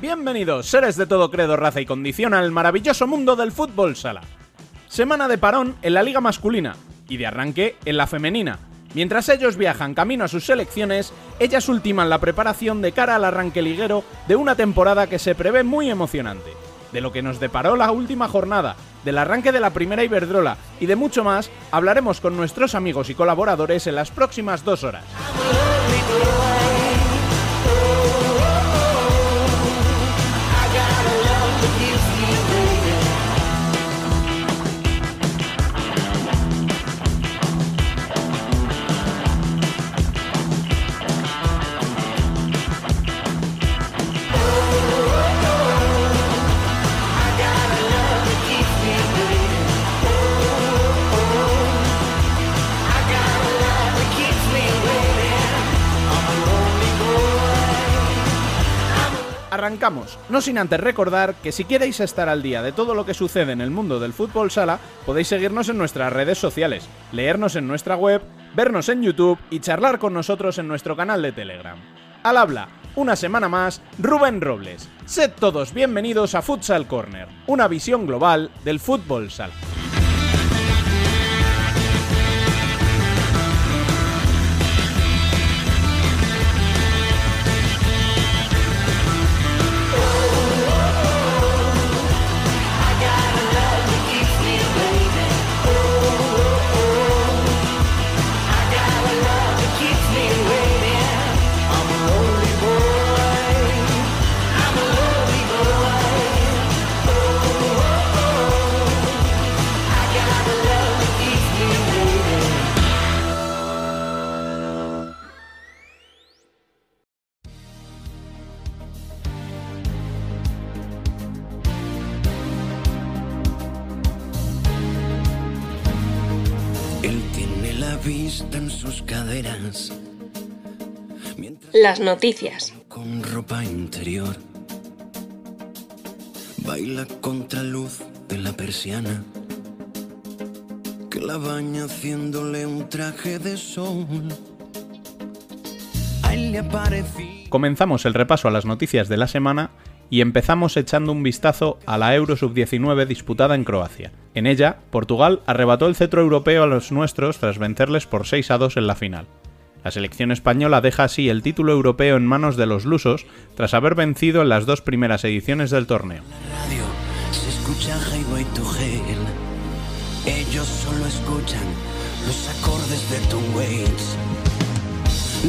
Bienvenidos, seres de todo credo, raza y condición, al maravilloso mundo del fútbol sala. Semana de parón en la liga masculina y de arranque en la femenina. Mientras ellos viajan camino a sus selecciones, ellas ultiman la preparación de cara al arranque liguero de una temporada que se prevé muy emocionante. De lo que nos deparó la última jornada, del arranque de la primera Iberdrola y de mucho más, hablaremos con nuestros amigos y colaboradores en las próximas dos horas. No sin antes recordar que si queréis estar al día de todo lo que sucede en el mundo del fútbol sala, podéis seguirnos en nuestras redes sociales, leernos en nuestra web, vernos en YouTube y charlar con nosotros en nuestro canal de Telegram. Al habla, una semana más, Rubén Robles. Sed todos bienvenidos a Futsal Corner, una visión global del fútbol sala. Las noticias. con ropa interior baila contra luz de la persiana que la baña haciéndole un traje de sol. A él le aparecí Comenzamos el repaso a las noticias de la semana y empezamos echando un vistazo a la Euro Sub-19 disputada en Croacia. En ella, Portugal arrebató el cetro europeo a los nuestros tras vencerles por 6 a 2 en la final. La selección española deja así el título europeo en manos de los lusos tras haber vencido en las dos primeras ediciones del torneo. radio, se escucha Highway to Hell. Ellos solo escuchan los acordes de Tom Waits.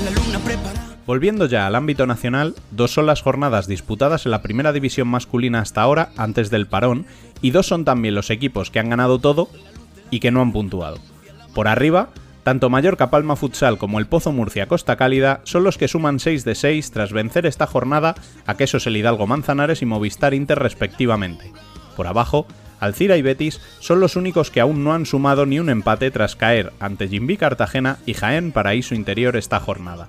La luna prepara. Volviendo ya al ámbito nacional, dos son las jornadas disputadas en la primera división masculina hasta ahora, antes del parón, y dos son también los equipos que han ganado todo y que no han puntuado. Por arriba, tanto Mallorca Palma Futsal como el Pozo Murcia Costa Cálida son los que suman 6 de 6 tras vencer esta jornada a Quesos el Hidalgo Manzanares y Movistar Inter respectivamente. Por abajo, Alcira y Betis son los únicos que aún no han sumado ni un empate tras caer ante Jimbi Cartagena y Jaén Paraíso Interior esta jornada.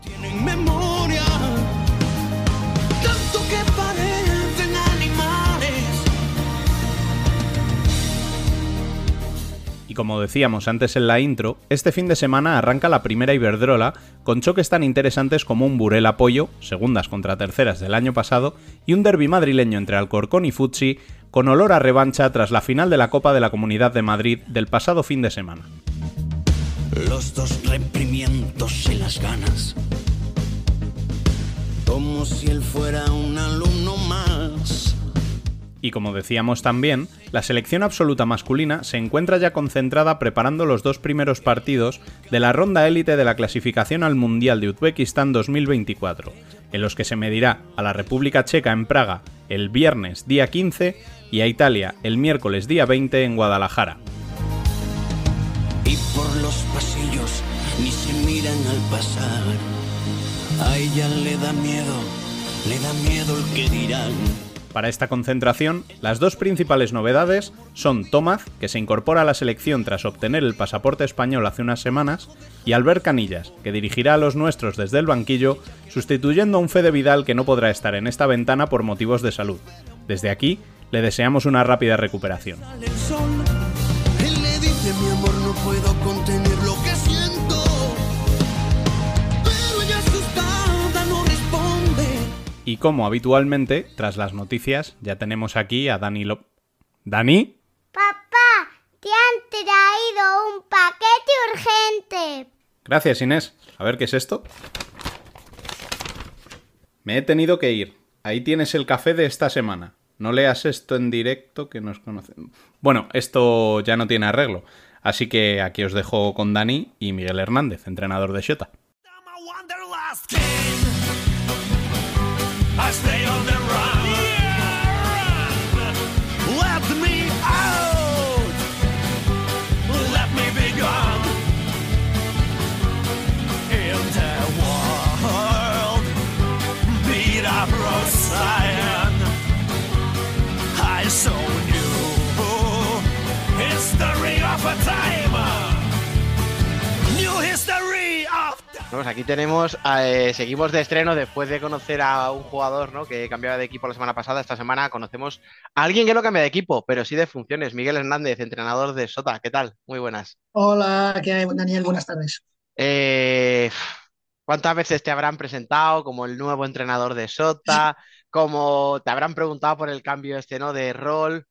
Como decíamos antes en la intro, este fin de semana arranca la primera Iberdrola con choques tan interesantes como un Burel Apoyo, segundas contra terceras del año pasado, y un derby madrileño entre Alcorcón y Futsi con olor a revancha tras la final de la Copa de la Comunidad de Madrid del pasado fin de semana. Los dos reprimientos y las ganas. Como si él fuera un alumno más. Y como decíamos también, la selección absoluta masculina se encuentra ya concentrada preparando los dos primeros partidos de la ronda élite de la clasificación al Mundial de Uzbekistán 2024, en los que se medirá a la República Checa en Praga el viernes día 15 y a Italia el miércoles día 20 en Guadalajara. Y por los pasillos ni se miran al pasar. A ella le da miedo, le da miedo el que dirán. Para esta concentración, las dos principales novedades son Tomás, que se incorpora a la selección tras obtener el pasaporte español hace unas semanas, y Albert Canillas, que dirigirá a los nuestros desde el banquillo, sustituyendo a un Fede Vidal que no podrá estar en esta ventana por motivos de salud. Desde aquí, le deseamos una rápida recuperación. Y como habitualmente, tras las noticias, ya tenemos aquí a Dani Lop... ¿Dani? Papá, te han traído un paquete urgente. Gracias, Inés. A ver qué es esto. Me he tenido que ir. Ahí tienes el café de esta semana. No leas esto en directo que nos conocen. Bueno, esto ya no tiene arreglo. Así que aquí os dejo con Dani y Miguel Hernández, entrenador de Shota. last. Pues aquí tenemos, eh, seguimos de estreno después de conocer a un jugador ¿no? que cambiaba de equipo la semana pasada. Esta semana conocemos a alguien que no cambia de equipo, pero sí de funciones. Miguel Hernández, entrenador de Sota. ¿Qué tal? Muy buenas. Hola, ¿qué hay, Daniel? Buenas tardes. Eh, ¿Cuántas veces te habrán presentado como el nuevo entrenador de Sota? ¿Cómo te habrán preguntado por el cambio este ¿no? de rol?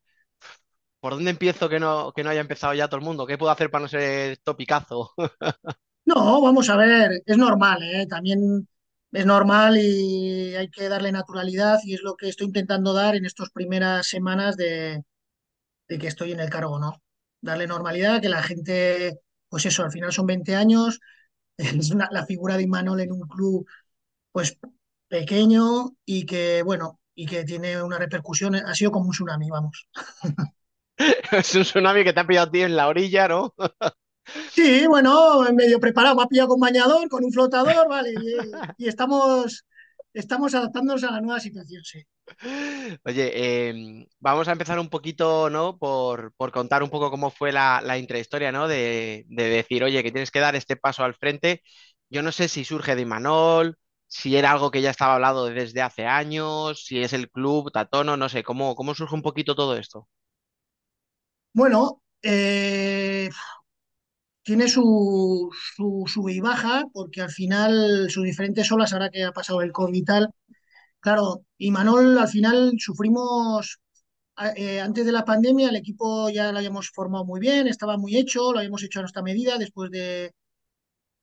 ¿Por dónde empiezo que no, que no haya empezado ya todo el mundo? ¿Qué puedo hacer para no ser topicazo? No, vamos a ver, es normal, ¿eh? También es normal y hay que darle naturalidad y es lo que estoy intentando dar en estas primeras semanas de, que estoy en el cargo, ¿no? Darle normalidad, que la gente, pues eso, al final son 20 años, es la figura de Imanol en un club, pues pequeño y que, bueno, y que tiene una repercusión, ha sido como un tsunami, vamos. es un tsunami que te ha pillado a ti en la orilla, ¿no? Sí, bueno, medio preparado, me ha pillado con bañador, con un flotador, vale, y, estamos, estamos adaptándonos a la nueva situación, sí. Oye, em, vamos a empezar un poquito, ¿no? Por, por contar un poco cómo fue la, la intrahistoria, ¿no? De, de, decir, oye, que tienes que dar este paso al frente. Yo no sé si surge de Imanol, si era algo que ya estaba hablado desde hace años, si es el club, Tatono, no sé, ¿cómo, cómo surge un poquito todo esto? Bueno, eh, tiene su, su sube y baja, porque al final sus diferentes olas, ahora que ha pasado el COVID y tal, claro, y Manol al final sufrimos, eh, antes de la pandemia el equipo ya lo habíamos formado muy bien, estaba muy hecho, lo habíamos hecho a nuestra medida después de,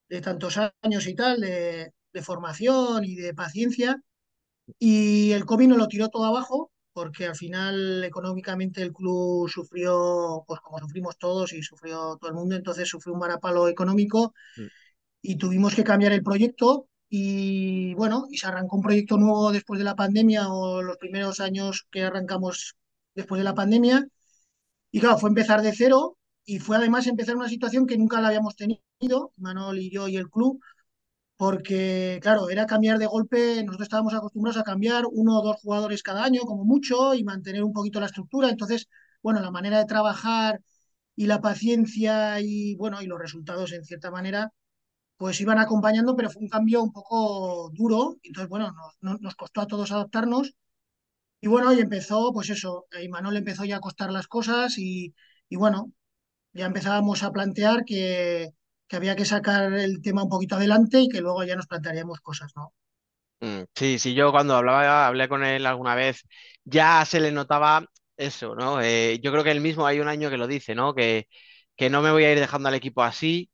de tantos años y tal, de, de formación y de paciencia, y el COVID nos lo tiró todo abajo porque al final económicamente el club sufrió, pues como sufrimos todos y sufrió todo el mundo, entonces sufrió un varapalo económico y tuvimos que cambiar el proyecto y bueno, y se arrancó un proyecto nuevo después de la pandemia o los primeros años que arrancamos después de la pandemia. Y claro, fue empezar de cero y fue además empezar una situación que nunca la habíamos tenido, Manuel y yo y el club, porque, claro, era cambiar de golpe, nosotros estábamos acostumbrados a cambiar uno o dos jugadores cada año, como mucho, y mantener un poquito la estructura. Entonces, bueno, la manera de trabajar y la paciencia y, bueno, y los resultados, en cierta manera, pues iban acompañando, pero fue un cambio un poco duro. Entonces, bueno, nos, costó a todos adaptarnos. Y bueno, y empezó, pues eso, y Manuel empezó ya a costar las cosas y, y bueno, ya empezábamos a plantear que que había que sacar el tema un poquito adelante y que luego ya nos plantearíamos cosas, ¿no? Mm, sí, sí, yo cuando hablaba, hablé con él alguna vez, ya se le notaba eso, ¿no? Eh, yo creo que él mismo hay un año que lo dice, ¿no? Que, que no me voy a ir dejando al equipo así.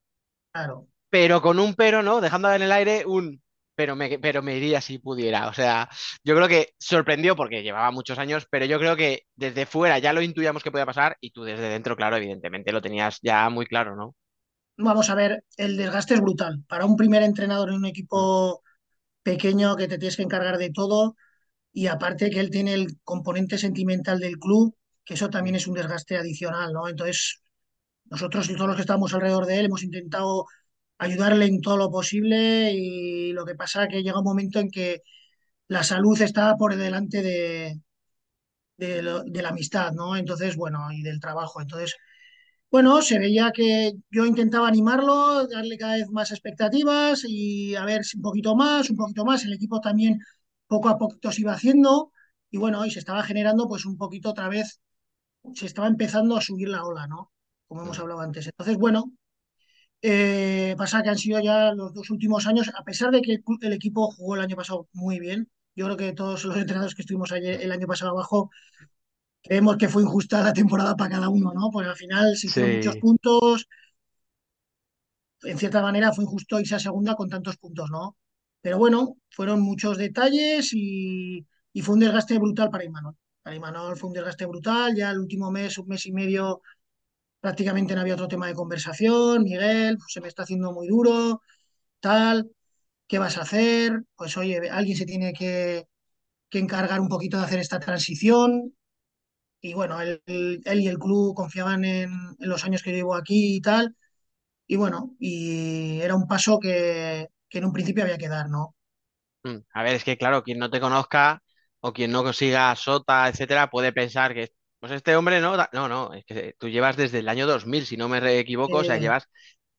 Claro. Pero con un pero, ¿no? Dejando en el aire un pero me, pero me iría si pudiera. O sea, yo creo que sorprendió porque llevaba muchos años, pero yo creo que desde fuera ya lo intuíamos que podía pasar y tú desde dentro, claro, evidentemente lo tenías ya muy claro, ¿no? Vamos a ver, el desgaste es brutal. Para un primer entrenador en un equipo pequeño que te tienes que encargar de todo y aparte que él tiene el componente sentimental del club, que eso también es un desgaste adicional, ¿no? Entonces, nosotros y todos los que estamos alrededor de él hemos intentado ayudarle en todo lo posible y lo que pasa es que llega un momento en que la salud está por delante de, de, la amistad, ¿no? Entonces, bueno, y del trabajo. Entonces, bueno, se veía que yo intentaba animarlo, darle cada vez más expectativas y a ver un poquito más, un poquito más. El equipo también poco a poquito se iba haciendo y bueno, y se estaba generando pues un poquito otra vez, se estaba empezando a subir la ola, ¿no? Como hemos hablado antes. Entonces, bueno, eh, pasa que han sido ya los dos últimos años, a pesar de que el equipo jugó el año pasado muy bien. Yo creo que todos los entrenadores que estuvimos ayer, el año pasado abajo creemos que fue injusta la temporada para cada uno, ¿no? Pues al final se hicieron muchos puntos, en cierta manera fue injusto irse a segunda con tantos puntos, ¿no? Pero bueno, fueron muchos detalles y, y fue un desgaste brutal para Imanol. Para Imanol fue un desgaste brutal, ya el último mes, un mes y medio, prácticamente no había otro tema de conversación. Miguel, pues, se me está haciendo muy duro, tal, ¿qué vas a hacer? Pues oye, alguien se tiene que, que encargar un poquito de hacer esta transición. Y bueno, él, él y el club confiaban en, en los años que llevo aquí y tal. Y bueno, y era un paso que, que en un principio había que dar, ¿no? Mm, A ver, es que claro, quien no te conozca o quien no consiga Sota, etcétera, puede pensar que, pues este hombre no, da- no, no, es que tú llevas desde el año 2000, si no me equivoco, o sea, llevas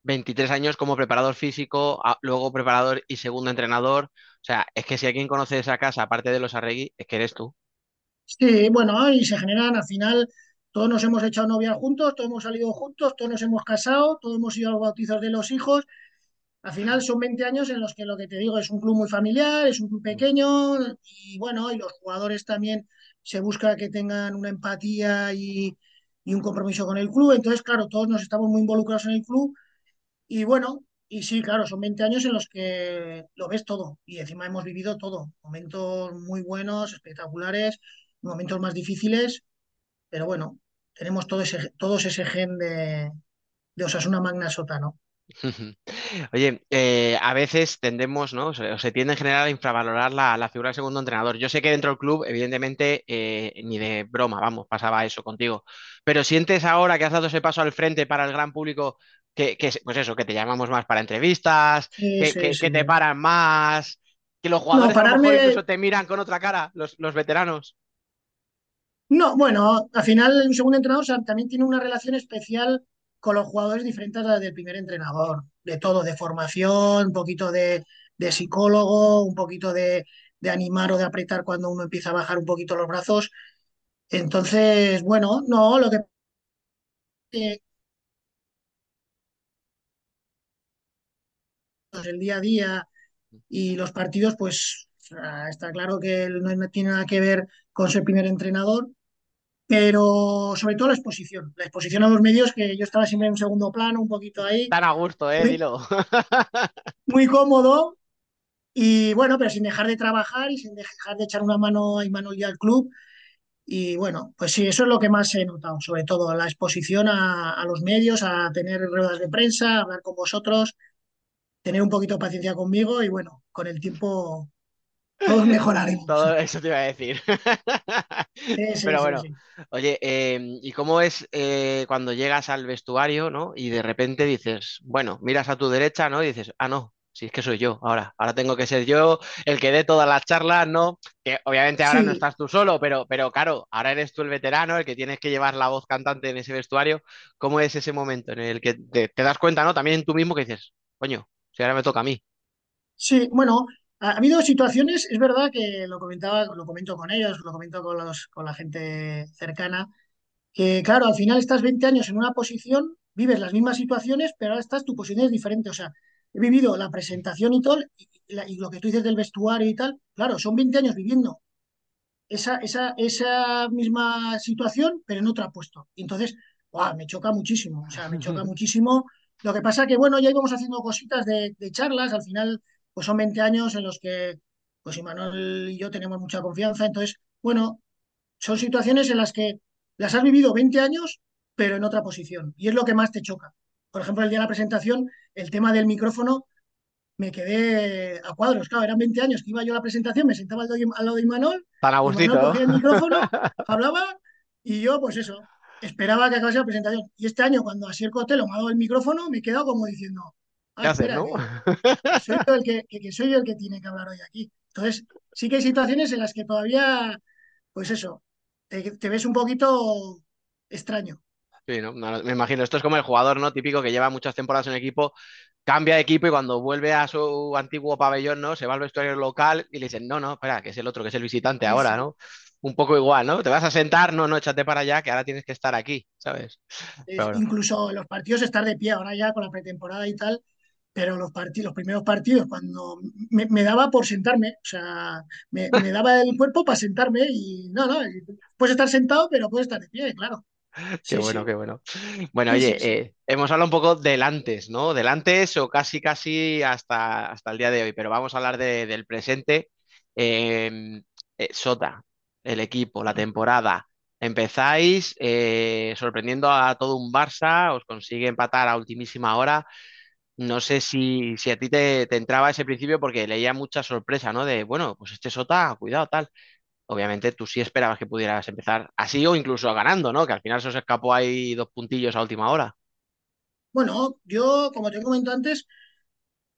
23 años como preparador físico, luego preparador y segundo entrenador, o sea, es que si alguien conoce esa casa, aparte de los Arregui, es que eres tú. Sí, bueno, y se generan al final, todos nos hemos echado novia juntos, todos hemos salido juntos, todos nos hemos casado, todos hemos ido a los bautizos de los hijos. Al final son 20 años en los que lo que te digo es un club muy familiar, es un club pequeño y bueno, y los jugadores también se busca que tengan una empatía y, y un compromiso con el club. Entonces, claro, todos nos estamos muy involucrados en el club Y bueno, y sí, claro, son 20 años en los que lo ves todo y encima hemos vivido todo, momentos muy buenos, espectaculares, momentos más difíciles, pero bueno, tenemos todo ese, todos ese gen de, de Osasuna Magna Sota, ¿no? Oye, eh, a veces tendemos, ¿no? O se, tiende en general a infravalorar la, la figura del segundo entrenador. Yo sé que dentro del club, evidentemente, eh, ni de broma, vamos, pasaba eso contigo. Pero sientes ahora que has dado ese paso al frente para el gran público, que, que, pues eso, que te llamamos más para entrevistas, Sí, que, sí, que, que sí. te paran más, que los No, jugadores a lo mejor pararme, incluso te miran con otra cara, los, los veteranos. No, bueno, al final un segundo entrenador también tiene una relación especial con los jugadores diferentes a la del primer entrenador, de todo, de formación, un poquito de, psicólogo, un poquito de, animar o de apretar cuando uno empieza a bajar un poquito los brazos. Entonces, bueno, no, lo que el día a día y los partidos, pues está claro que no tiene nada que ver con ser primer entrenador, pero sobre todo la exposición, la exposición a los medios, que yo estaba siempre en un segundo plano, un poquito ahí, Tan a gusto, eh, muy, dilo. muy cómodo, y bueno, pero sin dejar de trabajar y sin dejar de echar una mano y mano ya al club. Y bueno, pues sí, eso es lo que más he notado, sobre todo la exposición a, a los medios, a tener ruedas de prensa, a hablar con vosotros tener un poquito de paciencia conmigo y bueno, con el tiempo todos mejoraremos. Todo eso te iba a decir. Sí, sí, Pero bueno, sí. oye, eh, ¿y cómo es eh, cuando llegas al vestuario, ¿no? Y de repente dices, bueno, miras a tu derecha, ¿no? Y dices, ah, no, si es que soy yo ahora, ahora tengo que ser yo el que dé todas las charlas, ¿no? Que obviamente ahora no estás tú solo, pero, pero claro, ahora eres tú el veterano, el que tienes que llevar la voz cantante en ese vestuario. ¿Cómo es ese momento en el que te, te das cuenta, ¿no? También tú mismo que dices, coño, si ahora me toca a mí. sí, bueno, ha, ha habido situaciones, es verdad que lo comentaba, lo comento con ellos, lo comento con los, con la gente cercana, que claro, al final estás 20 años en una posición, vives las mismas situaciones, pero ahora estás, tu posición es diferente. O sea, he vivido la presentación y todo, y, la- y lo que tú dices del vestuario y tal, claro, son 20 años viviendo esa, esa, esa misma situación, pero en otro puesto. Y entonces, ¡guau! me choca muchísimo, o sea, me choca muchísimo. Lo que pasa que, bueno, ya íbamos haciendo cositas de, de charlas, al final, pues son 20 años en los que, pues Imanol y yo tenemos mucha confianza, entonces, bueno, son situaciones en las que las has vivido 20 años, pero en otra posición, y es lo que más te choca. Por ejemplo, el día de la presentación, el tema del micrófono, me quedé a cuadros, claro, eran 20 años que iba yo a la presentación, me sentaba al lado de al lado de Imanol, Tan a y Manuel gustito. cogía el micrófono, hablaba y yo, pues eso, esperaba que acabase la presentación. Y este año, cuando así el Costello me ha dado el micrófono, me he quedado como diciendo, ¿Qué ah, haces, no? soy yo el que, que, soy yo el que tiene que hablar hoy aquí. Entonces, sí que hay situaciones en las que todavía, pues eso, te, te ves un poquito extraño. Sí, ¿no? No, Me imagino, esto es como el jugador, ¿no? Típico que lleva muchas temporadas en equipo, cambia de equipo y cuando vuelve a su antiguo pabellón, ¿no? Se va al vestuario local y le dicen, no, no, espera, que es el otro, que es el visitante Sí, ahora, sí. ¿no? Un poco igual, ¿no? Te vas a sentar, no, no, échate para allá, que ahora tienes que estar aquí, ¿sabes? Pero Es, bueno. incluso los partidos estar de pie, ahora ya con la pretemporada y tal, pero los partidos, los primeros partidos, cuando me, me daba por sentarme, o sea, me, me daba el cuerpo para sentarme y no, no, puedes estar sentado, pero puedes estar de pie, claro. Qué Sí, bueno, sí, qué bueno. Bueno, sí, oye, eh, hemos hablado un poco del antes, ¿no? Del antes o casi, casi hasta, hasta el día de hoy, pero vamos a hablar de- del presente. Eh, eh, Sota, el equipo, la temporada. Empezáis eh, sorprendiendo a todo un Barça, os consigue empatar a ultimísima hora. No sé si, si a ti te, te entraba ese principio porque leía mucha sorpresa, ¿no? De, bueno, pues este Sota, cuidado, tal obviamente tú sí esperabas que pudieras empezar así o incluso ganando, ¿no? Que al final se os escapó ahí dos puntillos a última hora. Bueno, yo, como te comento antes,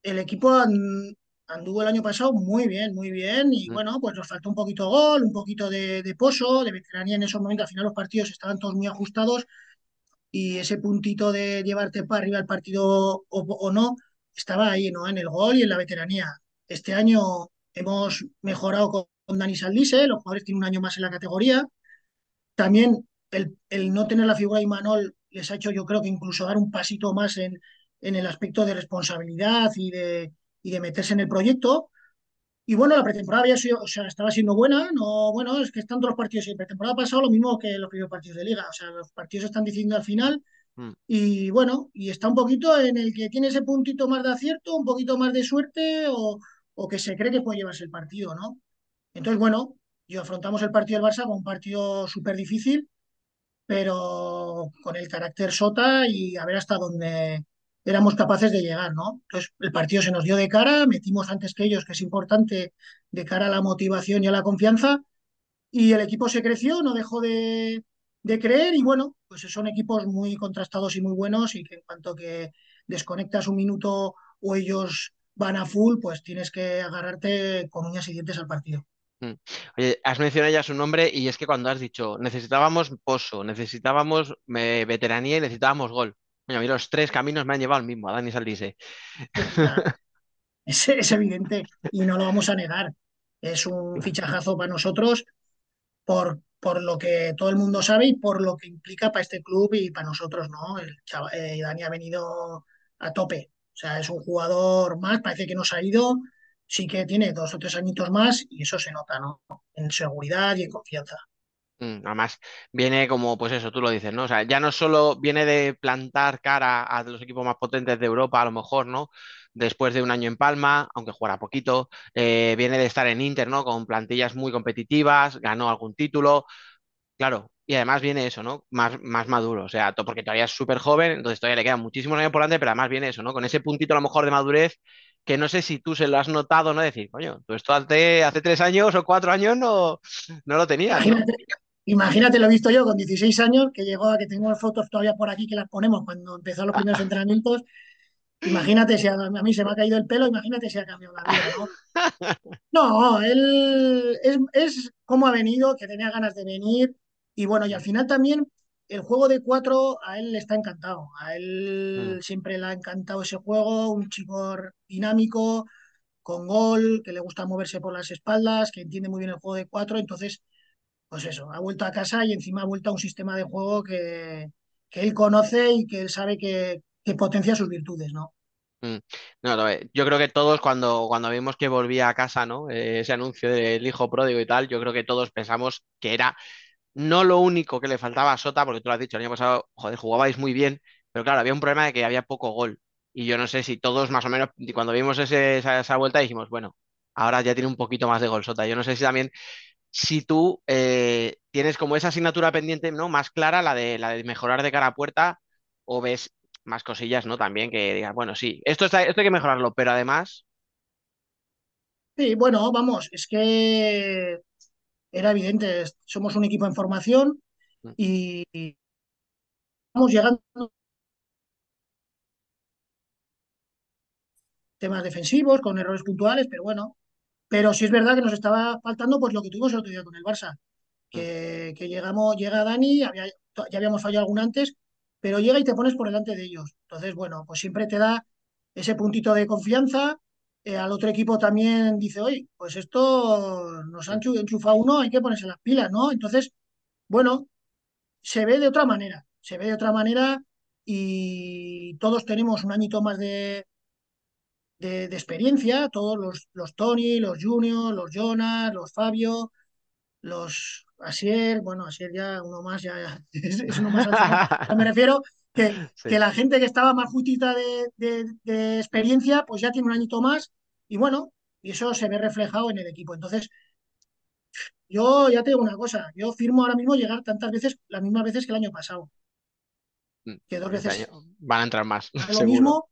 el equipo an- anduvo el año pasado muy bien, muy bien, y Mm, bueno, pues nos faltó un poquito gol, un poquito de, de pozo, de veteranía en esos momentos, al final los partidos estaban todos muy ajustados y ese puntito de llevarte para arriba el partido o, no, estaba ahí, ¿no? En el gol y en la veteranía. Este año hemos mejorado con, con Dani Saldise, los jugadores tienen un año más en la categoría. También el, el no tener la figura de Imanol les ha hecho, yo creo que incluso dar un pasito más en, en el aspecto de responsabilidad y de, y de meterse en el proyecto. Y bueno, la pretemporada había sido, o sea, estaba siendo buena, no, bueno, es que están todos los partidos, y la pretemporada ha pasado lo mismo que los primeros partidos de liga, o sea, los partidos se están diciendo al final mm, y bueno, y está un poquito en el que tiene ese puntito más de acierto, un poquito más de suerte o, o que se cree que puede llevarse el partido, ¿no? Entonces, bueno, y afrontamos el partido del Barça con un partido súper difícil, pero con el carácter sota y a ver hasta dónde éramos capaces de llegar, ¿no? Entonces, el partido se nos dio de cara, metimos antes que ellos, que es importante de cara a la motivación y a la confianza, y el equipo se creció, no dejó de, de creer y bueno, pues son equipos muy contrastados y muy buenos y que en cuanto que desconectas un minuto o ellos van a full, pues tienes que agarrarte con uñas y dientes al partido. mm. Oye, has mencionado ya su nombre y es que cuando has dicho necesitábamos pozo, necesitábamos eh, veteranía y necesitábamos gol. Bueno, a mí los tres caminos me han llevado al mismo, a Dani Saldise. Es, es evidente y no lo vamos a negar. Es un fichajazo para nosotros por, por lo que todo el mundo sabe y por lo que implica para este club y para nosotros, ¿no? El eh, Dani ha venido a tope. O sea, es un jugador más, parece que no se ha ido, sí que tiene dos o tres añitos más y eso se nota, ¿no? En seguridad y en confianza. Mm, Además, viene como, pues eso, tú lo dices, ¿no? O sea, ya no solo viene de plantar cara a los equipos más potentes de Europa, a lo mejor, ¿no? Después de un año en Palma, aunque jugara poquito, eh, viene de estar en Inter, ¿no? Con plantillas muy competitivas, ganó algún título, claro. Y además viene eso, ¿no? Más, más maduro, o sea, porque todavía es súper joven, entonces todavía le quedan muchísimos años por delante, pero además viene eso, ¿no? Con ese puntito a lo mejor de madurez que no sé si tú se lo has notado, ¿no? Decir, coño, tú esto hace, hace tres años o cuatro años no, no lo tenías, ¿no? Imagínate, lo he visto yo con 16 años, que llegó a que tengo fotos todavía por aquí que las ponemos cuando empezó los primeros entrenamientos. Imagínate si a, a mí se me ha caído el pelo, imagínate si ha cambiado la vida, ¿no? No, él es, es como ha venido, que tenía ganas de venir. Y bueno, y al final también el juego de cuatro a él le está encantado. A Mm. él siempre le ha encantado ese juego, un chico dinámico, con gol, que le gusta moverse por las espaldas, que entiende muy bien el juego de cuatro. Entonces, pues eso, ha vuelto a casa y encima ha vuelto a un sistema de juego que, que él conoce y que él sabe que, que potencia sus virtudes, ¿no? Mm. No, no, yo creo que todos cuando, cuando vimos que volvía a casa, ¿no? Eh, ese anuncio del hijo pródigo y tal, yo creo que todos pensamos que era no lo único que le faltaba a Sota, porque tú lo has dicho, el año pasado, joder, jugabais muy bien, pero claro, había un problema de que había poco gol. Y yo no sé si todos más o menos, cuando vimos esa, esa vuelta dijimos, bueno, ahora ya tiene un poquito más de gol Sota. Yo no sé si también, si tú eh, tienes como esa asignatura pendiente, ¿no? Más clara, la de, la de mejorar de cara a puerta, o ves más cosillas, ¿no? También que digas, bueno, sí, esto, está, esto hay que mejorarlo, pero además, Sí, bueno, vamos, es que era evidente, somos un equipo en formación mm, y vamos llegando a temas defensivos, con errores puntuales, pero bueno, pero sí es verdad que nos estaba faltando pues lo que tuvimos el otro día con el Barça, que, llegamos, llega Dani, ya habíamos fallado algún antes, pero llega y te pones por delante de ellos. Entonces, bueno, pues siempre te da ese puntito de confianza. Eh, al otro equipo también dice, oye, pues esto nos han chu- enchufado uno, hay que ponerse las pilas, ¿no? Entonces, bueno, se ve de otra manera, se ve de otra manera y todos tenemos un añito más de, de- de experiencia, todos los, los Tony, los Junior, los Jonas, los Fabio, los Asier, bueno, Asier ya uno más, ya, ya es, es uno más me refiero que, Sí. que la gente que estaba más justita de, de- de experiencia, pues ya tiene un añito más y bueno, y eso se ve reflejado en el equipo. Entonces, yo ya te digo una cosa, yo firmo ahora mismo llegar tantas veces, las mismas veces que el año pasado, Mm, que dos pues este veces van a entrar más, lo seguro. mismo.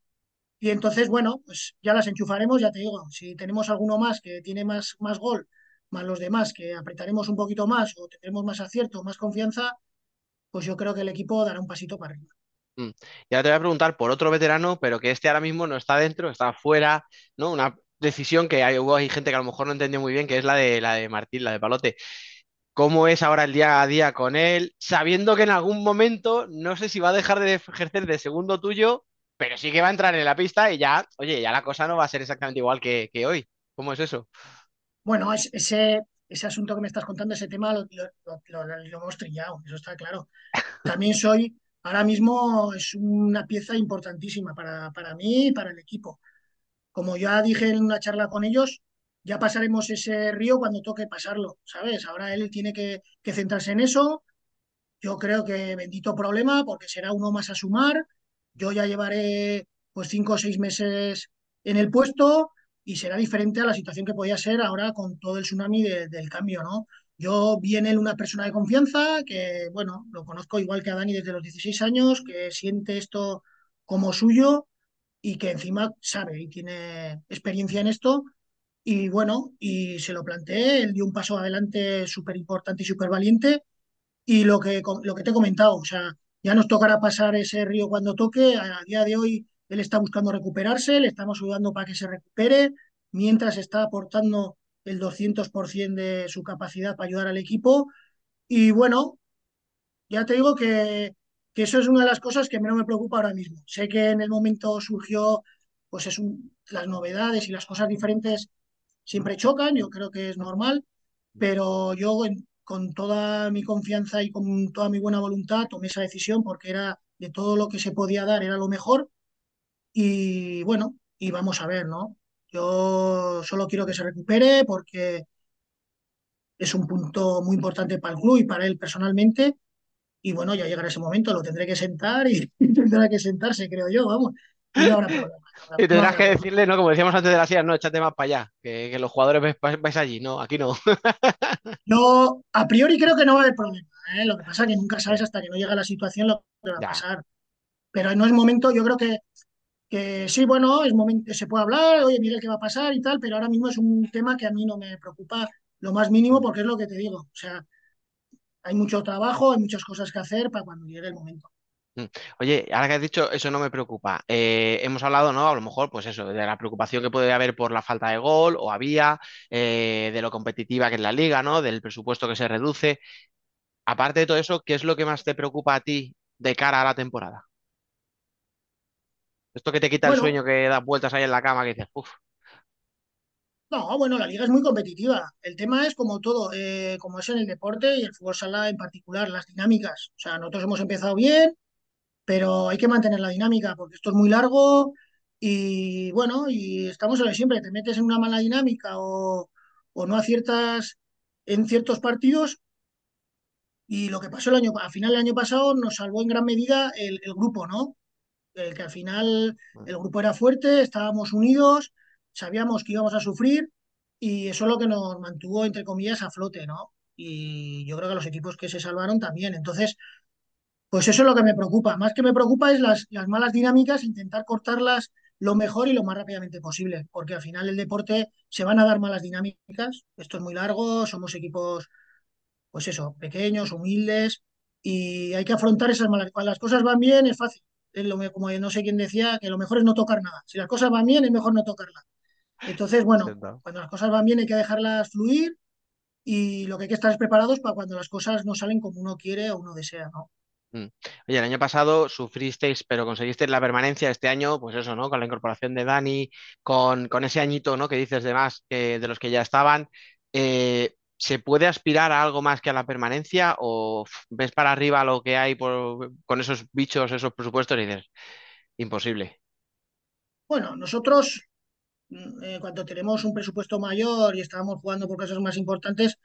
Y entonces, bueno, pues ya las enchufaremos, ya te digo, si tenemos alguno más que tiene más, más gol, más los demás que apretaremos un poquito más o tendremos más acierto, más confianza, pues yo creo que el equipo dará un pasito para arriba. Mm. Y ahora te voy a preguntar por otro veterano, pero que este ahora mismo no está dentro, está fuera, ¿no? Una decisión que hay, hubo hay gente que a lo mejor no entendió muy bien, que es la de la de Martín, la de Palote. ¿Cómo es ahora el día a día con él? Sabiendo que en algún momento no sé si va a dejar de ejercer de segundo tuyo, pero sí que va a entrar en la pista y ya, oye, ya la cosa no va a ser exactamente igual que, que hoy. ¿Cómo es eso? Bueno, es- ese, ese asunto que me estás contando, ese tema, lo, lo- lo- lo- lo hemos trillado, eso está claro. También soy, ahora mismo es una pieza importantísima para, para mí y para el equipo. Como ya dije en una charla con ellos, ya pasaremos ese río cuando toque pasarlo, ¿sabes? Ahora él tiene que, que centrarse en eso. Yo creo que bendito problema, porque será uno más a sumar. Yo ya llevaré pues cinco o seis meses en el puesto y será diferente a la situación que podía ser ahora con todo el tsunami de- del cambio, ¿no? Yo vi en una persona de confianza que, bueno, lo conozco igual que a Dani desde los 16 años, que siente esto como suyo y que encima sabe y tiene experiencia en esto. Y bueno, y se lo planteé, él dio un paso adelante súper importante y súper valiente. Y lo que, lo que te he comentado, o sea, ya nos tocará pasar ese río cuando toque. A día de hoy él está buscando recuperarse, le estamos ayudando para que se recupere, mientras está aportando el 200% de su capacidad para ayudar al equipo. Y bueno, ya te digo que, que eso es una de las cosas que no me preocupa ahora mismo. Sé que en el momento surgió, pues es un- las novedades y las cosas diferentes siempre chocan, yo creo que es normal, pero yo con toda mi confianza y con toda mi buena voluntad tomé esa decisión porque era de todo lo que se podía dar, era lo mejor. Y bueno, y vamos a ver, ¿no? Yo solo quiero que se recupere porque es un punto muy importante para el club y para él personalmente. Y bueno, ya llegará ese momento, lo tendré que sentar y tendrá que sentarse, creo yo, vamos, y no no habrá- Y no tendrás que decirle, ¿no? Como decíamos antes de las sillas, no, échate más para allá, que, que los jugadores vais, allí, no, aquí no. Yo a priori creo que no va a haber problema, ¿eh? Lo que pasa es que nunca sabes hasta que no llega la situación lo que va a Ya. pasar. Pero no es momento, yo creo que, que sí, bueno, es momento, se puede hablar, oye, mira qué va a pasar y tal, pero ahora mismo es un tema que a mí no me preocupa lo más mínimo porque es lo que te digo. O sea, hay mucho trabajo, hay muchas cosas que hacer para cuando llegue el momento. Mm. Oye, ahora que has dicho, eso no me preocupa. Eh, hemos hablado, ¿no? A lo mejor, pues eso, de la preocupación que puede haber por la falta de gol o había, eh, de lo competitiva que es la liga, ¿no? Del presupuesto que se reduce. Aparte de todo eso, ¿qué es lo que más te preocupa a ti de cara a la temporada? Esto que te quita el sueño, que das vueltas ahí en la cama, que dices, uff, no, bueno, la liga es muy competitiva. El tema es como todo, eh, como es en el deporte y el fútbol sala en particular, las dinámicas. O sea, nosotros hemos empezado bien, pero hay que mantener la dinámica porque esto es muy largo y bueno, y estamos en lo siempre, te metes en una mala dinámica o, o no aciertas en ciertos partidos y lo que pasó el año, a final del año pasado nos salvó en gran medida el, el grupo, ¿no? El que al final el grupo era fuerte, estábamos unidos, sabíamos que íbamos a sufrir y eso es lo que nos mantuvo, entre comillas, a flote, ¿no? Y yo creo que los equipos que se salvaron también. Entonces, pues eso es lo que me preocupa. Más que me preocupa es las, las malas dinámicas, intentar cortarlas lo mejor y lo más rápidamente posible, porque al final el deporte se van a dar malas dinámicas. Esto es muy largo, somos equipos, pues eso, pequeños, humildes, y hay que afrontar esas malas. Cuando las cosas van bien es fácil. Es lo, como no sé quién decía, que lo mejor es no tocar nada. Si las cosas van bien es mejor no tocarlas. Entonces, bueno, cuando las cosas van bien hay que dejarlas fluir y lo que hay que estar es preparados para cuando las cosas no salen como uno quiere o uno desea, ¿no? Mm. Oye, el año pasado sufristeis, pero conseguisteis la permanencia este año, pues eso, ¿no? Con la incorporación de Dani, con, ese añito, ¿no? Que dices de más que de los que ya estaban. Eh, ¿se puede aspirar a algo más que a la permanencia o ves para arriba lo que hay por- con esos bichos, esos presupuestos y dices, imposible? Bueno, nosotros mm, eh, cuando tenemos un presupuesto mayor y estábamos jugando por cosas más importantes,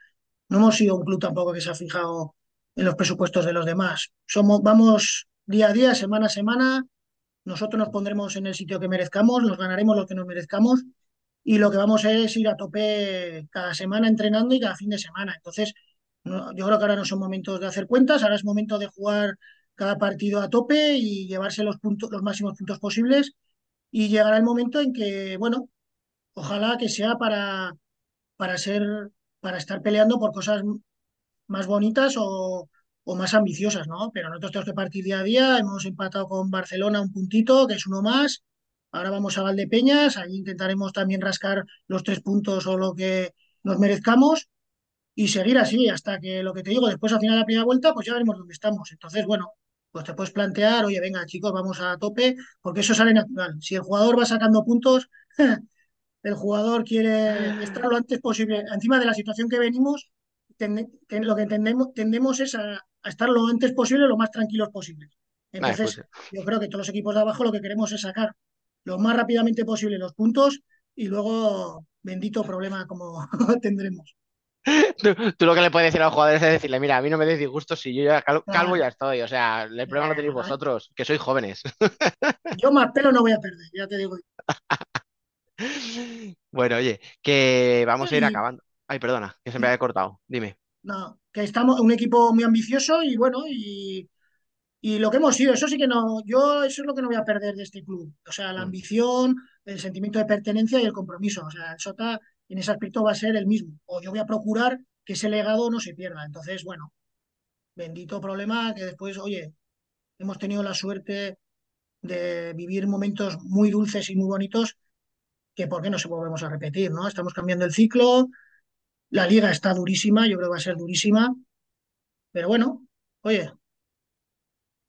no hemos sido un club tampoco que se ha fijado en los presupuestos de los demás. Somos, vamos día a día, semana a semana, nosotros nos pondremos en el sitio que merezcamos, nos ganaremos lo que nos merezcamos y lo que vamos es ir a tope cada semana entrenando y cada fin de semana. Entonces, yo creo que ahora no son momentos de hacer cuentas, ahora es momento de jugar cada partido a tope y llevarse los puntos, los máximos puntos posibles y llegará el momento en que, bueno, ojalá que sea para, para ser, para estar peleando por cosas más bonitas o, o más ambiciosas, ¿no? Pero nosotros tenemos que partir día a día. Hemos empatado con Barcelona un puntito, que es uno más. Ahora vamos a Valdepeñas, allí intentaremos también rascar los tres puntos o lo que nos merezcamos y seguir así hasta que lo que te digo, después al final de la primera vuelta, pues ya veremos dónde estamos. Entonces, bueno, pues te puedes plantear, oye, venga, chicos, vamos a tope, porque eso sale natural. Si el jugador va sacando puntos, el jugador quiere estar lo antes posible. Encima de la situación que venimos, lo que tendemos, tendemos es a, a estar lo antes posible, lo más tranquilos posible. Vale, pues, Entonces, yo creo que todos los equipos de abajo lo que queremos es sacar lo más rápidamente posible los puntos y luego, bendito problema como tendremos. tú, tú lo que le puedes decir a los jugadores es decirle, mira, a mí no me des disgusto si yo ya cal- calvo Ah, ya estoy, o sea, el problema lo tenéis vosotros, que sois jóvenes. Yo más pelo no voy a perder, ya te digo. Bueno, oye, que vamos a ir acabando. Ay, perdona, que se me había cortado. Dime. no, que estamos un equipo muy ambicioso y bueno, y Y lo que hemos sido, eso sí que no, yo eso es lo que no voy a perder de este club. O sea, la Mm. ambición, el sentimiento de pertenencia y el compromiso. O sea, el Sota en ese aspecto va a ser el mismo. O yo voy a procurar que ese legado no se pierda. Entonces, bueno, bendito problema que después, oye, hemos tenido la suerte de vivir momentos muy dulces y muy bonitos que por qué no se volvemos a repetir, ¿no? Estamos cambiando el ciclo, la liga está durísima, yo creo que va a ser durísima, pero bueno, oye,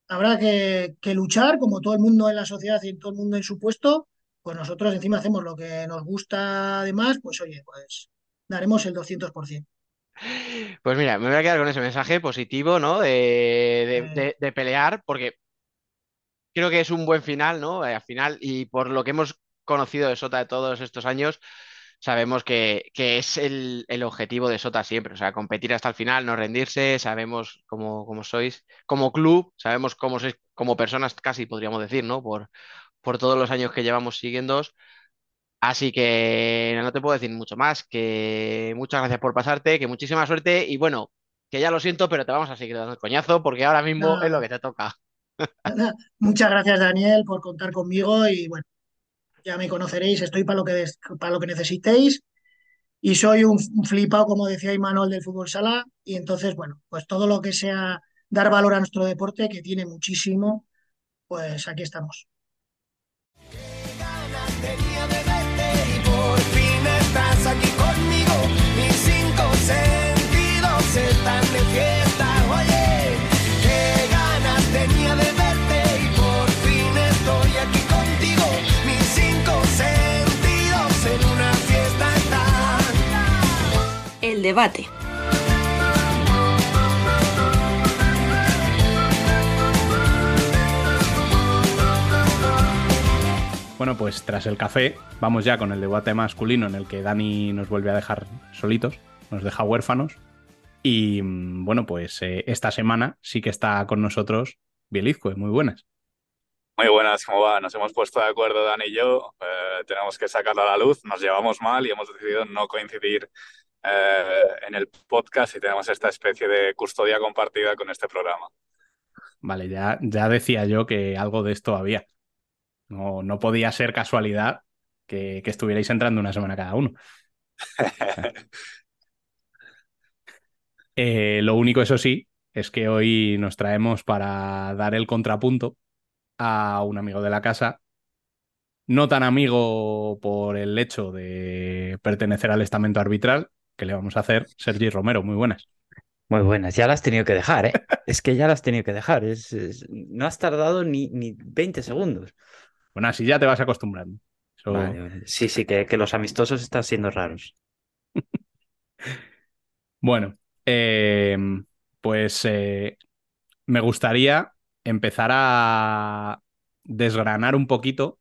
habrá que, que luchar, como todo el mundo en la sociedad y todo el mundo en su puesto, pues nosotros encima hacemos lo que nos gusta además, pues oye, pues daremos el 200%. Pues mira, me voy a quedar con ese mensaje positivo, ¿no? De, de- de- de pelear, porque creo que es un buen final, ¿no? Eh, al final, y por lo que hemos conocido de Sota de todos estos años, sabemos que, que es el, el objetivo de Sota siempre, o sea, competir hasta el final, no rendirse, sabemos cómo, cómo sois como club, sabemos cómo sois como personas, casi podríamos decir, ¿no? Por, por todos los años que llevamos siguiéndoos. Así que no te puedo decir mucho más, que muchas gracias por pasarte, que muchísima suerte y bueno, que ya lo siento, pero te vamos a seguir dando el coñazo porque ahora mismo es lo que te toca. Muchas gracias, Daniel, por contar conmigo y bueno, ya me conoceréis, estoy para lo que, para lo que necesitéis. Y soy un, flipado, como decía Imanol, del fútbol sala. Y entonces, bueno, pues todo lo que sea dar valor a nuestro deporte, que tiene muchísimo, pues aquí estamos. Debate. Bueno, pues tras el café, vamos ya con el debate masculino en el que Dani nos vuelve a dejar solitos, nos deja huérfanos. Y mm, bueno, pues eh, esta semana sí que está con nosotros Bielizco, muy buenas. Muy buenas, ¿cómo va? Nos hemos puesto de acuerdo, Dani y yo. eh, tenemos que sacarlo a la luz. Nos llevamos mal y hemos decidido no coincidir eh, en el podcast y tenemos esta especie de custodia compartida con este programa. Vale, ya, ya decía yo que algo de esto había. No, no podía ser casualidad que, que estuvierais entrando una semana cada uno. Eh, lo único, eso sí, es que hoy nos traemos para dar el contrapunto a un amigo de la casa, no tan amigo por el hecho de pertenecer al estamento arbitral, ¿Qué le vamos a hacer? Sergi Romero, muy buenas. Muy buenas, ya las has tenido que dejar, ¿eh? es que ya las has tenido que dejar. Es, es- no has tardado ni, ni 20 segundos. Bueno, así ya te vas acostumbrando. Vale. Sí, sí, que, que los amistosos están siendo raros. Bueno, eh, pues eh, me gustaría empezar a desgranar un poquito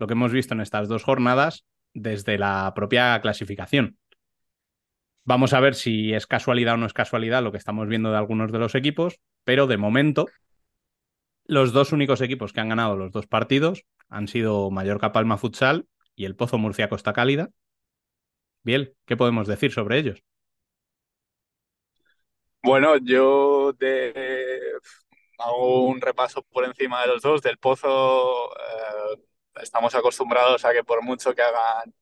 lo que hemos visto en estas dos jornadas desde la propia clasificación. Vamos a ver si es casualidad o no es casualidad lo que estamos viendo de algunos de los equipos, pero de momento los dos únicos equipos que han ganado los dos partidos han sido Mallorca Palma Futsal y el Pozo Murcia Costa Cálida. Bien, ¿qué podemos decir sobre ellos? Bueno, yo hago un repaso por encima de los dos. Del Pozo, eh, estamos acostumbrados a que por mucho que hagan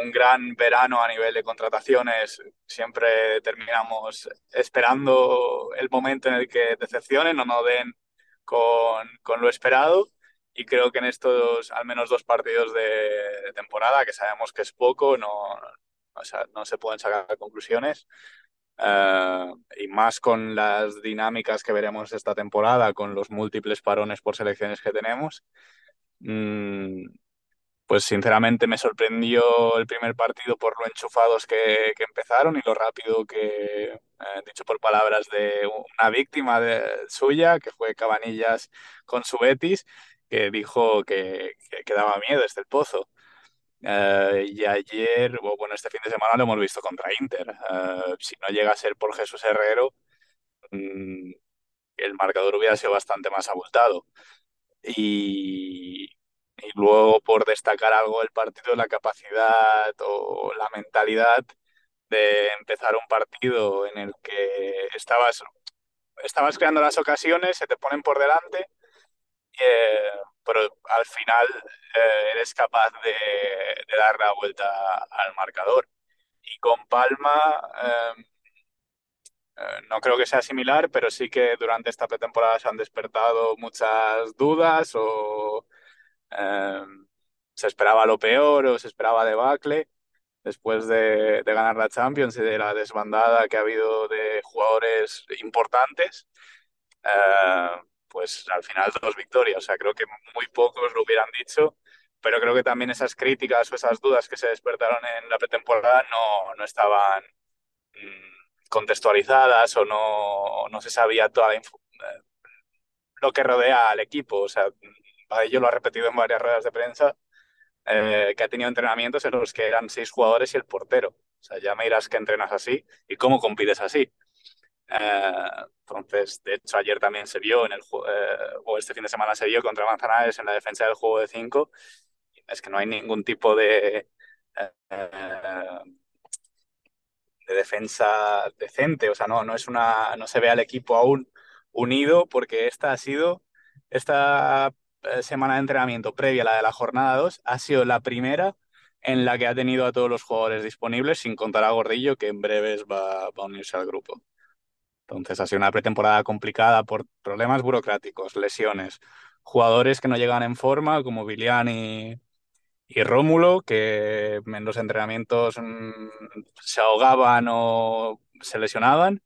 un gran verano a nivel de contrataciones, siempre terminamos esperando el momento en el que decepcionen o no den con, con lo esperado. Y creo que en estos al menos dos partidos de, de temporada, que sabemos que es poco, no, o sea, no se pueden sacar conclusiones. Eh, y más con las dinámicas que veremos esta temporada, con los múltiples parones por selecciones que tenemos. Mm, pues sinceramente me sorprendió el primer partido por lo enchufados que, que empezaron y lo rápido que, eh, dicho por palabras de una víctima de, suya, que fue Cabanillas con su Betis, que dijo que, que, daba miedo desde el pozo. Eh, y ayer, bueno, este fin de semana lo hemos visto contra Inter. Eh, si no llega a ser por Jesús Herrero, mm, el marcador hubiera sido bastante más abultado. Y, y luego, por destacar algo del partido, la capacidad o la mentalidad de empezar un partido en el que estabas, estabas creando las ocasiones, se te ponen por delante eh, pero al final eh, eres capaz de, dar la vuelta al marcador. Y con Palma eh, eh, no creo que sea similar, pero sí que durante esta pretemporada se han despertado muchas dudas o eh, se esperaba lo peor o se esperaba debacle después de, de ganar la Champions y de la desbandada que ha habido de jugadores importantes. Eh, pues al final dos victorias. O sea, creo que muy pocos lo hubieran dicho, pero creo que también esas críticas o esas dudas que se despertaron en la pretemporada no, no estaban mmm, contextualizadas o no, no se sabía toda eh, lo que rodea al equipo. O sea, yo lo ha repetido en varias ruedas de prensa, eh, que ha tenido entrenamientos en los que eran seis jugadores y el portero. O sea, ya me dirás que entrenas así y cómo compites así. Eh, entonces, de hecho, ayer también se vio en el eh, o este fin de semana se vio contra Manzanares en la defensa del juego de 5. Es que no hay ningún tipo de, eh, de defensa decente. O sea, no, no es una. no se ve al equipo aún unido, porque esta ha sido. Esta semana de entrenamiento previa a la de la jornada 2 ha sido la primera en la que ha tenido a todos los jugadores disponibles, sin contar a Gordillo, que en breves va, a unirse al grupo. Entonces ha sido una pretemporada complicada por problemas burocráticos, lesiones, jugadores que no llegan en forma, como Vilian y, Rómulo, que en los entrenamientos mmm, se ahogaban o se lesionaban.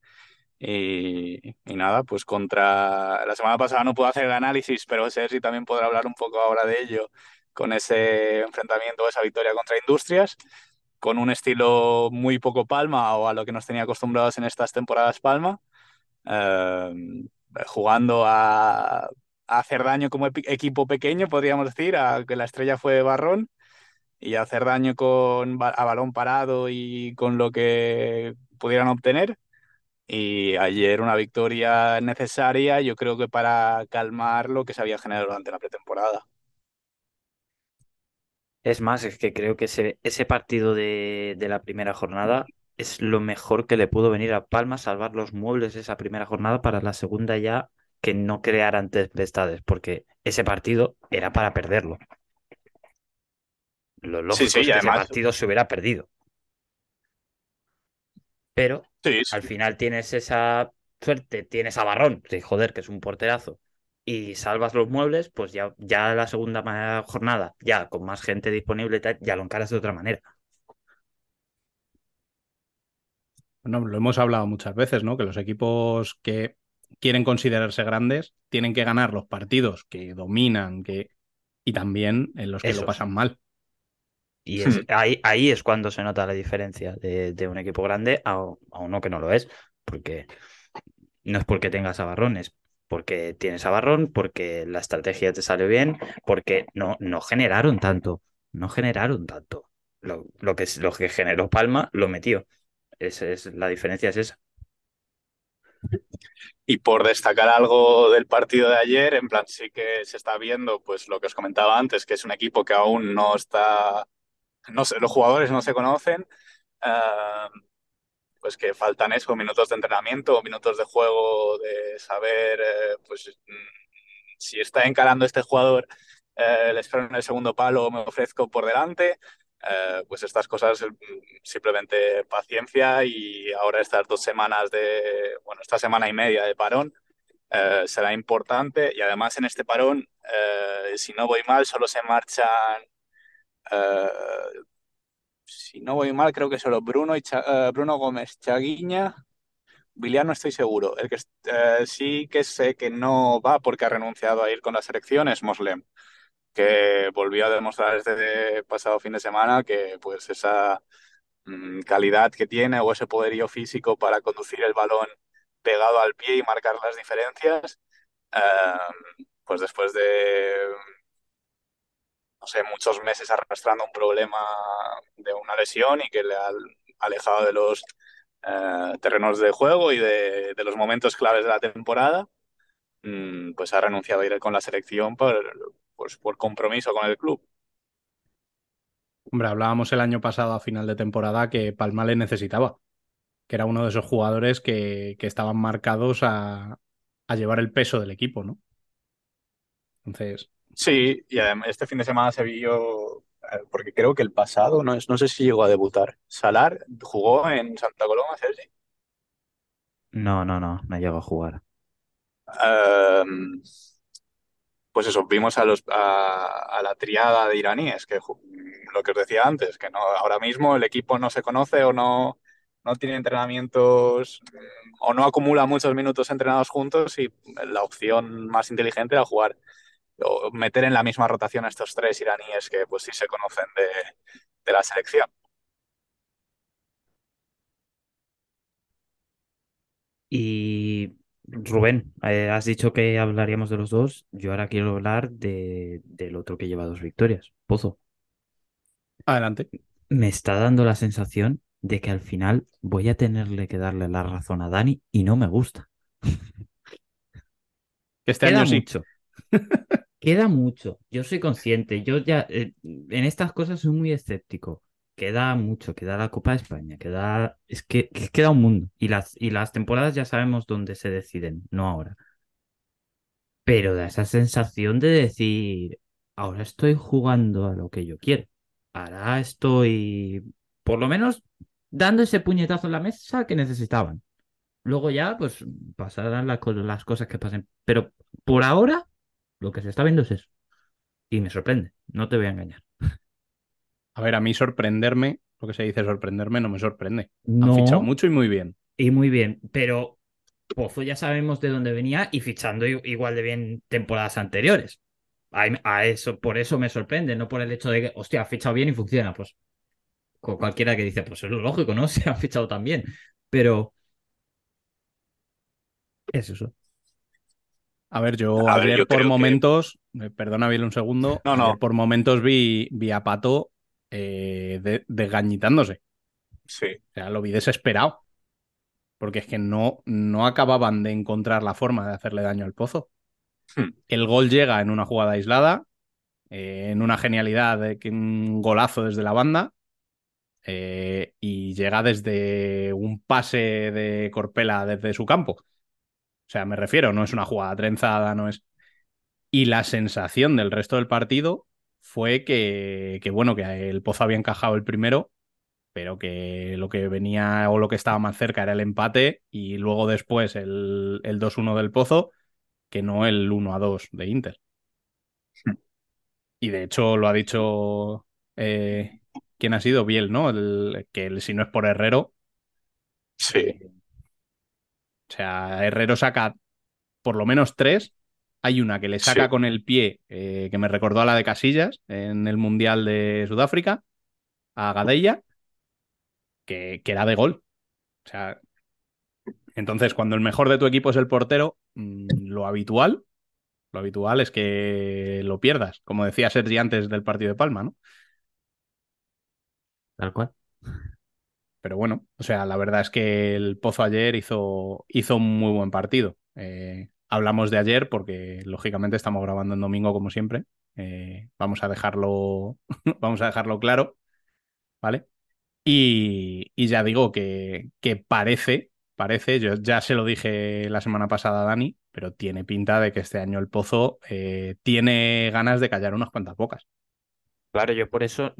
Y, y, nada, pues contra la semana pasada no puedo hacer el análisis, pero Sergi también podrá hablar un poco ahora de ello con ese enfrentamiento, esa victoria contra Industrias, con un estilo muy poco palma o a lo que nos tenía acostumbrados en estas temporadas palma. Eh, jugando a, a, hacer daño como equipo pequeño, podríamos decir, a que la estrella fue Barrón y a hacer daño con a balón parado y con lo que pudieran obtener. Y ayer una victoria necesaria, yo creo que para calmar lo que se había generado durante la pretemporada. Es más, es que creo que ese, ese partido de, de la primera jornada es lo mejor que le pudo venir a Palma salvar los muebles esa primera jornada para la segunda ya que no crearan tempestades, porque ese partido era para perderlo. Lo lógico sí, sí, es que además... ese partido se hubiera perdido. Pero sí, sí. al final tienes esa suerte, tienes a Barrón, que joder, que es un porterazo, y salvas los muebles, pues ya, ya la segunda jornada, ya con más gente disponible, ya lo encaras de otra manera. Bueno, lo hemos hablado muchas veces, ¿no? Que los equipos que quieren considerarse grandes tienen que ganar los partidos que dominan, que y también en los que Esos. lo pasan mal. Y es- ahí, ahí es cuando se nota la diferencia de, de un equipo grande a, a uno que no lo es. Porque no es porque tengas a Barrón, es porque tienes a Barrón, porque la estrategia te salió bien, porque no, no generaron tanto. No generaron tanto. Lo, lo que, lo que generó Palma lo metió. Esa es, la diferencia es esa. Y por destacar algo del partido de ayer, en plan sí que se está viendo, pues lo que os comentaba antes, que es un equipo que aún no está, no sé, los jugadores no se conocen, eh, pues que faltan eso, minutos de entrenamiento, minutos de juego, de saber, eh, pues mm, si está encarando este jugador, eh, le espero en el segundo palo, me ofrezco por delante. Eh, pues estas cosas, mm, simplemente paciencia y ahora estas dos semanas de, bueno, esta semana y media de parón eh, será importante y además en este parón, si no voy mal, solo se marchan, eh, si no voy mal, creo que solo Bruno, y eh, Bruno Gómez, Chaguiña, Biliar no estoy seguro. El que eh, sí que sé que no va porque ha renunciado a ir con la selección es Moslem que volvió a demostrar este pasado fin de semana que pues esa mm, calidad que tiene o ese poderío físico para conducir el balón pegado al pie y marcar las diferencias, pues después de, no sé, muchos meses arrastrando un problema de una lesión y que le ha alejado de los eh, terrenos de juego y de, los momentos claves de la temporada, mm, pues ha renunciado a ir con la selección por, pues, por compromiso con el club. Hombre, hablábamos el año pasado a final de temporada que Palma le necesitaba, que era uno de esos jugadores que, que estaban marcados a, a llevar el peso del equipo, ¿no? Entonces, Sí, y además este fin de semana se vio, eh, porque creo que el pasado, no, es- no sé si llegó a debutar. Salar jugó en Santa Coloma, Sergi. No, no, no, no llego a jugar. Eh, pues eso, vimos a, los, a, a la triada de iraníes, que lo que os decía antes, que no, ahora mismo el equipo no se conoce o no, no tiene entrenamientos mm, o no acumula muchos minutos entrenados juntos y la opción más inteligente era jugar o meter en la misma rotación a estos tres iraníes que pues sí se conocen de, de la selección. Y Rubén, eh, has dicho que hablaríamos de los dos. Yo ahora quiero hablar de, del otro que lleva dos victorias, Pozo. adelante. Me está dando la sensación de que al final voy a tenerle que darle la razón a Dani y no me gusta. Que este Queda año sí. Queda mucho. Yo soy consciente. Yo ya eh, en estas cosas soy muy escéptico. Queda mucho. Queda la Copa de España. Queda. Es que, que queda un mundo. Y las, y las temporadas ya sabemos dónde se deciden, no ahora. Pero da esa sensación de decir. Ahora estoy jugando a lo que yo quiero. Ahora estoy. Por lo menos dando ese puñetazo en la mesa que necesitaban. Luego ya, pues, pasarán las cosas que pasen. Pero por ahora, lo que se está viendo es eso. Y me sorprende, no te voy a engañar. A ver, a mí sorprenderme, lo que se dice sorprenderme, no me sorprende. Han No, fichado mucho y muy bien. y muy bien, pero Pozo ya sabemos de dónde venía y fichando igual de bien temporadas anteriores. A, a eso, por eso me sorprende, no por el hecho de que, hostia, ha fichado bien y funciona. Pues con cualquiera que dice, pues es lo lógico, ¿no? Se han fichado tan bien. Pero es eso. A ver, yo A ver, ayer yo por que- momentos, eh, perdona bien un segundo, No, no. por momentos vi, vi a Pato eh, de- desgañitándose. Sí. O sea, lo vi desesperado. Porque es que no, no acababan de encontrar la forma de hacerle daño al pozo. Hmm. El gol llega en una jugada aislada, eh, en una genialidad de que un golazo desde la banda. eh, y llega desde un pase de Corpela desde su campo. O sea, me refiero, no es una jugada trenzada, no es. Y la sensación del resto del partido fue que, que, bueno, que el Pozo había encajado el primero, pero que lo que venía o lo que estaba más cerca era el empate y luego después el, el 2-1 del Pozo, que no el 1-2 de Inter. Y de hecho lo ha dicho. Eh, ¿Quién ha sido? Biel, ¿no? El, que el- si no es por Herrero, Sí, Eh, O sea, Herrero saca por lo menos tres. Hay una que le saca Sí. con el pie, eh, que me recordó a la de Casillas en el Mundial de Sudáfrica, a Gadella, que, que era de gol. O sea, entonces cuando el mejor de tu equipo es el portero, mm, lo habitual, lo habitual es que lo pierdas, como decía Sergi antes del partido de Palma, ¿no? tal cual. Pero bueno, o sea, la verdad es que el Pozo ayer hizo, hizo un muy buen partido. Eh, hablamos de ayer porque lógicamente estamos grabando en domingo como siempre. Eh, vamos a dejarlo, vamos a dejarlo claro, ¿vale? Y, ya digo que, que parece, parece, yo ya se lo dije la semana pasada a Dani, pero tiene pinta de que este año el Pozo eh, tiene ganas de callar unas cuantas bocas. Claro, yo por eso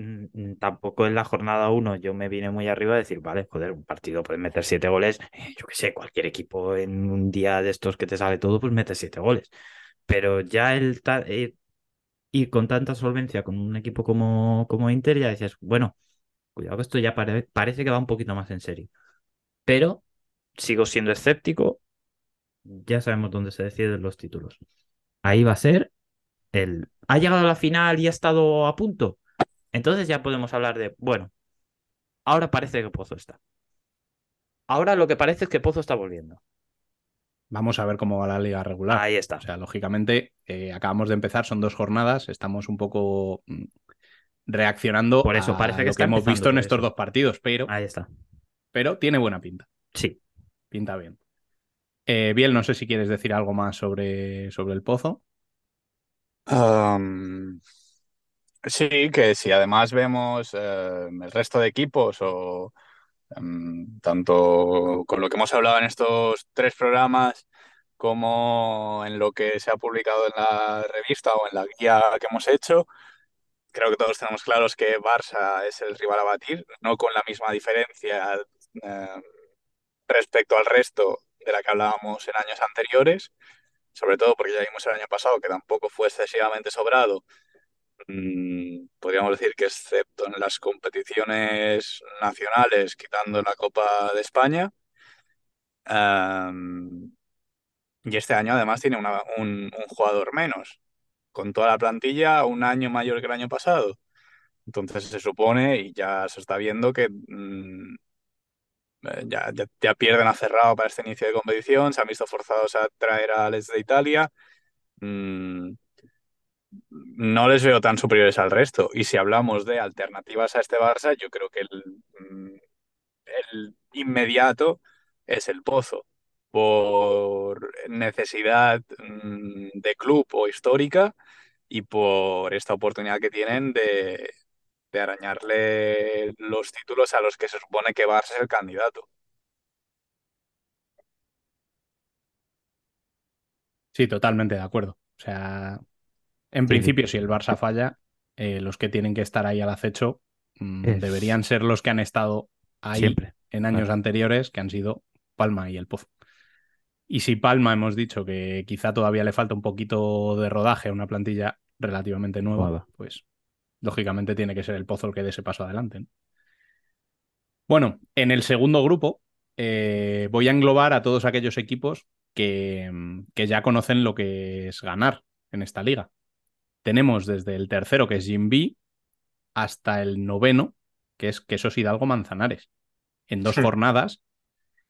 tampoco en la jornada 1 yo me vine muy arriba a decir, vale, joder, un partido puede meter siete goles, eh, yo qué sé, cualquier equipo en un día de estos que te sale todo, pues mete siete goles. Pero ya el eh, ir con tanta solvencia con un equipo como, como Inter, ya decías, bueno, cuidado que esto ya pare- parece que va un poquito más en serio. Pero sigo siendo escéptico, ya sabemos dónde se deciden los títulos. Ahí va a ser el... ¿Ha llegado a la final y ha estado a punto? Entonces ya podemos hablar de, bueno, ahora parece que Pozo está. Ahora lo que parece es que Pozo está volviendo. Vamos a ver cómo va la liga regular. Ahí está. O sea, lógicamente, eh, acabamos de empezar, son dos jornadas, estamos un poco mm, reaccionando Por eso a parece que lo que hemos visto en estos eso. dos partidos, pero, Ahí está. pero tiene buena pinta, Sí. pinta bien. Eh, Biel, no sé si quieres decir algo más sobre, sobre el pozo. Sí, que si además vemos eh, el resto de equipos o em, tanto con lo que hemos hablado en estos tres programas como en lo que se ha publicado en la revista o en la guía que hemos hecho, creo que todos tenemos claros que Barça es el rival a batir, no con la misma diferencia eh, respecto al resto de la que hablábamos en años anteriores, sobre todo porque ya vimos el año pasado que tampoco fue excesivamente sobrado. Mm, podríamos decir que excepto en las competiciones nacionales, quitando la Copa de España, em, y este año además tiene un, jugador menos, con toda la plantilla un año mayor que el año pasado. Entonces se supone y ya se está viendo que mm, ya, ya, pierden a Cerrado para este inicio de competición, se han visto forzados a traer a Les de Italia. Mm, no les veo tan superiores al resto. Y si hablamos de alternativas a este Barça, yo creo que el, mm, inmediato es el Pozo, por necesidad mm, de club o histórica y por esta oportunidad que tienen de, de arañarle los títulos a los que se supone que Barça es el candidato. Sí, totalmente de acuerdo. O sea, en Sí. principio, si el Barça falla, eh, los que tienen que estar ahí al acecho mm, Es- deberían ser los que han estado ahí Siempre, en años claro. anteriores, que han sido Palma y el Pozo. Y si Palma hemos dicho que quizá todavía le falta un poquito de rodaje a una plantilla relativamente nueva, Nueva. pues lógicamente tiene que ser el Pozo el que dé ese paso adelante. ¿no? Bueno, en el segundo grupo eh, voy a englobar a todos aquellos equipos que, que ya conocen lo que es ganar en esta liga. Tenemos desde el tercero, que es Jim B, hasta el noveno, que es Quesos Hidalgo Manzanares. En dos jornadas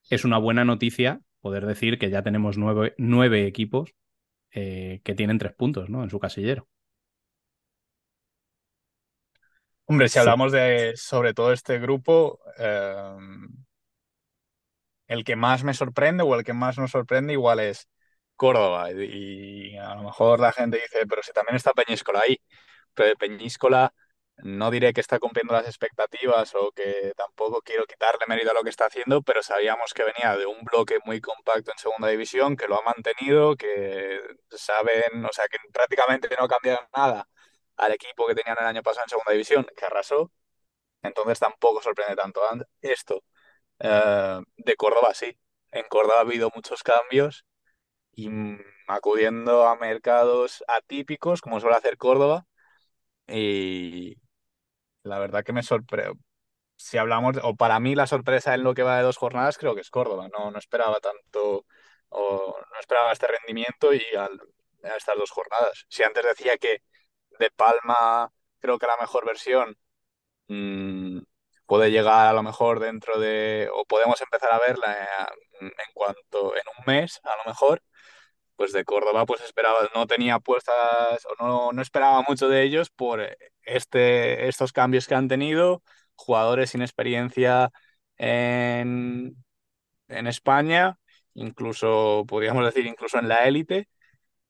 es una buena noticia poder decir que ya tenemos nueve, nueve equipos eh, que tienen tres puntos ¿no? en su casillero. Hombre, si hablamos de sobre todo este grupo, eh, el que más me sorprende o el que más nos sorprende igual es Córdoba. Y, y a lo mejor la gente dice, pero si también está Peñíscola ahí. Pero Peñíscola no diré que está cumpliendo las expectativas o que tampoco quiero quitarle mérito a lo que está haciendo, pero sabíamos que venía de un bloque muy compacto en segunda división, que lo ha mantenido, que saben, o sea, que prácticamente no cambiaron nada al equipo que tenían el año pasado en segunda división, que arrasó. Entonces tampoco sorprende tanto esto. Eh, de Córdoba sí. En Córdoba ha habido muchos cambios y mm, acudiendo a mercados atípicos, como suele hacer Córdoba, y la verdad que me sorprende. si hablamos, o para mí la sorpresa en lo que va de dos jornadas creo que es Córdoba. No, no esperaba tanto, o no esperaba este rendimiento y al, estas dos jornadas. Si antes decía que De Palma creo que la mejor versión. Mmm, puede llegar a lo mejor dentro de, o podemos empezar a verla en, en cuanto, en un mes a lo mejor, pues de Córdoba pues esperaba, no tenía puestas, o no, no esperaba mucho de ellos por este, estos cambios que han tenido, jugadores sin experiencia en, en España, incluso, podríamos decir, incluso en la élite,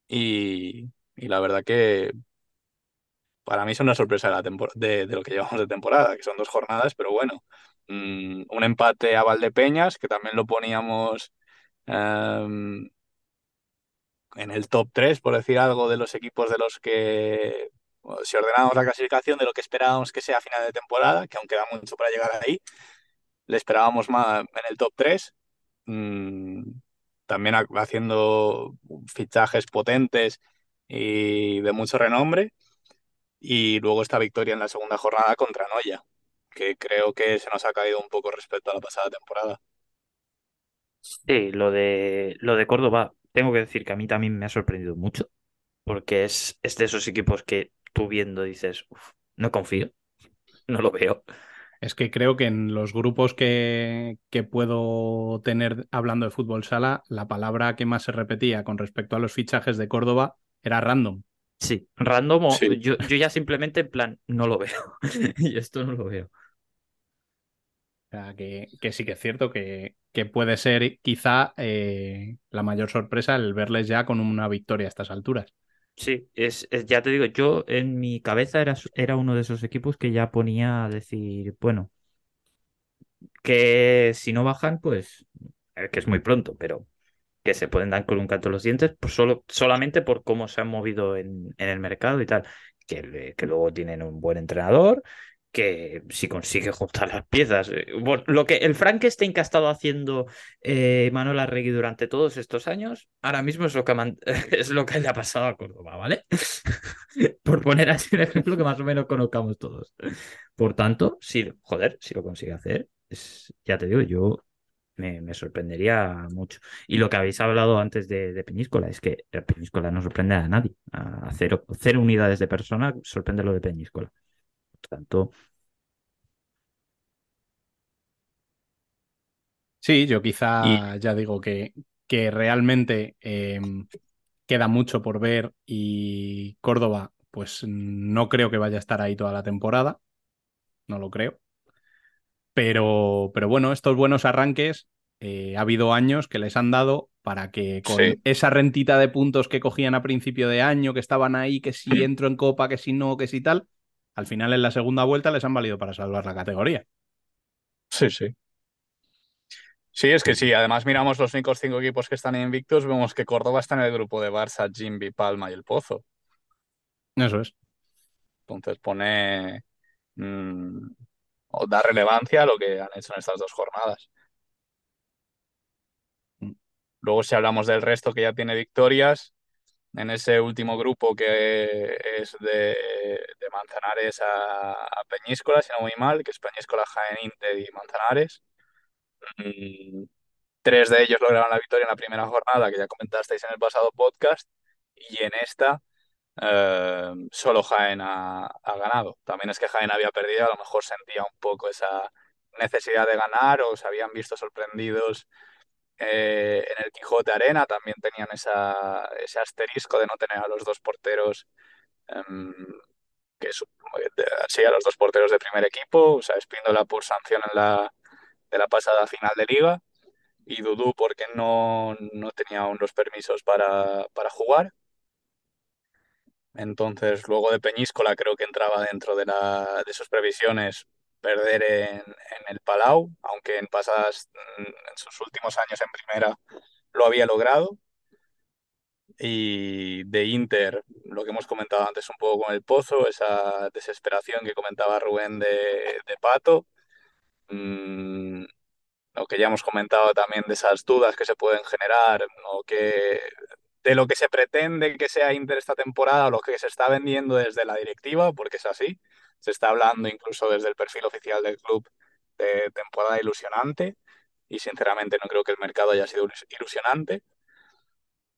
y, y la verdad que para mí es una sorpresa de, la de, de lo que llevamos de temporada, que son dos jornadas, pero bueno, mm, un empate a Valdepeñas, que también lo poníamos em, en el top 3, por decir algo, de los equipos de los que, si ordenamos la clasificación, de lo que esperábamos que sea a final de temporada, que aún queda mucho para llegar ahí, le esperábamos más en el top 3. mm, también ha- haciendo fichajes potentes y de mucho renombre. Y luego esta victoria en la segunda jornada contra Noya, que creo que se nos ha caído un poco respecto a la pasada temporada. Sí, lo de, lo de Córdoba, tengo que decir que a mí también me ha sorprendido mucho, porque es, es de esos equipos que tú viendo dices, "Uf, no confío, no lo veo. Es que creo que en los grupos que, que puedo tener hablando de fútbol sala, la palabra que más se repetía con respecto a los fichajes de Córdoba era random. Sí, random, o- Sí. yo, yo ya simplemente en plan, no lo veo, y esto no lo veo. O sea, que, que sí que es cierto que, que puede ser quizá eh, la mayor sorpresa el verles ya con una victoria a estas alturas. Sí, es, es- ya te digo, yo en mi cabeza era, era uno de esos equipos que ya ponía a decir, bueno, que si no bajan, pues, eh, que es muy pronto, pero que se pueden dar con un canto en los dientes, pues solo, solamente por cómo se han movido en, el mercado y tal, que, luego tienen un buen entrenador, que si consigue juntar las piezas, eh, bueno, lo que el Frankenstein que ha estado haciendo eh, Manuel Arregui durante todos estos años, ahora mismo es lo que, man- es lo que le ha pasado a Córdoba, ¿vale? Por poner así un ejemplo que más o menos conozcamos todos. Por tanto, si, joder, si lo consigue hacer, ya te digo, yo me, me sorprendería mucho. Y lo que habéis hablado antes de, de Peñíscola es que Peñíscola no sorprende a nadie. A cero, cero unidades de persona sorprende lo de Peñíscola. Por tanto, Sí, yo quizá ya digo que, que realmente eh, queda mucho por ver y Córdoba, pues no creo que vaya a estar ahí toda la temporada, no lo creo. Pero, pero bueno, estos buenos arranques eh, ha habido años que les han dado para que con Sí. esa rentita de puntos que cogían a principio de año, que estaban ahí, que si entro en copa, que si no, que si tal, al final en la segunda vuelta les han valido para salvar la categoría. Sí, sí. Sí, es que sí. Además, miramos los únicos cinco equipos que están invictos, vemos que Córdoba está en el grupo de Barça, Jimby, Palma y El Pozo. Eso es. Entonces pone mm, o da relevancia a lo que han hecho en estas dos jornadas. Luego, si hablamos del resto que ya tiene victorias, en ese último grupo que es de, de Manzanares a, a Peñíscola, si no muy mal, que es Peñíscola, Jaén, Inter y Manzanares. Mm, Tres de ellos lograron la victoria en la primera jornada, que ya comentasteis en el pasado podcast, y en esta eh, solo Jaén ha, ha ganado. También es que Jaén había perdido, a lo mejor sentía un poco esa necesidad de ganar o se habían visto sorprendidos eh, en el Quijote Arena, también tenían esa, ese asterisco de no tener a los dos porteros, em, que de- sí, a los dos porteros de primer equipo, o sea, Espíndola por sanción en la, de la pasada final de liga y Dudú porque no, no tenía aún los permisos para, para jugar. Entonces, luego de Peñíscola creo que entraba dentro de, la, de sus previsiones perder en, en el Palau, aunque en pasadas, mm, en sus últimos años en primera lo había logrado. Y de Inter, lo que hemos comentado antes un poco con el Pozo, esa desesperación que comentaba Rubén de, de Pato. Mm, lo que ya hemos comentado también de esas dudas que se pueden generar, o que de lo que se pretende que sea Inter esta temporada lo que se está vendiendo desde la directiva, porque es así. Se está hablando incluso desde el perfil oficial del club de temporada ilusionante y sinceramente no creo que el mercado haya sido ilusionante.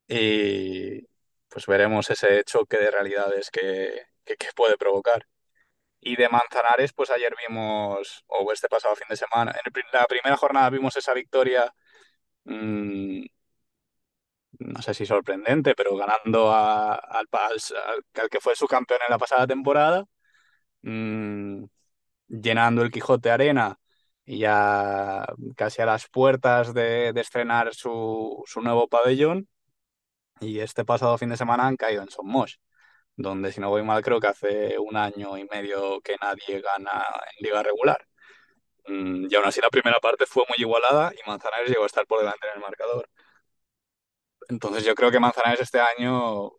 Y pues veremos ese choque de realidades que, que, puede provocar. Y de Manzanares, pues ayer vimos, o este pasado fin de semana, en la primera jornada vimos esa victoria, mmm, no sé si sorprendente, pero ganando a, al, al, al, que fue su campeón en la pasada temporada, mmm, llenando el Quijote Arena y ya casi a las puertas de, de estrenar su, su, nuevo pabellón. Y este pasado fin de semana han caído en Somos donde si no voy mal creo que hace un año y medio que nadie gana en liga regular. Mm, y aún así la primera parte fue muy igualada y Manzanares llegó a estar por delante en el marcador. Entonces yo creo que Manzanares este año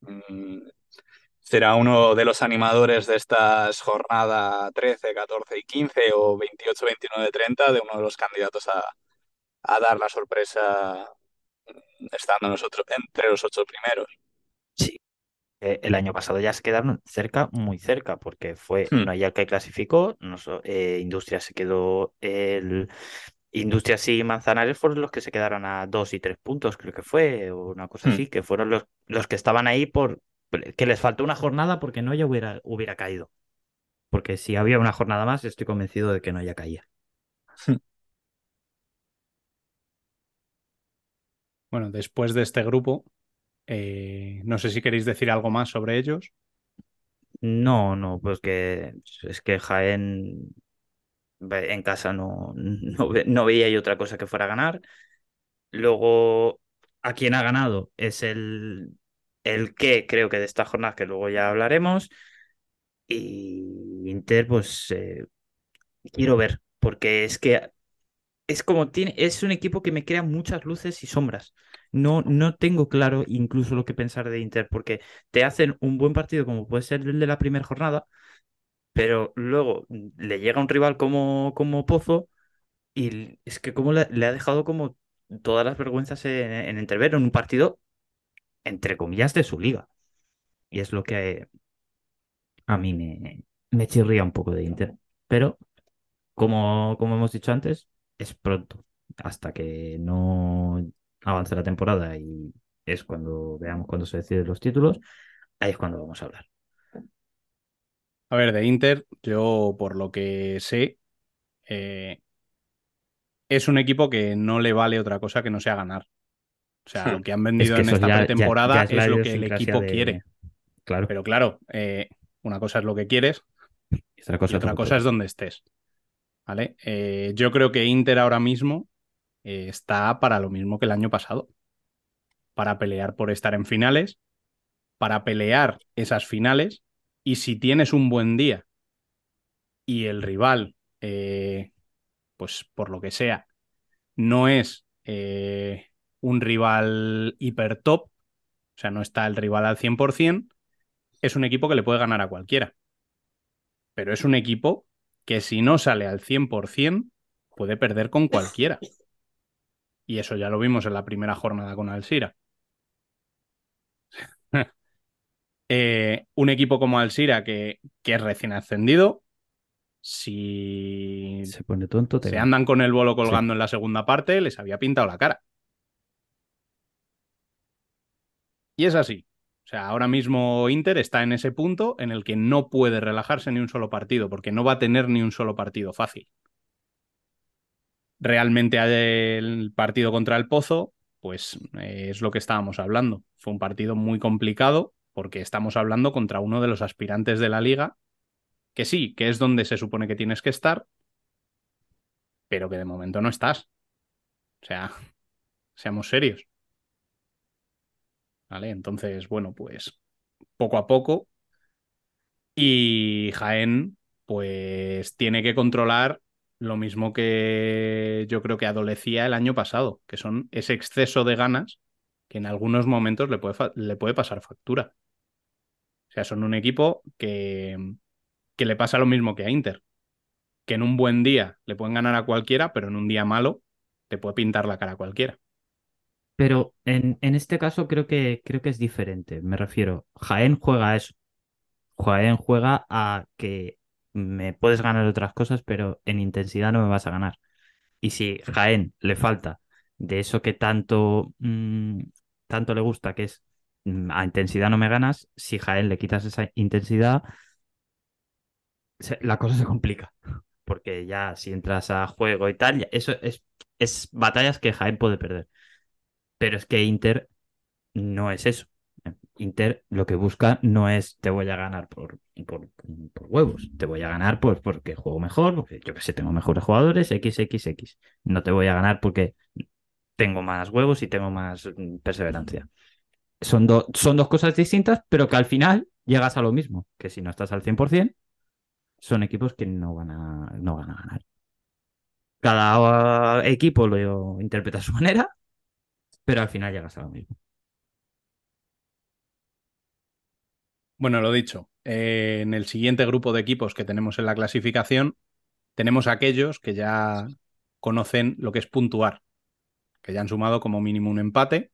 mmm, será uno de los animadores de estas jornadas 13, 14 y 15 o 28, 29, 30 de uno de los candidatos a, a dar la sorpresa mm, estando nosotros entre los ocho primeros. Sí, eh, el año pasado ya se quedaron cerca, muy cerca, porque fue hmm. una ya que clasificó, nos, eh, Industria se quedó, el Industrias y Manzanares fueron los que se quedaron a dos y tres puntos, creo que fue, o una cosa hmm. así, que fueron los, los que estaban ahí por que les faltó una jornada porque no ya hubiera, hubiera caído. Porque si había una jornada más, estoy convencido de que no ya caía. Bueno, después de este grupo, eh, no sé si queréis decir algo más sobre ellos. No, no, pues que es que Jaén en casa no, no, no veía yo otra cosa que fuera ganar. Luego, a quien ha ganado es el, el que creo que de esta jornada, que luego ya hablaremos. Y Inter, pues eh, quiero ver, porque es que es como tiene, es un equipo que me crea muchas luces y sombras. No, no tengo claro incluso lo que pensar de Inter, porque te hacen un buen partido como puede ser el de la primera jornada, pero luego le llega un rival como, como Pozo y es que como le, le ha dejado como todas las vergüenzas en, en entrever en un partido, entre comillas, de su liga. Y es lo que a mí me, me chirría un poco de Inter. Pero, como, como hemos dicho antes, es pronto. Hasta que no avance la temporada y es cuando veamos cuando se deciden los títulos, ahí es cuando vamos a hablar. A ver, de Inter, yo por lo que sé, eh, es un equipo que no le vale otra cosa que no sea ganar. O sea, sí. lo que han vendido es que en esta ya, pretemporada ya, ya es, es lo que el equipo de... quiere. Claro. Pero claro, eh, una cosa es lo que quieres y otra cosa, y otra cosa es donde estés. ¿Vale? Eh, yo creo que Inter ahora mismo eh, está para lo mismo que el año pasado. Para pelear por estar en finales, para pelear esas finales. Y si tienes un buen día y el rival, eh, pues por lo que sea, no es eh, un rival hiper top, o sea, no está el rival al 100%, es un equipo que le puede ganar a cualquiera. Pero es un equipo que si no sale al 100%, puede perder con cualquiera. Y eso ya lo vimos en la primera jornada con Alcira. eh, un equipo como Alcira que, que, es recién ascendido, si se pone tonto, se andan con el bolo colgando sí. en la segunda parte, les había pintado la cara. Y es así. O sea, ahora mismo Inter está en ese punto en el que no puede relajarse ni un solo partido, porque no va a tener ni un solo partido fácil. Realmente el partido contra el Pozo, pues eh, es lo que estábamos hablando. Fue un partido muy complicado porque estamos hablando contra uno de los aspirantes de la liga, que sí, que es donde se supone que tienes que estar, pero que de momento no estás. O sea, seamos serios. ¿Vale? Entonces, bueno, pues poco a poco. Y Jaén, pues tiene que controlar lo mismo que yo creo que adolecía el año pasado, que son ese exceso de ganas que en algunos momentos le puede, le puede pasar factura. O sea, son un equipo que, que le pasa lo mismo que a Inter, que en un buen día le pueden ganar a cualquiera, pero en un día malo te puede pintar la cara a cualquiera. Pero en, en, este caso creo que, creo que es diferente. Me refiero, Jaén juega a eso. Jaén juega a que me puedes ganar otras cosas, pero en intensidad no me vas a ganar. Y si Jaén le falta de eso que tanto, mm, tanto le gusta, que es a intensidad no me ganas, si Jaén le quitas esa intensidad, la cosa se complica. Porque ya si entras a juego y tal, eso es, es batallas que Jaén puede perder. Pero es que Inter no es eso. Inter lo que busca no es te voy a ganar por, por, por huevos, te voy a ganar pues porque juego mejor, porque yo que sé, tengo mejores jugadores, XXX. No te voy a ganar porque tengo más huevos y tengo más mm, perseverancia. Son, son dos cosas distintas, pero que al final llegas a lo mismo, que si no estás al 100%, son equipos que no van a, no van a ganar. Cada uh, equipo lo interpreta a su manera, pero al final llegas a lo mismo. Bueno, lo dicho, eh, en el siguiente grupo de equipos que tenemos en la clasificación, tenemos aquellos que ya conocen lo que es puntuar, que ya han sumado como mínimo un empate,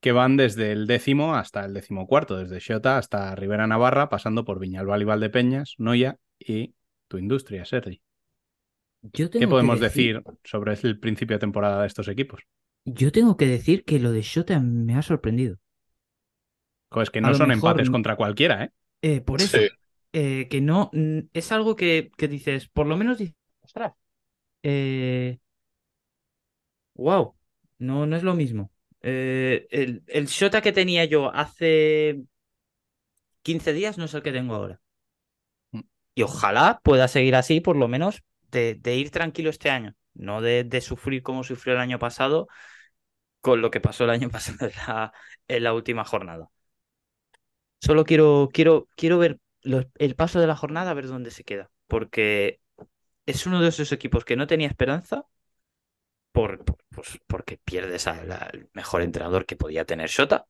que van desde el décimo hasta el decimocuarto, desde Xota hasta Rivera Navarra, pasando por Viñalbal y Valdepeñas, Noya y tu industria, Sergi. Yo ¿Qué que podemos decir sobre el principio de temporada de estos equipos? Yo tengo que decir que lo de Shota me ha sorprendido. Jo, Es que no son mejor empates contra cualquiera, ¿eh? Eh, por eso, Sí. eh, que no, es algo que, que dices, por lo menos dices, ostras, eh, wow, no, no es lo mismo. Eh, el, el Shota que tenía yo hace 15 días no es el que tengo ahora. Mm. Y ojalá pueda seguir así, por lo menos, de, de ir tranquilo este año, no de, de sufrir como sufrió el año pasado con lo que pasó el año pasado en la, en la última jornada. Solo quiero, quiero, quiero ver los- el paso de la jornada, a ver dónde se queda. Porque es uno de esos equipos que no tenía esperanza por, pues, porque pierdes al, mejor entrenador que podía tener Shota.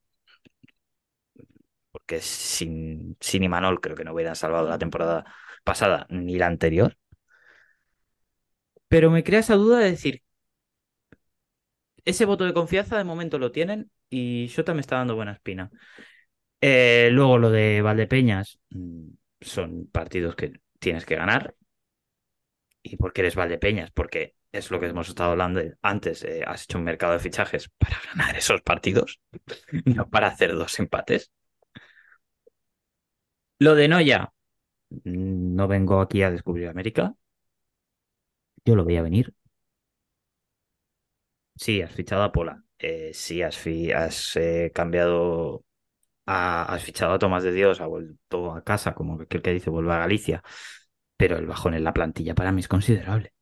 Porque sin, sin Imanol creo que no hubieran salvado la temporada pasada ni la anterior. Pero me crea esa duda de decir, ese voto de confianza de momento lo tienen y Shota me está dando buena espina. Eh, luego lo de Valdepeñas mm, son partidos que tienes que ganar. ¿Y por qué eres Valdepeñas? Porque es lo que hemos estado hablando antes. eh, has hecho un mercado de fichajes para ganar esos partidos, no para hacer dos empates. Lo de Noya, no vengo aquí a descubrir América. Yo lo veía venir. Sí, has fichado a Pola. Eh, sí, has, eh, cambiado a- has fichado a Tomás de Dios, ha vuelto a casa, como aquel que dice vuelve a Galicia, pero el bajón en la plantilla para mí es considerable.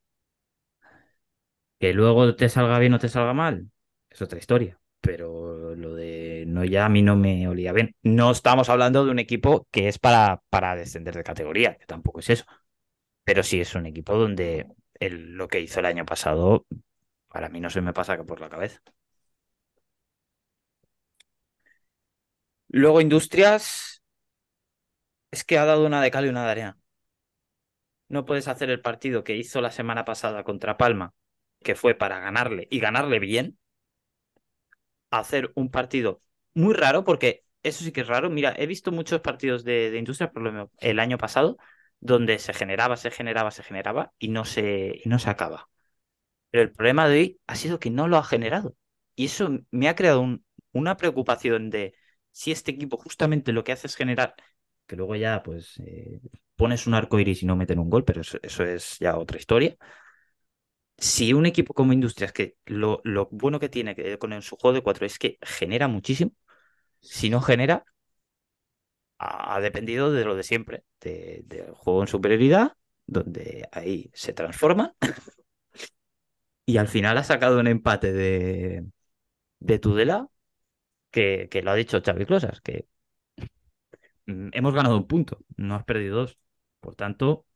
Que luego te salga bien o te salga mal, es otra historia. Pero lo de no ya a mí no me olía bien. No estamos hablando de un equipo que es para, para descender de categoría, que tampoco es eso. Pero sí es un equipo donde lo que hizo el año pasado, para mí no se me pasa por la cabeza. Luego Industrias, es que ha dado una de cal y una de arena. No puedes hacer el partido que hizo la semana pasada contra Palma, que fue para ganarle y ganarle bien, hacer un partido muy raro, porque eso sí que es raro. Mira, he visto muchos partidos de, menos el año pasado, donde se generaba, se generaba, se generaba y no se, y no se acaba. Pero el problema de hoy ha sido que no lo ha generado. Y eso me ha creado un- una preocupación de si este equipo justamente lo que hace es generar, que luego ya pues eh, pones un arco iris y no meten un gol, pero eso es ya otra historia. Si un equipo como Industrias, que lo, lo bueno que tiene con su juego de cuatro es que genera muchísimo, si no genera, ha, dependido de lo de siempre, de- del juego en superioridad, donde ahí se transforma. Y al final ha sacado un empate de, de Tudela que, que lo ha dicho Xavi Closas, que mm, hemos ganado un punto, no has perdido dos. Por tanto,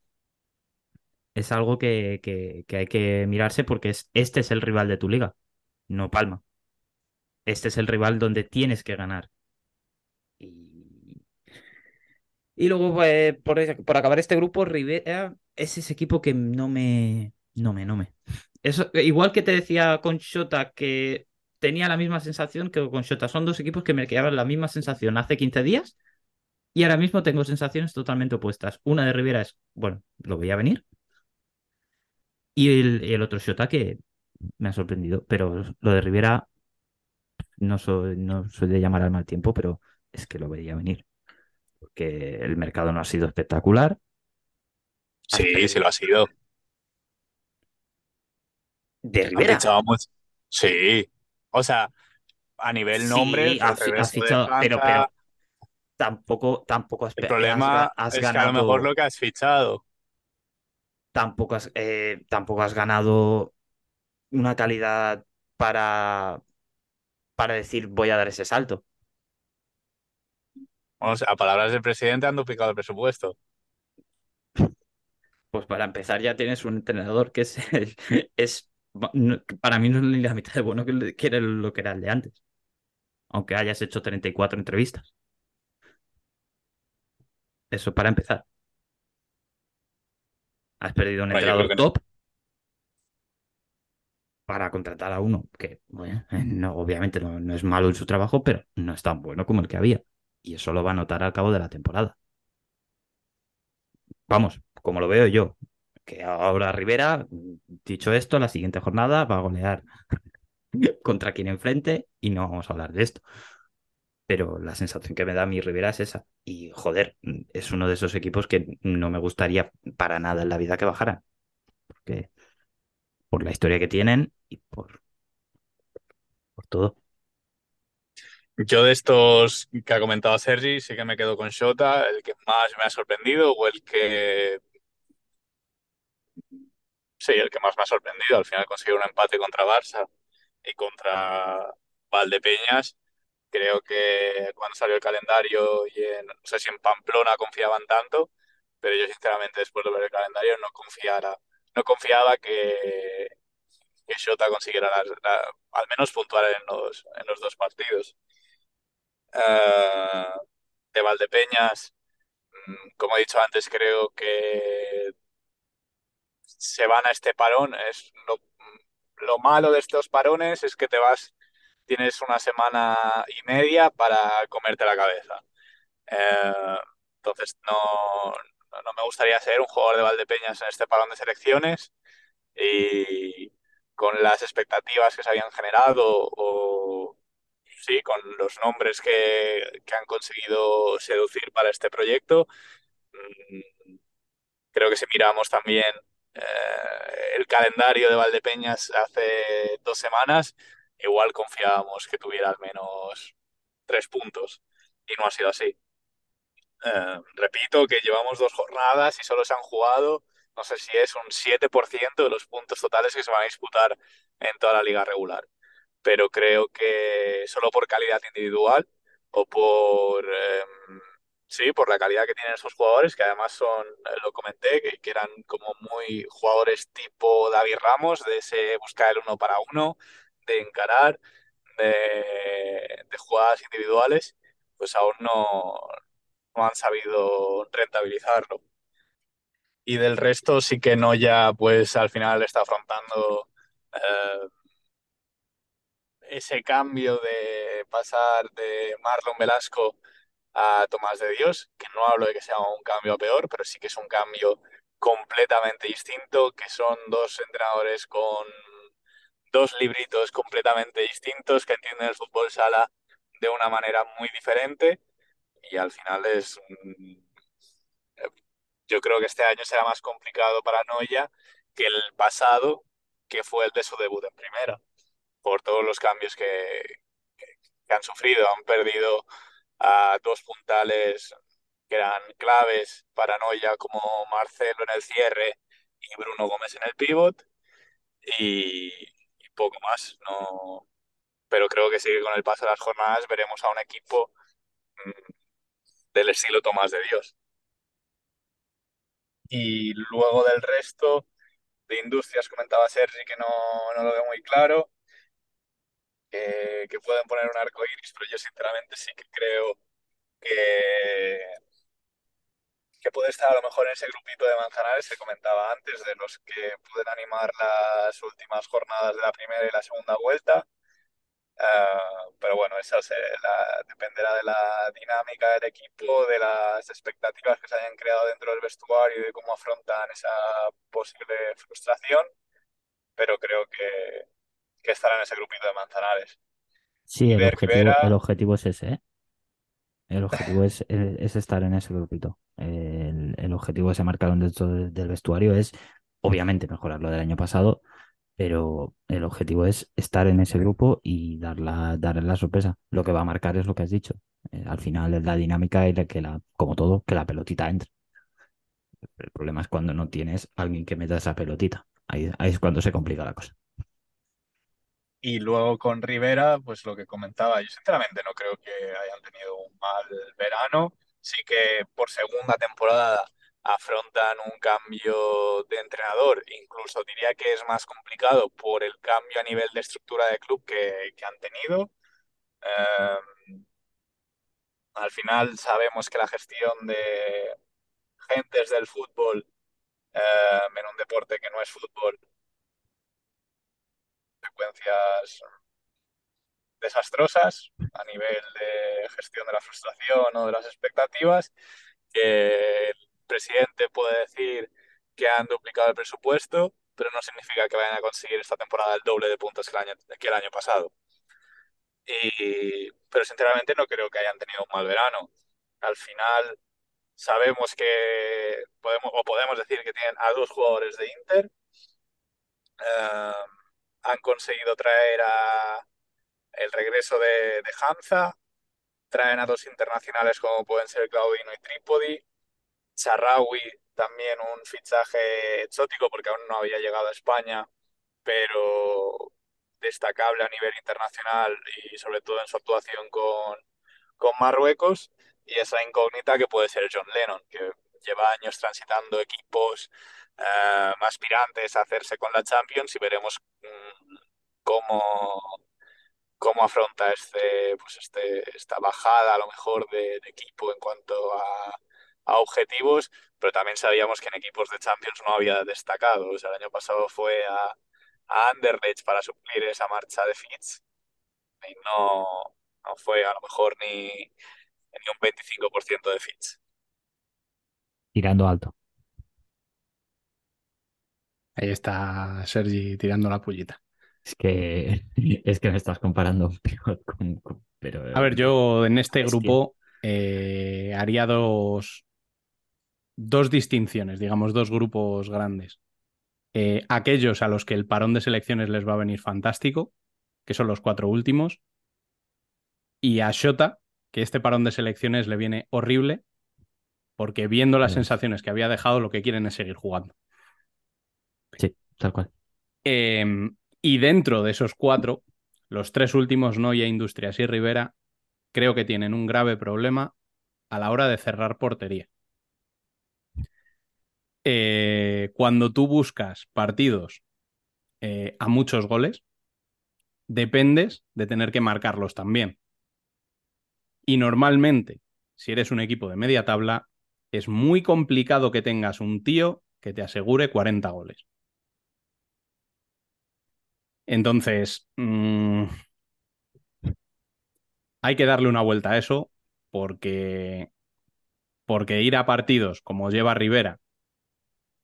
es algo que, que- hay que mirarse porque es, este es el rival de tu liga, no Palma. Este es el rival donde tienes que ganar. Y, y luego, pues, por, por acabar este grupo, Rivera es ese equipo que no me... No me, no me. Eso, igual que te decía con Shota que tenía la misma sensación que con Shota. Son dos equipos que me quedaban la misma sensación hace 15 días Y ahora mismo tengo sensaciones totalmente opuestas. Una de Rivera es, bueno, lo veía venir. Y el, el otro Shota que me ha sorprendido. Pero lo de Rivera no soy, no soy de llamar al mal tiempo, pero es que lo veía venir. Porque el mercado no ha sido espectacular. Sí, sí lo ha sido. De Rivera. Sí. O sea, a nivel Sí, nombre, resto de fichado, pero, pero tampoco, tampoco has, el problema has es que a ganado. lo mejor lo que has fichado. Tampoco has, eh, tampoco has ganado una calidad para, para decir voy a dar ese salto. O sea, a palabras del presidente han duplicado el presupuesto. Pues para empezar ya tienes un entrenador que es, es para mí no es ni la mitad de bueno que, que era lo que era el de antes. Aunque hayas hecho 34 entrevistas. Eso para empezar. Has perdido un entrenador no. top para contratar a uno que, bueno, eh, no, obviamente no, no es malo en su trabajo, pero no es tan bueno como el que había. Y eso lo va a notar al cabo de la temporada. Vamos, como lo veo yo, que ahora Rivera, dicho esto, la siguiente jornada va a golear contra quien enfrente y no vamos a hablar de esto. Pero la sensación que me da mí Rivera es esa. Y joder, es uno de esos equipos que no me gustaría para nada en la vida que bajaran. Porque por la historia que tienen y por, por todo. Yo de estos que ha comentado Sergi, sí que me quedo con Shota, el que más me ha sorprendido o el que... Sí, el que más me ha sorprendido. Al final conseguir un empate contra Barça y contra Valdepeñas. Creo que cuando salió el calendario y en, no sé si en Pamplona confiaban tanto, pero yo sinceramente después de ver el calendario no confiara, no confiaba que, que Shota consiguiera la- al menos puntuar en los, en los dos partidos. Eh, de Valdepeñas, mm, como he dicho antes, creo que se van a este parón. Es lo, lo malo de estos parones es que te vas, tienes una semana y media para comerte la cabeza. Eh, entonces no, no me gustaría ser un jugador de Valdepeñas en este parón de selecciones y con las expectativas que se habían generado o sí, con los nombres que, que han conseguido seducir para este proyecto. mm, Creo que si miramos también eh, el calendario de Valdepeñas hace dos semanas, igual confiábamos que tuviera al menos tres puntos y no ha sido así. Eh, repito que llevamos dos jornadas y solo se han jugado, no sé si es un 7% de los puntos totales que se van a disputar en toda la liga regular. Pero creo que solo por calidad individual o por, eh, sí, por la calidad que tienen esos jugadores, que además son, eh, lo comenté, que eran como muy jugadores tipo David Ramos, de ese buscar el uno para uno, de encarar, de, de jugadas individuales, pues aún no, no han sabido rentabilizarlo. Y del resto sí que no ya pues al final está afrontando eh, ese cambio de pasar de Marlon Velasco a Tomás de Dios, que no hablo de que sea un cambio peor, pero sí que es un cambio completamente distinto, que son dos entrenadores con dos libritos completamente distintos, que entienden el fútbol sala de una manera muy diferente y al final es yo creo que este año será más complicado para Noya que el pasado, que fue el de su debut en primera, por todos los cambios que, han sufrido. Han perdido a dos puntales que eran claves para Noya, como Marcelo en el cierre y Bruno Gómez en el pivot, y poco más. No, pero creo que sí que con el paso de las jornadas veremos a un equipo mm, del estilo Tomás de Dios. Y luego del resto de industrias, comentaba Sergi que no, no lo veo muy claro, que, que pueden poner un arco iris, pero yo sinceramente sí que creo que, que puede estar a lo mejor en ese grupito de Manzanares que comentaba antes, de los que pueden animar las últimas jornadas de la primera y la segunda vuelta. Eh, pero bueno, eso se, la- dependerá de la dinámica del equipo, de las expectativas que se hayan creado dentro del vestuario y de cómo afrontan esa posible frustración, pero creo que, que estará en ese grupito de Manzanares. Sí, el Ver objetivo, el objetivo es ese, ¿eh? El objetivo es, es estar en ese grupito. Objetivo que se marcaron dentro del, del vestuario es, obviamente, mejorar lo del año pasado, pero el objetivo es estar en ese grupo y dar la, darle la sorpresa. Lo que va a marcar es lo que has dicho. Eh, al final es la dinámica y la que la, como todo, que la pelotita entre. El problema es cuando no tienes alguien que meta esa pelotita. Ahí, ahí es cuando se complica la cosa. Y luego con Rivera, pues lo que comentaba, yo sinceramente no creo que hayan tenido un mal verano. Sí que por segunda temporada afrontan un cambio de entrenador. Incluso diría que es más complicado por el cambio a nivel de estructura de club que, que han tenido. Eh, al final sabemos que la gestión de gentes del fútbol eh, en un deporte que no es fútbol, consecuencias desastrosas a nivel de gestión de la frustración o de las expectativas, que el presidente puede decir que han duplicado el presupuesto, pero no significa que vayan a conseguir esta temporada el doble de puntos que el año, que el año pasado. Y, pero sinceramente no creo que hayan tenido un mal verano. Al final sabemos que podemos, o podemos decir que tienen a dos jugadores de Inter. Eh, han conseguido traer a el regreso de, de Hanza, traen a dos internacionales como pueden ser Claudino y Trípodi, Charraui también un fichaje exótico porque aún no había llegado a España, pero destacable a nivel internacional y sobre todo en su actuación con, con Marruecos, y esa incógnita que puede ser John Lennon, que lleva años transitando equipos eh, aspirantes a hacerse con la Champions y veremos mm, cómo, cómo afronta este, pues este, esta bajada a lo mejor de equipo en cuanto a, a, objetivos, pero también sabíamos que en equipos de Champions no había destacado. O sea, el año pasado fue a, a Anderlecht para suplir esa marcha de Fitz y no, no fue a lo mejor ni, ni un 25% de Fitz. Tirando alto. Ahí está Sergi tirando la pullita. Es que, es que me estás comparando con, con- pero, A ver, yo en este Es que- grupo eh, haría dos, dos distinciones, digamos, dos grupos grandes. Eh, aquellos a los que el parón de selecciones les va a venir fantástico, que son los cuatro últimos, y a Shota, que este parón de selecciones le viene horrible, porque viendo las sensaciones que había dejado, lo que quieren es seguir jugando. Sí, tal cual. Eh, y dentro de esos cuatro, los tres últimos, Noia, Industrias y Rivera, creo que tienen un grave problema a la hora de cerrar portería. Eh, cuando tú buscas partidos eh, a muchos goles, dependes de tener que marcarlos también. Y normalmente, si eres un equipo de media tabla, es muy complicado que tengas un tío que te asegure 40 goles. Entonces, mm, hay que darle una vuelta a eso porque, porque ir a partidos como lleva Rivera,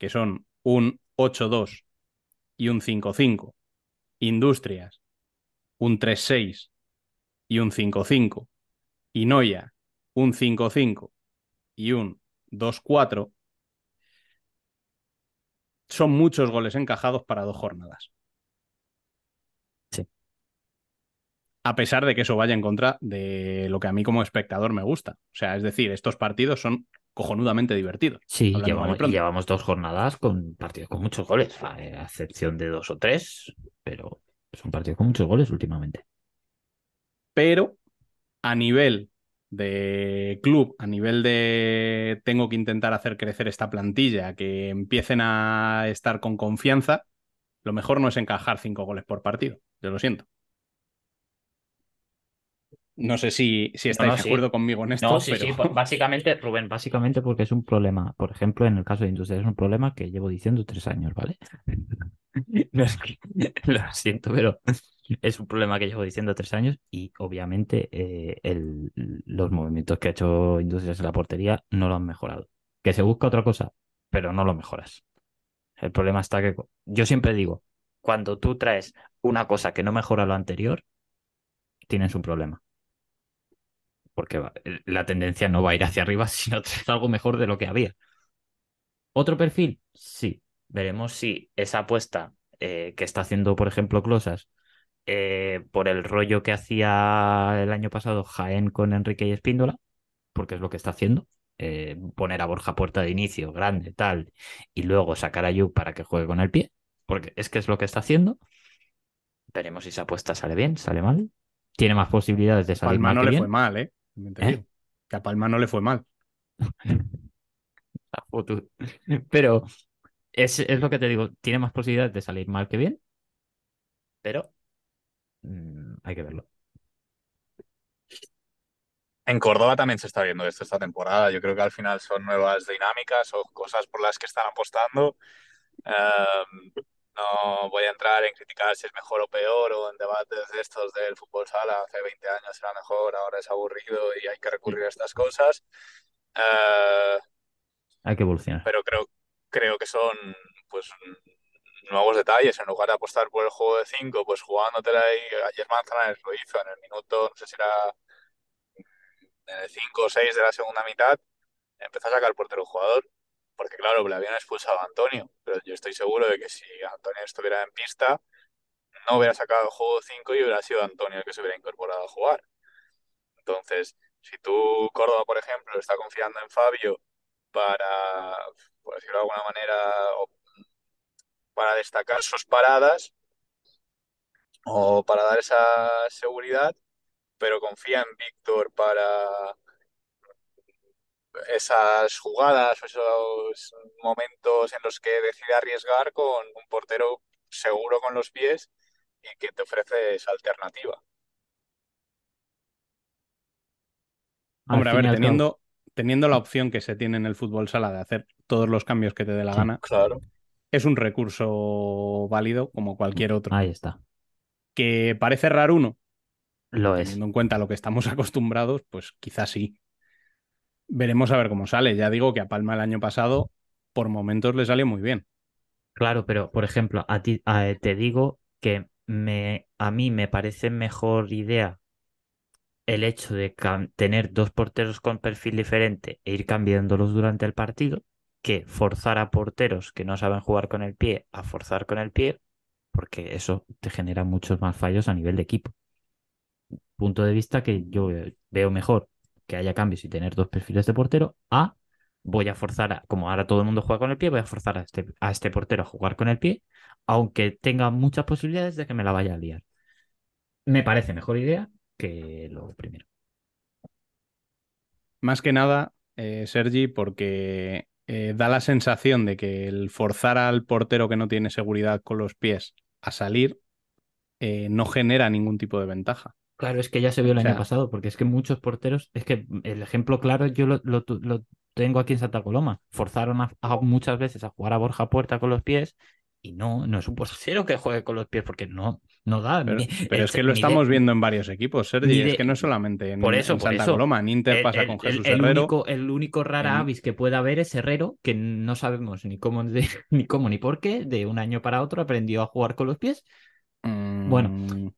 que son un 8-2 y un 5-5, Industrias, un 3-6 y un 5-5, y Noia, un 5-5 y un 2-4, son muchos goles encajados para dos jornadas. Sí. A pesar de que eso vaya en contra de lo que a mí como espectador me gusta. O sea, es decir, estos partidos son cojonudamente divertidos. Sí, llevamos, dos jornadas con partidos con muchos goles, a a excepción de dos o tres, pero son partidos con muchos goles últimamente. pero a nivel de club, a nivel de tengo que intentar hacer crecer esta plantilla, que empiecen a estar con confianza, lo mejor no es encajar cinco goles por partido. Yo lo siento. No sé si, si estáis no, de sí. acuerdo conmigo en esto, No, sí, pero sí, pues, básicamente, Rubén, básicamente porque es un problema. Por ejemplo, en el caso de Industria es un problema que llevo diciendo tres años, ¿vale? No es que, lo siento, pero es un problema que llevo diciendo tres años y obviamente eh, el- los movimientos que ha hecho Industrias en la portería no lo han mejorado. Que se busca otra cosa, pero no lo mejoras. El problema está que yo siempre digo, cuando tú traes una cosa que no mejora lo anterior, tienes un problema. Porque la tendencia no va a ir hacia arriba si no traes algo mejor de lo que había. ¿Otro perfil? Sí. Veremos si esa apuesta eh, que está haciendo, por ejemplo, Closas, eh, por el rollo que hacía el año pasado Jaén con Enrique y Espíndola, porque es lo que está haciendo, eh, poner a Borja Puerta de inicio, grande, tal, y luego sacar a Yu para que juegue con el pie, porque es que es lo que está haciendo. Veremos si esa apuesta sale bien, sale mal. Tiene más posibilidades de salir Palma mal no que le bien. fue mal, ¿eh? También te ¿Eh? digo. Que a Palma no le fue mal. Pero es, es lo que te digo, tiene más posibilidades de salir mal que bien, pero mm, hay que verlo. En Córdoba también se está viendo esto esta temporada. Yo creo que al final son nuevas dinámicas o cosas por las que están apostando. Em, no voy a entrar en criticar si es mejor o peor o en debates de estos del fútbol sala. Hace 20 años era mejor, ahora es aburrido y hay que recurrir a estas cosas. Eh, Hay que evolucionar. pero creo, creo que son pues nuevos detalles. En lugar de apostar por el juego de 5, pues jugándotela ahí. Ayer Manzanares lo hizo en el minuto, no sé si era en el 5 o 6 de la segunda mitad, empezó a sacar el portero jugador. Porque claro, le habían expulsado a Antonio. Pero yo estoy seguro de que si Antonio estuviera en pista, no hubiera sacado el juego 5 y hubiera sido Antonio el que se hubiera incorporado a jugar. Entonces, si tú, Córdoba, por ejemplo, está confiando en Fabio para, por decirlo de alguna manera, para destacar sus paradas o para dar esa seguridad, pero confía en Víctor para esas jugadas o esos momentos en los que decide arriesgar con un portero seguro con los pies y que te ofrece esa alternativa. Al Hombre, a ver, teniendo, teniendo la opción que se tiene en el fútbol sala de hacer todos los cambios que te dé la Sí. gana, Claro. es un recurso válido como cualquier otro. Ahí está. Que parece raro uno, Lo es. teniendo en cuenta lo que estamos acostumbrados, pues quizás sí. Veremos a ver cómo sale. Ya digo que a Palma el año pasado, por momentos le salió muy bien. Claro, pero por ejemplo, a ti te digo que me, a mí me parece mejor idea el hecho de tener dos porteros con perfil diferente e ir cambiándolos durante el partido que forzar a porteros que no saben jugar con el pie a forzar con el pie, porque eso te genera muchos más fallos a nivel de equipo. Punto de vista que yo veo mejor que haya cambios y tener dos perfiles de portero a voy a forzar, a- como ahora todo el mundo juega con el pie, voy a forzar a este, a este portero a jugar con el pie, aunque tenga muchas posibilidades de que me la vaya a liar. Me parece mejor idea que lo primero. Más que nada, eh, Sergi, porque eh, da la sensación de que el forzar al portero que no tiene seguridad con los pies a salir eh, no genera ningún tipo de ventaja. Claro, es que ya se vio el O año pasado, porque es que muchos porteros, es que el ejemplo claro yo lo, lo tu- lo tengo aquí en Santa Coloma. Forzaron a- a muchas veces a jugar a Borja Puerta con los pies y no, no es un portero que juegue con los pies porque no, no da. Pero, ni- pero el- es que lo de- estamos viendo en varios equipos, Sergi. Es que no es solamente en, Por eso, en por Santa eso. Coloma. En Inter El- pasa el- con Jesús el Herrero. único, el único rara avis que pueda haber es Herrero, que no sabemos ni cómo, de- ni cómo ni por qué, de un año para otro aprendió a jugar con los pies. Mm, Bueno.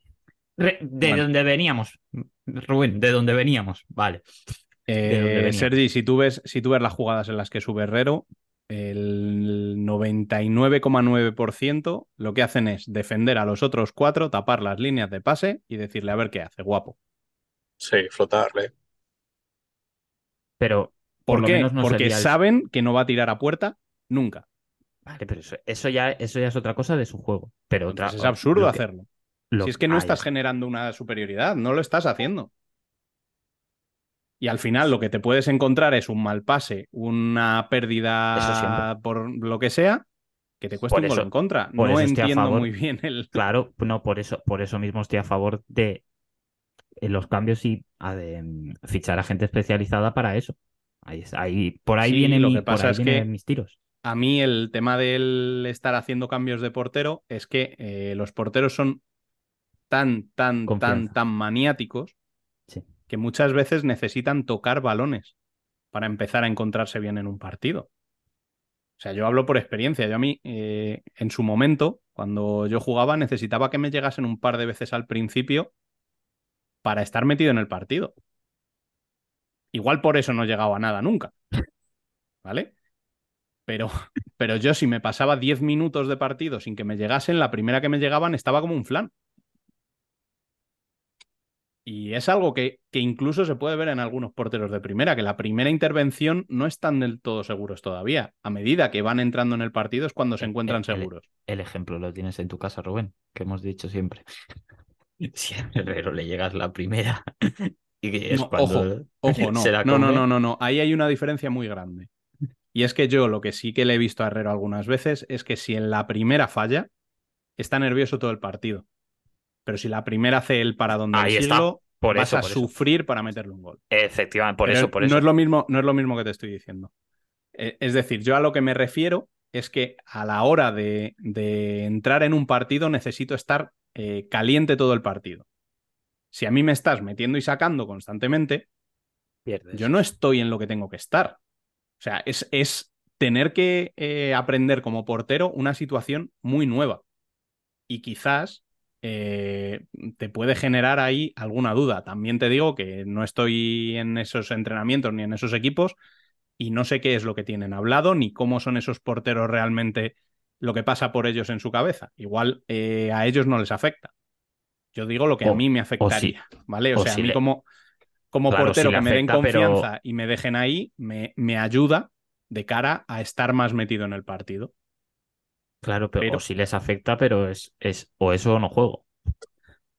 Re- de donde veníamos, Rubén, de donde veníamos, vale. eh, veníamos. Sergi, si tú, ves, si tú ves las jugadas en las que sube Herrero, el 99,9% lo que hacen es defender a los otros cuatro, tapar las líneas de pase y decirle a ver qué hace, guapo. Sí, flotarle. Pero por ¿Por lo qué? menos no Porque sería el- saben que no va a tirar a puerta nunca. Vale, pero eso, eso ya, eso ya es otra cosa de su juego. Pero otra, es absurdo hacerlo. Si es que no estás está. generando una superioridad, no lo estás haciendo. Y al final lo que te puedes encontrar es un mal pase, una pérdida por lo que sea, que te cuesta Por un gol en contra. por No entiendo favor. muy bien el... Claro, no, por eso, por eso mismo estoy a favor de eh, los cambios y a de, mm, fichar a gente especializada para eso. Ahí, ahí, por ahí Sí, vienen lo mi- que pasa es que- mis tiros. A mí el tema del estar haciendo cambios de portero es que eh, los porteros son tan, tan, tan, tan maniáticos Sí. que muchas veces necesitan tocar balones para empezar a encontrarse bien en un partido. O sea, yo hablo por experiencia. Yo a mí, eh, en su momento, cuando yo jugaba, necesitaba que me llegasen un par de veces al principio para estar metido en el partido. Igual por eso no llegaba a nada nunca. ¿Vale? Pero, pero yo si me pasaba 10 minutos de partido sin que me llegasen, la primera que me llegaban estaba como un flan. Y es algo que, que incluso se puede ver en algunos porteros de primera, que la primera intervención no están del todo seguros todavía. A medida que van entrando en el partido es cuando se El- encuentran el- el- seguros. El ejemplo lo tienes en tu casa, Rubén, que hemos dicho siempre. Si a Herrero le llegas la primera y que es No, cuando Ojo, no. se la No, no, no, no, no. Ahí hay una diferencia muy grande. Y es que yo lo que sí que le he visto a Herrero algunas veces es que si en la primera falla, está nervioso todo el partido. Pero si la primera hace el para donde Ahí está. siglo, Por vas eso, a eso. sufrir para meterle un gol. Efectivamente, por Pero eso, por no eso. es lo mismo, no es lo mismo que te estoy diciendo. Eh, Es decir, yo a lo que me refiero es que a la hora de, de entrar en un partido necesito estar eh, caliente todo el partido. Si a mí me estás metiendo y sacando constantemente, Pierdes. yo no estoy en lo que tengo que estar. O sea, es, es tener que eh, aprender como portero una situación muy nueva. Y quizás eh, te puede generar ahí alguna duda. También te digo que no estoy en esos entrenamientos ni en esos equipos y no sé qué es lo que tienen hablado ni cómo son esos porteros realmente lo que pasa por ellos en su cabeza. Igual eh, a ellos no les afecta. Yo digo lo que a O- mí me o sí. afectaría, ¿vale? O, o sea, a mí le- como, como Claro, portero sí que me den pero- confianza y me dejen ahí, me, me ayuda de cara a estar más metido en el partido. Claro, pero, pero- o si les afecta, pero es, es o eso o no juego.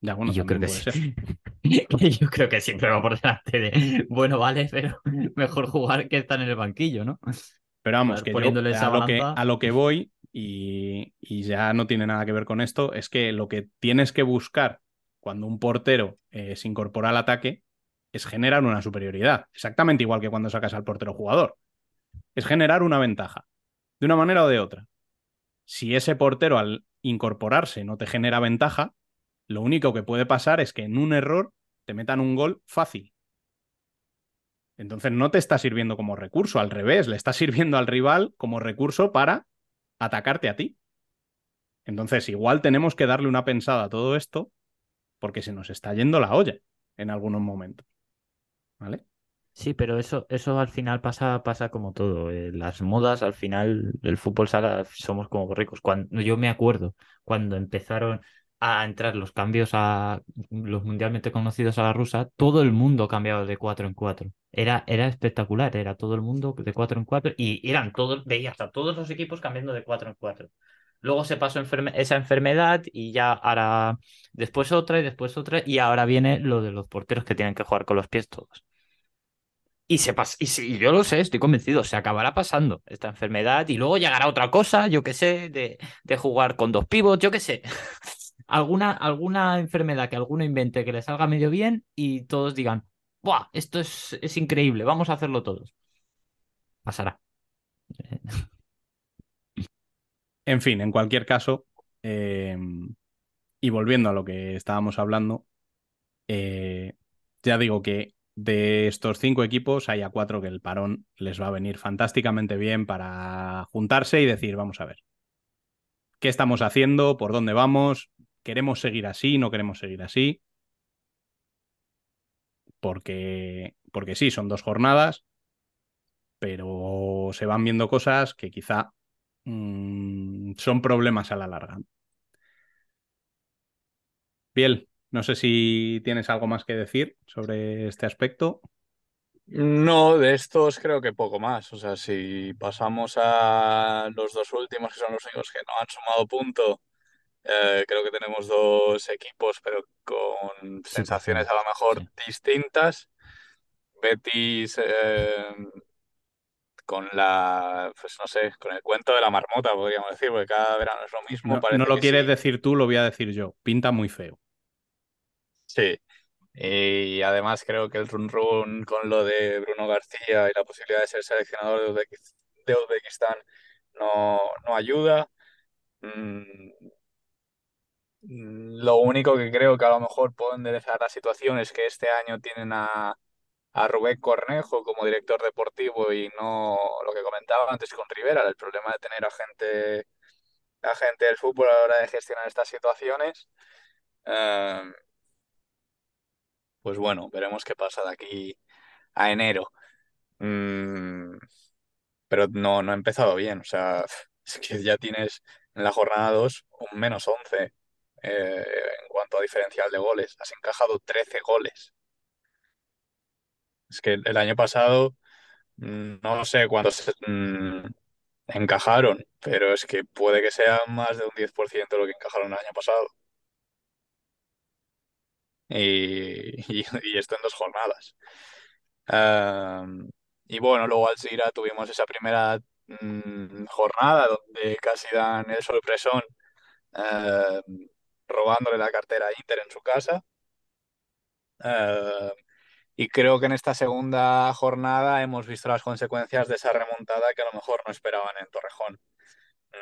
Ya, bueno, yo creo que sí. yo creo que siempre va por delante de, bueno, vale, pero mejor jugar que estar en el banquillo, ¿no? Pero vamos, que yo a lo que, a lo que voy, y, y ya no tiene nada que ver con esto, es que lo que tienes que buscar cuando un portero eh, se incorpora al ataque es generar una superioridad. Exactamente igual que cuando sacas al portero jugador. Es generar una ventaja, de una manera o de otra. Si ese portero al incorporarse no te genera ventaja, lo único que puede pasar es que en un error te metan un gol fácil. Entonces no te está sirviendo como recurso, al revés, le está sirviendo al rival como recurso para atacarte a ti. Entonces igual tenemos que darle una pensada a todo esto porque se nos está yendo la olla en algunos momentos. ¿Vale? Sí, pero eso, eso al final pasa, pasa como todo. eh, las modas, al final, el fútbol sala somos como ricos. Cuando, yo me acuerdo cuando empezaron a entrar los cambios a los mundialmente conocidos a la rusa, todo el mundo cambiaba de 4 en 4. Era, era espectacular, era todo el mundo de 4 en 4 y eran todos, veías todos los equipos cambiando de 4 en 4. Luego se pasó enferme- esa enfermedad y ya ahora después otra y después otra y ahora viene lo de los porteros que tienen que jugar con los pies todos. Y se pas- y yo lo sé, estoy convencido, se acabará pasando esta enfermedad y luego llegará otra cosa, yo qué sé, de, de jugar con dos pivots, yo qué sé. Alguna, alguna enfermedad que alguno invente que le salga medio bien y todos digan, ¡buah! Esto es, es increíble, vamos a hacerlo todos. Pasará. En fin, en cualquier caso, eh, y volviendo a lo que estábamos hablando, eh, ya digo que de estos cinco equipos hay a cuatro que el parón les va a venir fantásticamente bien para juntarse y decir, vamos a ver, ¿qué estamos haciendo? ¿Por dónde vamos? ¿Queremos seguir así? ¿No queremos seguir así? Porque, porque sí, son dos jornadas, pero se van viendo cosas que quizá mm, son problemas a la larga. Piel, no sé si tienes algo más que decir sobre este aspecto. No, de estos creo que poco más. O sea, si pasamos a los dos últimos, que son los únicos que no han sumado punto, eh, creo que tenemos dos equipos, pero con sensaciones a lo mejor sí. distintas. Betis eh, con la, pues no sé, con el cuento de la marmota, podríamos decir, porque cada verano es lo mismo. No, lo que quieres sí. decir tú, lo voy a decir yo. Pinta muy feo. Sí. Y además creo que el run run con lo de Bruno García y la posibilidad de ser seleccionador de, Uzbekis- de Uzbekistán no, no ayuda. Mm, Lo único que creo que a lo mejor puede enderezar la situación es que este año tienen a, a Rubén Cornejo como director deportivo y no lo que comentaba antes con Rivera, el problema de tener a gente, a gente del fútbol a la hora de gestionar estas situaciones. Eh, pues bueno, veremos qué pasa de aquí a enero. Mm, pero no, no ha empezado bien, o sea, es que ya tienes en la jornada 2 un menos 11 eh, en cuanto a diferencial de goles. Has encajado 13 goles. Es que el año pasado no sé cuántos mm, encajaron, pero es que puede que sea más de un 10% lo que encajaron el año pasado. Y, esto en dos jornadas. Y bueno, luego al Sira tuvimos esa primera mm, jornada donde casi dan el sorpresón robándole la cartera a Inter en su casa. Y creo que en esta segunda jornada hemos visto las consecuencias de esa remontada que a lo mejor no esperaban en Torrejón,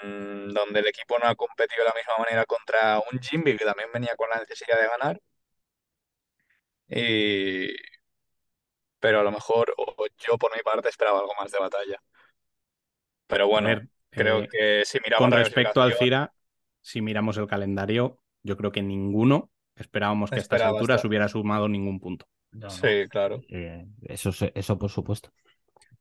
Mm, donde el equipo no ha competido de la misma manera contra un Jimby que también venía con la necesidad de ganar. Y... Pero a lo mejor o yo por mi parte esperaba algo más de batalla. Pero bueno, ver, creo eh, que si miramos con respecto al Cira, si miramos el calendario, yo creo que ninguno esperábamos que a estas alturas estar. hubiera sumado ningún punto. No, no. Sí, claro. Eh, eso, eso por supuesto.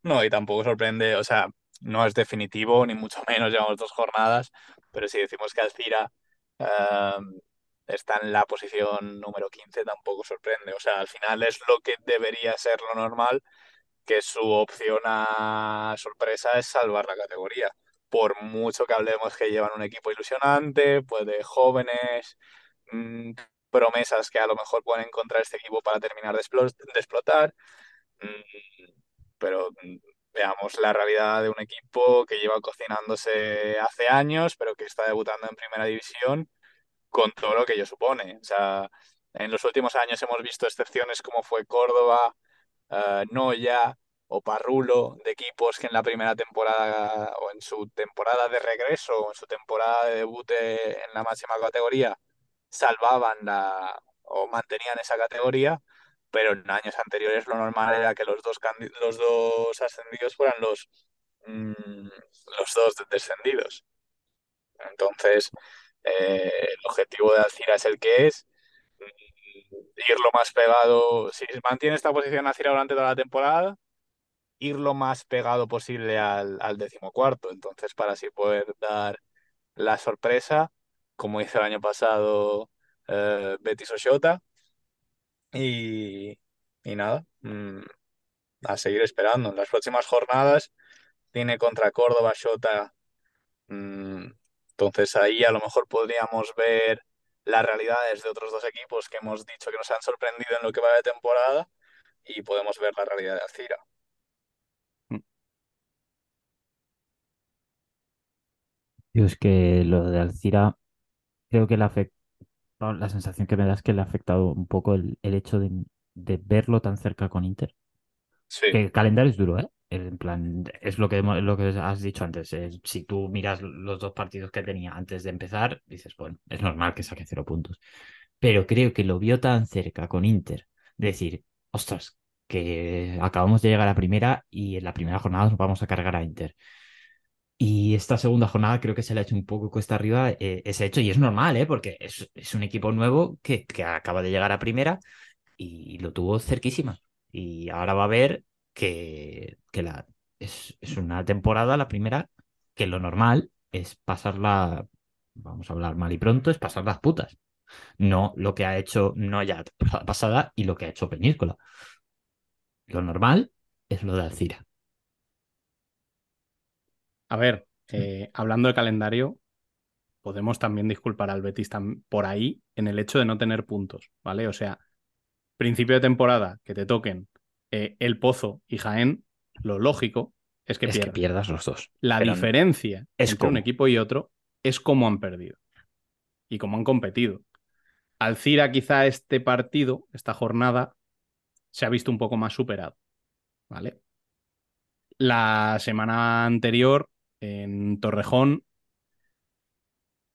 No, y tampoco sorprende, o sea, no es definitivo, ni mucho menos, llevamos dos jornadas, pero si decimos que Alcira eh, está en la posición número 15, tampoco sorprende. O sea, al final es lo que debería ser lo normal, que su opción a sorpresa es salvar la categoría. Por mucho que hablemos que llevan un equipo ilusionante, pues de jóvenes, mm, promesas que a lo mejor pueden encontrar este equipo para terminar de, explo- de explotar. Mm, pero mm, veamos la realidad de un equipo que lleva cocinándose hace años, pero que está debutando en primera división con todo lo que ello supone. O sea, en los últimos años hemos visto excepciones como fue Córdoba, eh, Noya o Parrulo, de equipos que en la primera temporada o en su temporada de regreso o en su temporada de debut en la máxima categoría salvaban la o mantenían esa categoría, pero en años anteriores lo normal era que los dos, los dos ascendidos fueran los, mm, los dos descendidos. Entonces, eh, el objetivo de Alcira es el que es, mm, ir lo más pegado, si mantiene esta posición Alcira durante toda la temporada, ir lo más pegado posible al, al decimocuarto. Entonces, para así poder dar la sorpresa, como hizo el año pasado eh, Betis y, y nada, mm, a seguir esperando. En las próximas jornadas tiene contra Córdoba, Shota. mm, entonces ahí a lo mejor podríamos ver las realidades de otros dos equipos que hemos dicho que nos han sorprendido en lo que va de temporada y podemos ver la realidad de Alcira. Yo es que lo de Alcira, creo que le la sensación que me da es que le ha afectado un poco el, el hecho de, de verlo tan cerca con Inter. Sí, Que el calendario es duro, ¿eh? En plan, es lo que, lo que has dicho antes. es- si tú miras los dos partidos que tenía antes de empezar, dices, bueno, es normal que saque cero puntos. Pero creo que lo vio tan cerca con Inter, de decir, ostras, que acabamos de llegar a primera y en la primera jornada nos vamos a cargar a Inter. Y esta segunda jornada creo que se le ha hecho un poco cuesta arriba eh, ese hecho, y es normal, ¿eh? Porque es, es un equipo nuevo que, que acaba de llegar a primera y lo tuvo cerquísima. Y ahora va a ver que, que la, es, es una temporada, la primera, que lo normal es pasarla, vamos a hablar mal y pronto, es pasar las putas. No lo que ha hecho no ya temporada pasada y lo que ha hecho Peñíscola. Lo normal es lo de Alcira. A ver, eh, hablando de calendario, podemos también disculpar al Betis por ahí en el hecho de no tener puntos, ¿vale? O sea, principio de temporada que te toquen eh, El Pozo y Jaén, lo lógico es que es que pierdas. los dos. La Pero diferencia es entre un equipo y otro es cómo han perdido y cómo han competido. Alcira quizá este partido, esta jornada, se ha visto un poco más superado, ¿vale? La semana anterior en Torrejón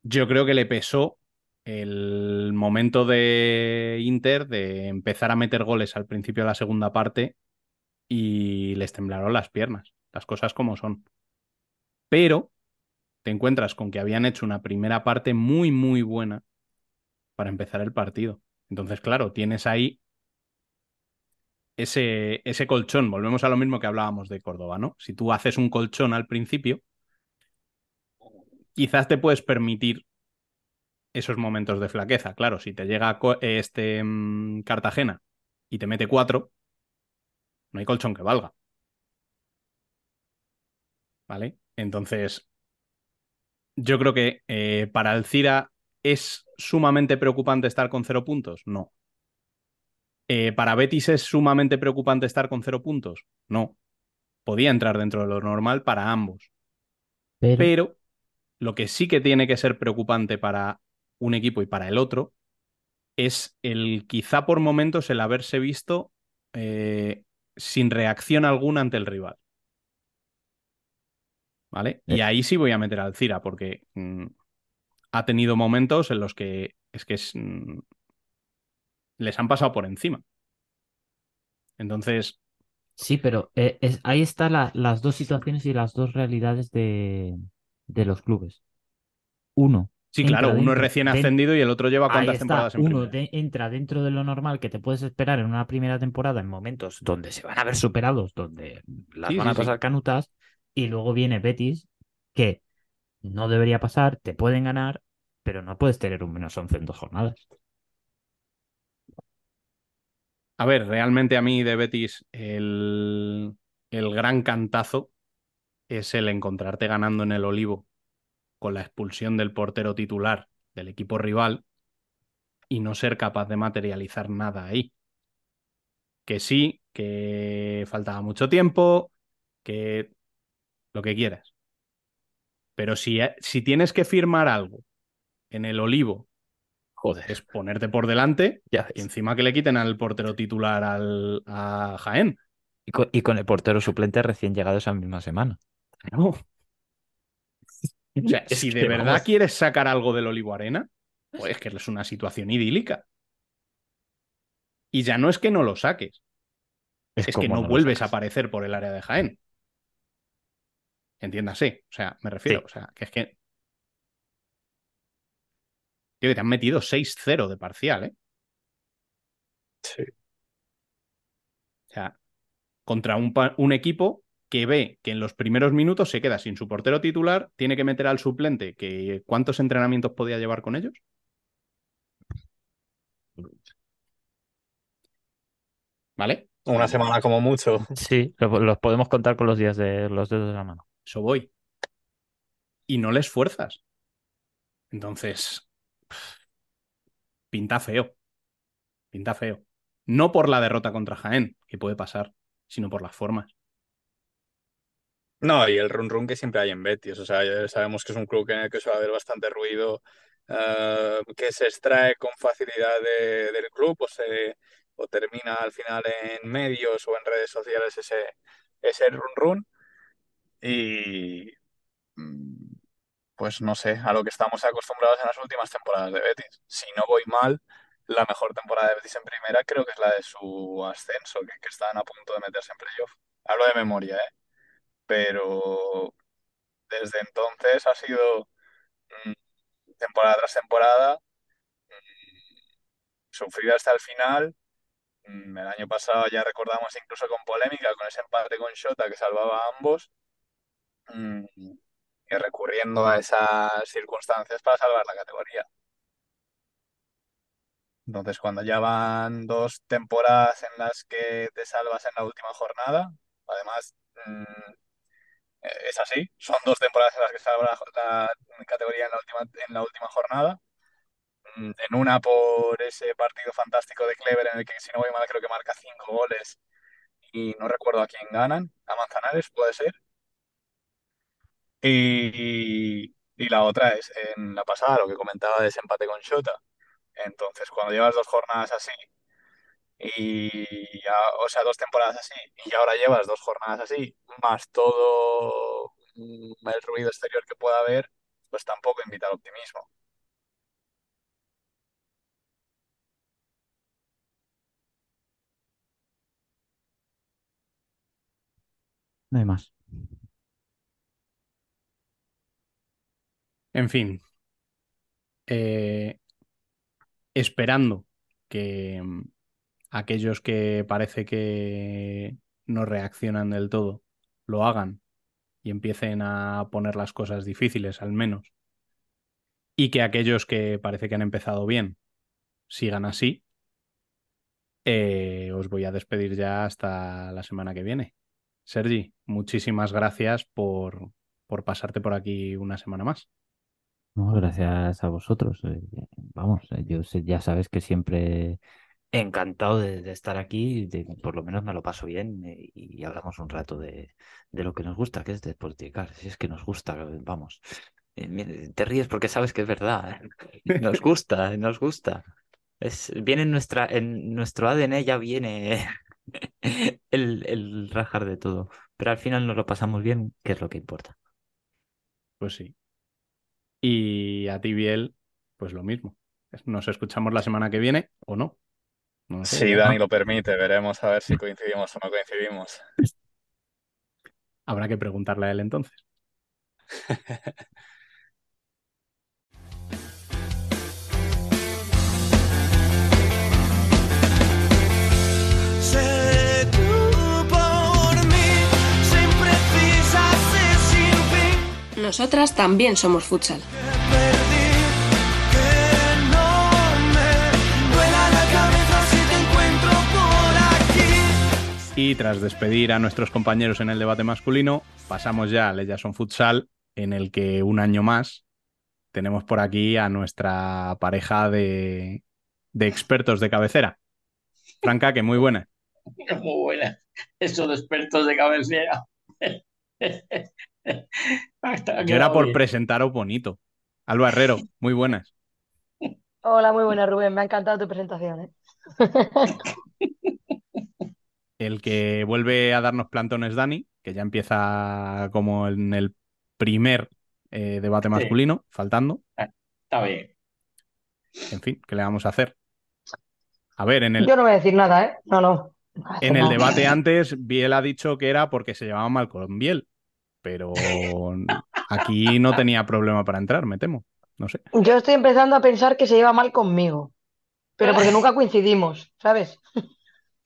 yo creo que le pesó el momento de Inter de empezar a meter goles al principio de la segunda parte y les temblaron las piernas, las cosas como son. Pero te encuentras con que habían hecho una primera parte muy, muy buena para empezar el partido. Entonces, claro, tienes ahí ese, ese colchón. Volvemos a lo mismo que hablábamos de Córdoba, ¿no? Si tú haces un colchón al principio, quizás te puedes permitir esos momentos de flaqueza. Claro, si te llega este mm, Cartagena y te mete cuatro, no hay colchón que valga. ¿Vale? Entonces, yo creo que eh, para el Cira es sumamente preocupante estar con cero puntos. No. Eh, ¿Para Betis es sumamente preocupante estar con cero puntos? No. Podía entrar dentro de lo normal para ambos. Pero... lo que sí que tiene que ser preocupante para un equipo y para el otro es el quizá por momentos el haberse visto eh, sin reacción alguna ante el rival. ¿Vale? Y ahí sí voy a meter al Cira porque mm, ha tenido momentos en los que es que es, mm, les han pasado por encima. Entonces. Sí, pero eh, es, ahí están las dos situaciones y las dos realidades de, de los clubes. Uno. Sí, claro, uno es recién ascendido y el otro lleva cuántas temporadas en Uno entra dentro de lo normal que te puedes esperar en una primera temporada en momentos donde se van a ver superados, donde las van a pasar canutas, y luego viene Betis, que no debería pasar, te pueden ganar, pero no puedes tener un menos 11 en dos jornadas. A ver, realmente a mí de Betis el, el gran cantazo es el encontrarte ganando en el Olivo con la expulsión del portero titular del equipo rival y no ser capaz de materializar nada ahí. Que sí, que faltaba mucho tiempo, que lo que quieras. Pero si, si tienes que firmar algo en el olivo, Joder. es ponerte por delante ya y encima que le quiten al portero titular al, a Jaén. Y con, el portero suplente recién llegado esa misma semana. No. si de verdad quieres sacar algo del Olivo Arena, pues es que es una situación idílica. Y ya no es que no lo saques, es, que no, vuelves a aparecer por el área de Jaén. Entiéndase, o sea, me refiero, o sea, que es que. Tío, que te han metido 6-0 de parcial, ¿eh? Sí. O sea, contra un, un equipo que ve que en los primeros minutos se queda sin su portero titular, tiene que meter al suplente, que ¿cuántos entrenamientos podía llevar con ellos? ¿Vale? Una semana como mucho. Sí, los podemos contar con los días de los dedos de la mano. Eso voy. Y no les fuerzas. Entonces, pinta feo. Pinta feo. No por la derrota contra Jaén, que puede pasar, sino por las formas. No, y el run run que siempre hay en Betis. O sea, ya sabemos que es un club en el que suele haber bastante ruido, eh, que se extrae con facilidad del club o, se, o termina al final en medios o en redes sociales ese, ese run run. Y mm, pues no sé, a lo que estamos acostumbrados en las últimas temporadas de Betis. Si no voy mal, la mejor temporada de Betis en primera creo que es la de su ascenso, que, que están a punto de meterse en playoff. Hablo de memoria, ¿eh? Pero desde entonces ha sido mm, temporada tras temporada, mm, sufrida hasta el final. Mm, el año pasado ya recordamos incluso con polémica, con ese empate con Shota que salvaba a ambos, y recurriendo a esas circunstancias para salvar la categoría. Entonces, cuando ya van dos temporadas en las que te salvas en la última jornada, además es así, son dos temporadas en las que se la, la categoría en la, última, en la última jornada. Mm, en una por ese partido fantástico de Clever en el que, si no voy mal, creo que marca cinco goles y no recuerdo a quién ganan, a Manzanares puede ser. Y, y la otra es en la pasada, lo que comentaba de ese empate con Shota. Entonces, cuando llevas dos jornadas así, y ya, o sea, dos temporadas así, y ahora llevas dos jornadas así, más todo mm, el ruido exterior que pueda haber, pues tampoco invita al optimismo. No hay más. En fin, eh, esperando que, aquellos que parece que no reaccionan del todo lo hagan y empiecen a poner las cosas difíciles al menos. Y que aquellos que parece que han empezado bien sigan así. Eh, os voy a despedir ya hasta la semana que viene. Sergi, muchísimas gracias por, por pasarte por aquí una semana más. No, gracias a vosotros. eh, vamos, eh, yo ya sabes que siempre encantado de, estar aquí, de- por lo menos me lo paso bien eh, y, hablamos un rato de, de lo que nos gusta, que es despoliticar. Si es que nos gusta, vamos. Eh, te ríes porque sabes que es verdad. Nos gusta, nos gusta. Es, viene en nuestra, en nuestro ADN ya viene el, el rajar de todo. Pero al final nos lo pasamos bien, que es lo que importa. Pues sí. Y a ti, Biel, pues lo mismo. Nos escuchamos la semana que viene o no. No lo sé. Si Dani lo permite, veremos a ver si coincidimos o no coincidimos. Habrá que preguntarle a él entonces. Sé tú por mí, sin precisas y sin fin. Nosotras también somos futsal. Y tras despedir a nuestros compañeros en el debate masculino, pasamos ya al Ellas son Futsal, en el que un año más tenemos por aquí a nuestra pareja de, de expertos de cabecera. Franca, que muy buena. Muy buena. Eso de expertos de cabecera. Yo era por bien. presentaros bonito. Alba Herrero, muy buenas. Hola, muy buena Rubén, me ha encantado tu presentación. ¿eh? El que vuelve a darnos plantones Dani, que ya empieza como en el primer eh, debate Sí. masculino, faltando. Está bien. En fin, ¿qué le vamos a hacer? A ver, en el, Yo no voy a decir nada, ¿eh? No, no. en el debate antes, Biel ha dicho que era porque se llevaba mal con Biel, pero aquí no tenía problema para entrar, me temo. No sé. Yo estoy empezando a pensar que se lleva mal conmigo, pero porque nunca coincidimos, ¿sabes?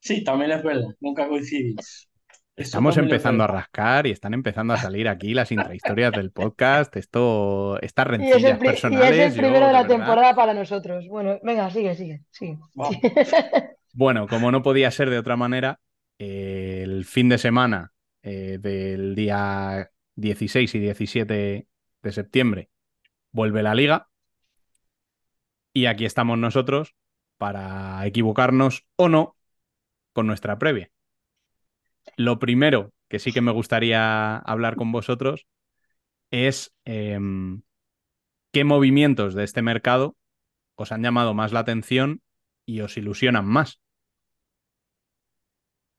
Sí, también es verdad. Nunca coincidís. Estamos empezando a rascar y están empezando a salir aquí las intrahistorias del podcast. Esto, estas Y es el, rencillas pri- y es personales. el yo, primero de la verdad. temporada para nosotros. Bueno, venga, sigue, sigue, sigue. Bueno, como no podía ser de otra manera, eh, el fin de semana eh, del día 16 y 17 de septiembre vuelve la liga y aquí estamos nosotros para equivocarnos o no con nuestra previa. Lo primero que sí que me gustaría hablar con vosotros es em, qué movimientos de este mercado os han llamado más la atención y os ilusionan más.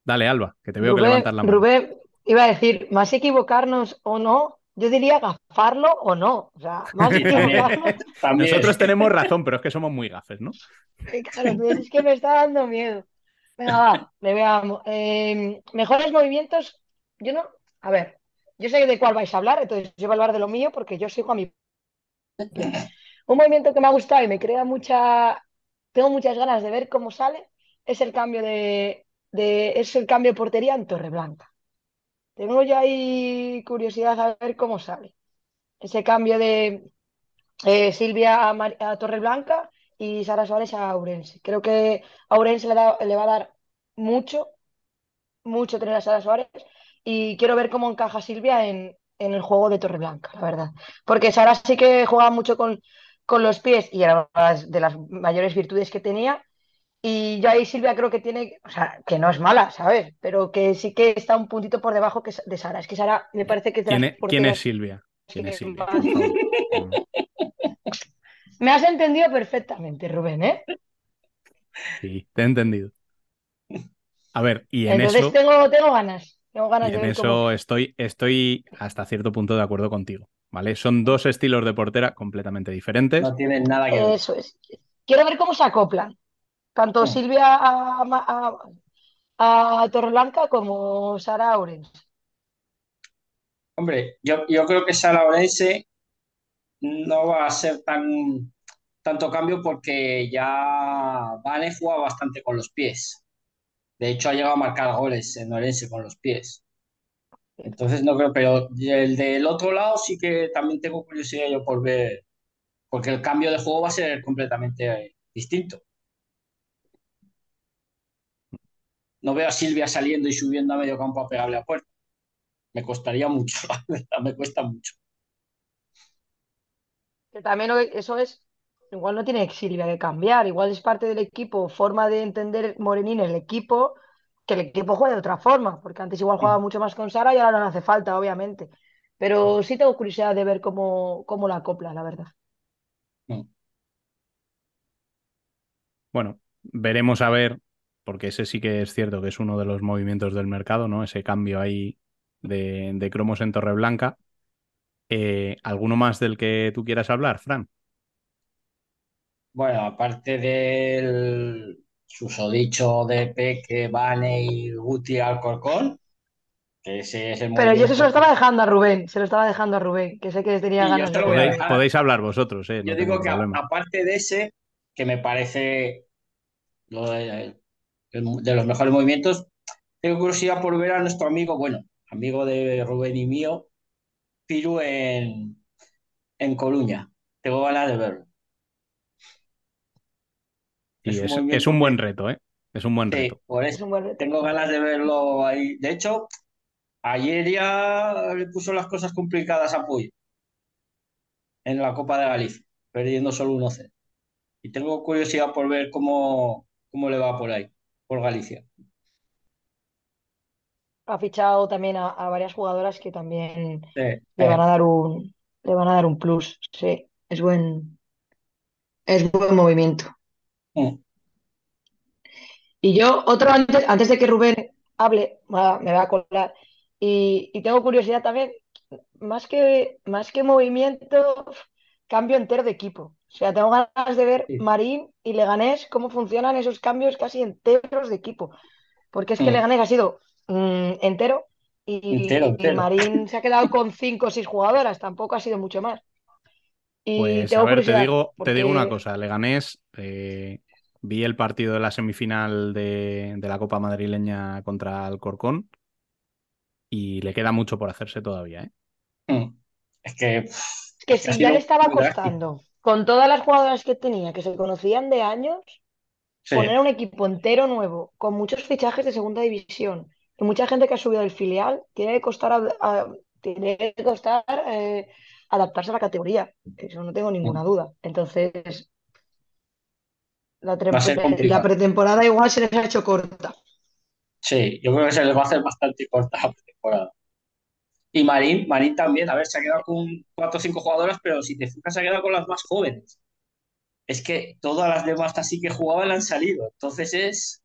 Dale, Alba, que te veo que Rubén, levantas la mano. Rubén, iba a decir, más equivocarnos o no, yo diría gafarlo o no. O sea, más equivocarnos. Nosotros tenemos razón, pero es que somos muy gafes, ¿no? Claro, pero es que me está dando miedo. Venga, va, le veamos. Eh, mejores movimientos, yo no. A ver, yo sé de cuál vais a hablar, entonces yo voy a hablar de lo mío porque yo sigo a mi. Un movimiento que me ha gustado y me crea mucha. Tengo muchas ganas de ver cómo sale, es el cambio de, de- es el cambio de portería en Torreblanca. Tengo yo ahí curiosidad a ver cómo sale. Ese cambio de eh, Silvia a, Mar- a Torreblanca y Sara Suárez a Ourense. Creo que a Ourense le, da- le va a dar mucho, mucho tener a Sara Suárez y quiero ver cómo encaja Silvia en, en el juego de Torreblanca, la verdad. Porque Sara sí que juega mucho con, con los pies y era una de las mayores virtudes que tenía. Y yo ahí Silvia creo que tiene, o sea, que no es mala, ¿sabes? Pero que sí que está un puntito por debajo que, de Sara. Es que Sara me parece que es de ¿Quién las es, quién porteras es Silvia? ¿Quién es Silvia? Me has entendido perfectamente, Rubén, ¿eh? Sí, te he entendido. A ver, y en Entonces eso, tengo, tengo ganas, tengo ganas y de en ver eso cómo... estoy, estoy hasta cierto punto de acuerdo contigo, ¿vale? Son dos estilos de portera completamente diferentes. No tienen nada que ver. Eso es. Quiero ver cómo se acoplan, tanto. Silvia a, a, a Torreblanca como Sara Aurens. Hombre, yo, yo creo que Orense no va a ser tan tanto cambio porque ya Vane juega bastante con los pies. De hecho, ha llegado a marcar goles en Orense con los pies. Entonces no creo, pero el del otro lado sí que también tengo curiosidad yo por ver, porque el cambio de juego va a ser completamente distinto. No veo a Silvia saliendo y subiendo a medio campo a pegarle a puerta. Me costaría mucho, me cuesta mucho. Que también eso es, igual no tiene Silvia que cambiar, igual es parte del equipo, forma de entender Morenín el equipo, que el equipo juegue de otra forma, porque antes igual jugaba mucho más con Sara y ahora no le hace falta, obviamente. Pero sí tengo curiosidad de ver cómo, cómo la acopla, la verdad. Bueno, veremos a ver, porque ese sí que es cierto que es uno de los movimientos del mercado, ¿no? Ese cambio ahí de, de cromos en Torreblanca. Eh, ¿Alguno más del que tú quieras hablar, Fran? Bueno, aparte del susodicho de Peque, Vane y Guti Alcorcón, que ese es el Pero yo se lo estaba dejando a Rubén, se lo estaba dejando a Rubén, que sé que tenía Y ganas de. Podéis, podéis hablar vosotros, ¿eh? No Yo tengo digo que a- aparte de ese, que me parece lo de, de los mejores movimientos, tengo curiosidad por ver a nuestro amigo, bueno, amigo de Rubén y mío, Piru en, en Coruña. Tengo ganas de verlo. Y Es un es, un buen reto, ¿eh? Es un buen Sí, reto. por Es eso tengo ganas de verlo ahí. De hecho, ayer ya le puso las cosas complicadas a Puy en la Copa de Galicia, perdiendo solo 1-0. Y tengo curiosidad por ver cómo, cómo le va por ahí, por Galicia. Ha fichado también a, a varias jugadoras que también Sí, le van a dar un, le van a dar un plus. Sí, es buen, es buen movimiento. Y yo, otro antes, antes de que Rubén hable, me va a colar. Y, y tengo curiosidad también, más que, más que movimiento, cambio entero de equipo. O sea, tengo ganas de ver sí, Marín y Leganés cómo funcionan esos cambios casi enteros de equipo. Porque es que mm, Leganés ha sido mm, entero entero, y. Marín se ha quedado con cinco o seis jugadoras, tampoco ha sido mucho más. Y Pues a ver, te digo, te digo una cosa. Leganés, eh, vi el partido de la semifinal de, de la Copa Madrileña contra Alcorcón y le queda mucho por hacerse todavía, ¿eh? Mm. Es que, es que si ya le estaba costando, con todas las jugadoras que tenía, que se conocían de años, poner Sí, un equipo entero nuevo, con muchos fichajes de segunda división y mucha gente que ha subido del filial, tiene que costar, a- a- tiene que costar eh, adaptarse a la categoría. Eso no tengo ninguna mm, duda. Entonces, la, pretemporada igual se les ha hecho corta. Sí, yo creo que se les va a hacer bastante corta la temporada. Y Marín, Marín también, a ver, se ha quedado con cuatro o cinco jugadoras, pero si te fijas, se ha quedado con las más jóvenes. Es que todas las demás así que jugaban han salido. Entonces es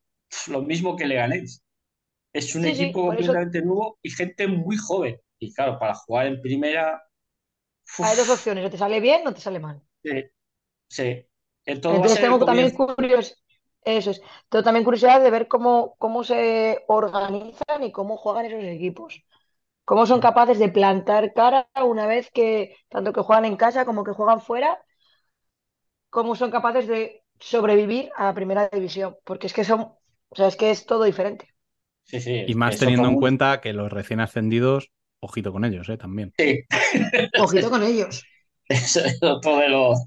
lo mismo que Leganés. Es un Sí, equipo eso completamente nuevo y gente muy joven. Y claro, para jugar en primera, hay dos opciones, o te sale bien o te sale mal. sí, sí. Entonces tengo también curiosidad, eso es, tengo también curiosidad de ver cómo, cómo se organizan y cómo juegan esos equipos. Cómo son capaces de plantar cara una vez que, tanto que juegan en casa como que juegan fuera, cómo son capaces de sobrevivir a la primera división. Porque es que son, o sea, es que es todo diferente. Sí, sí, Y más teniendo en cuenta que los recién ascendidos, ojito con ellos, ¿eh? También. Sí, Ojito con ellos. eso es otro de los,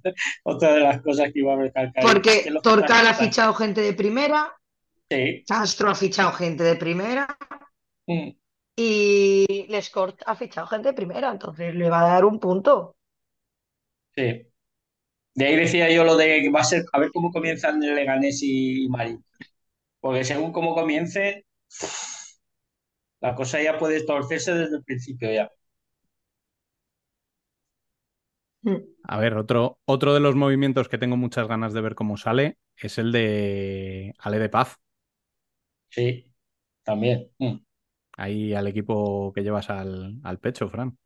otra de las cosas que iba a recalcar. Es que Porque Torcal ha fichado gente de primera, Sí, Castro ha fichado gente de primera mm, y Lescort ha fichado gente de primera. Entonces le va a dar un punto. sí. De ahí decía yo lo de que va a ser, a ver cómo comienzan el Leganés y Marín. Porque según cómo comience, la cosa ya puede torcerse desde el principio ya. Mm. A ver, otro, otro de los movimientos que tengo muchas ganas de ver cómo sale es el de Ale de Paz. Sí, también. mm. Ahí al equipo que llevas al, al pecho, Fran.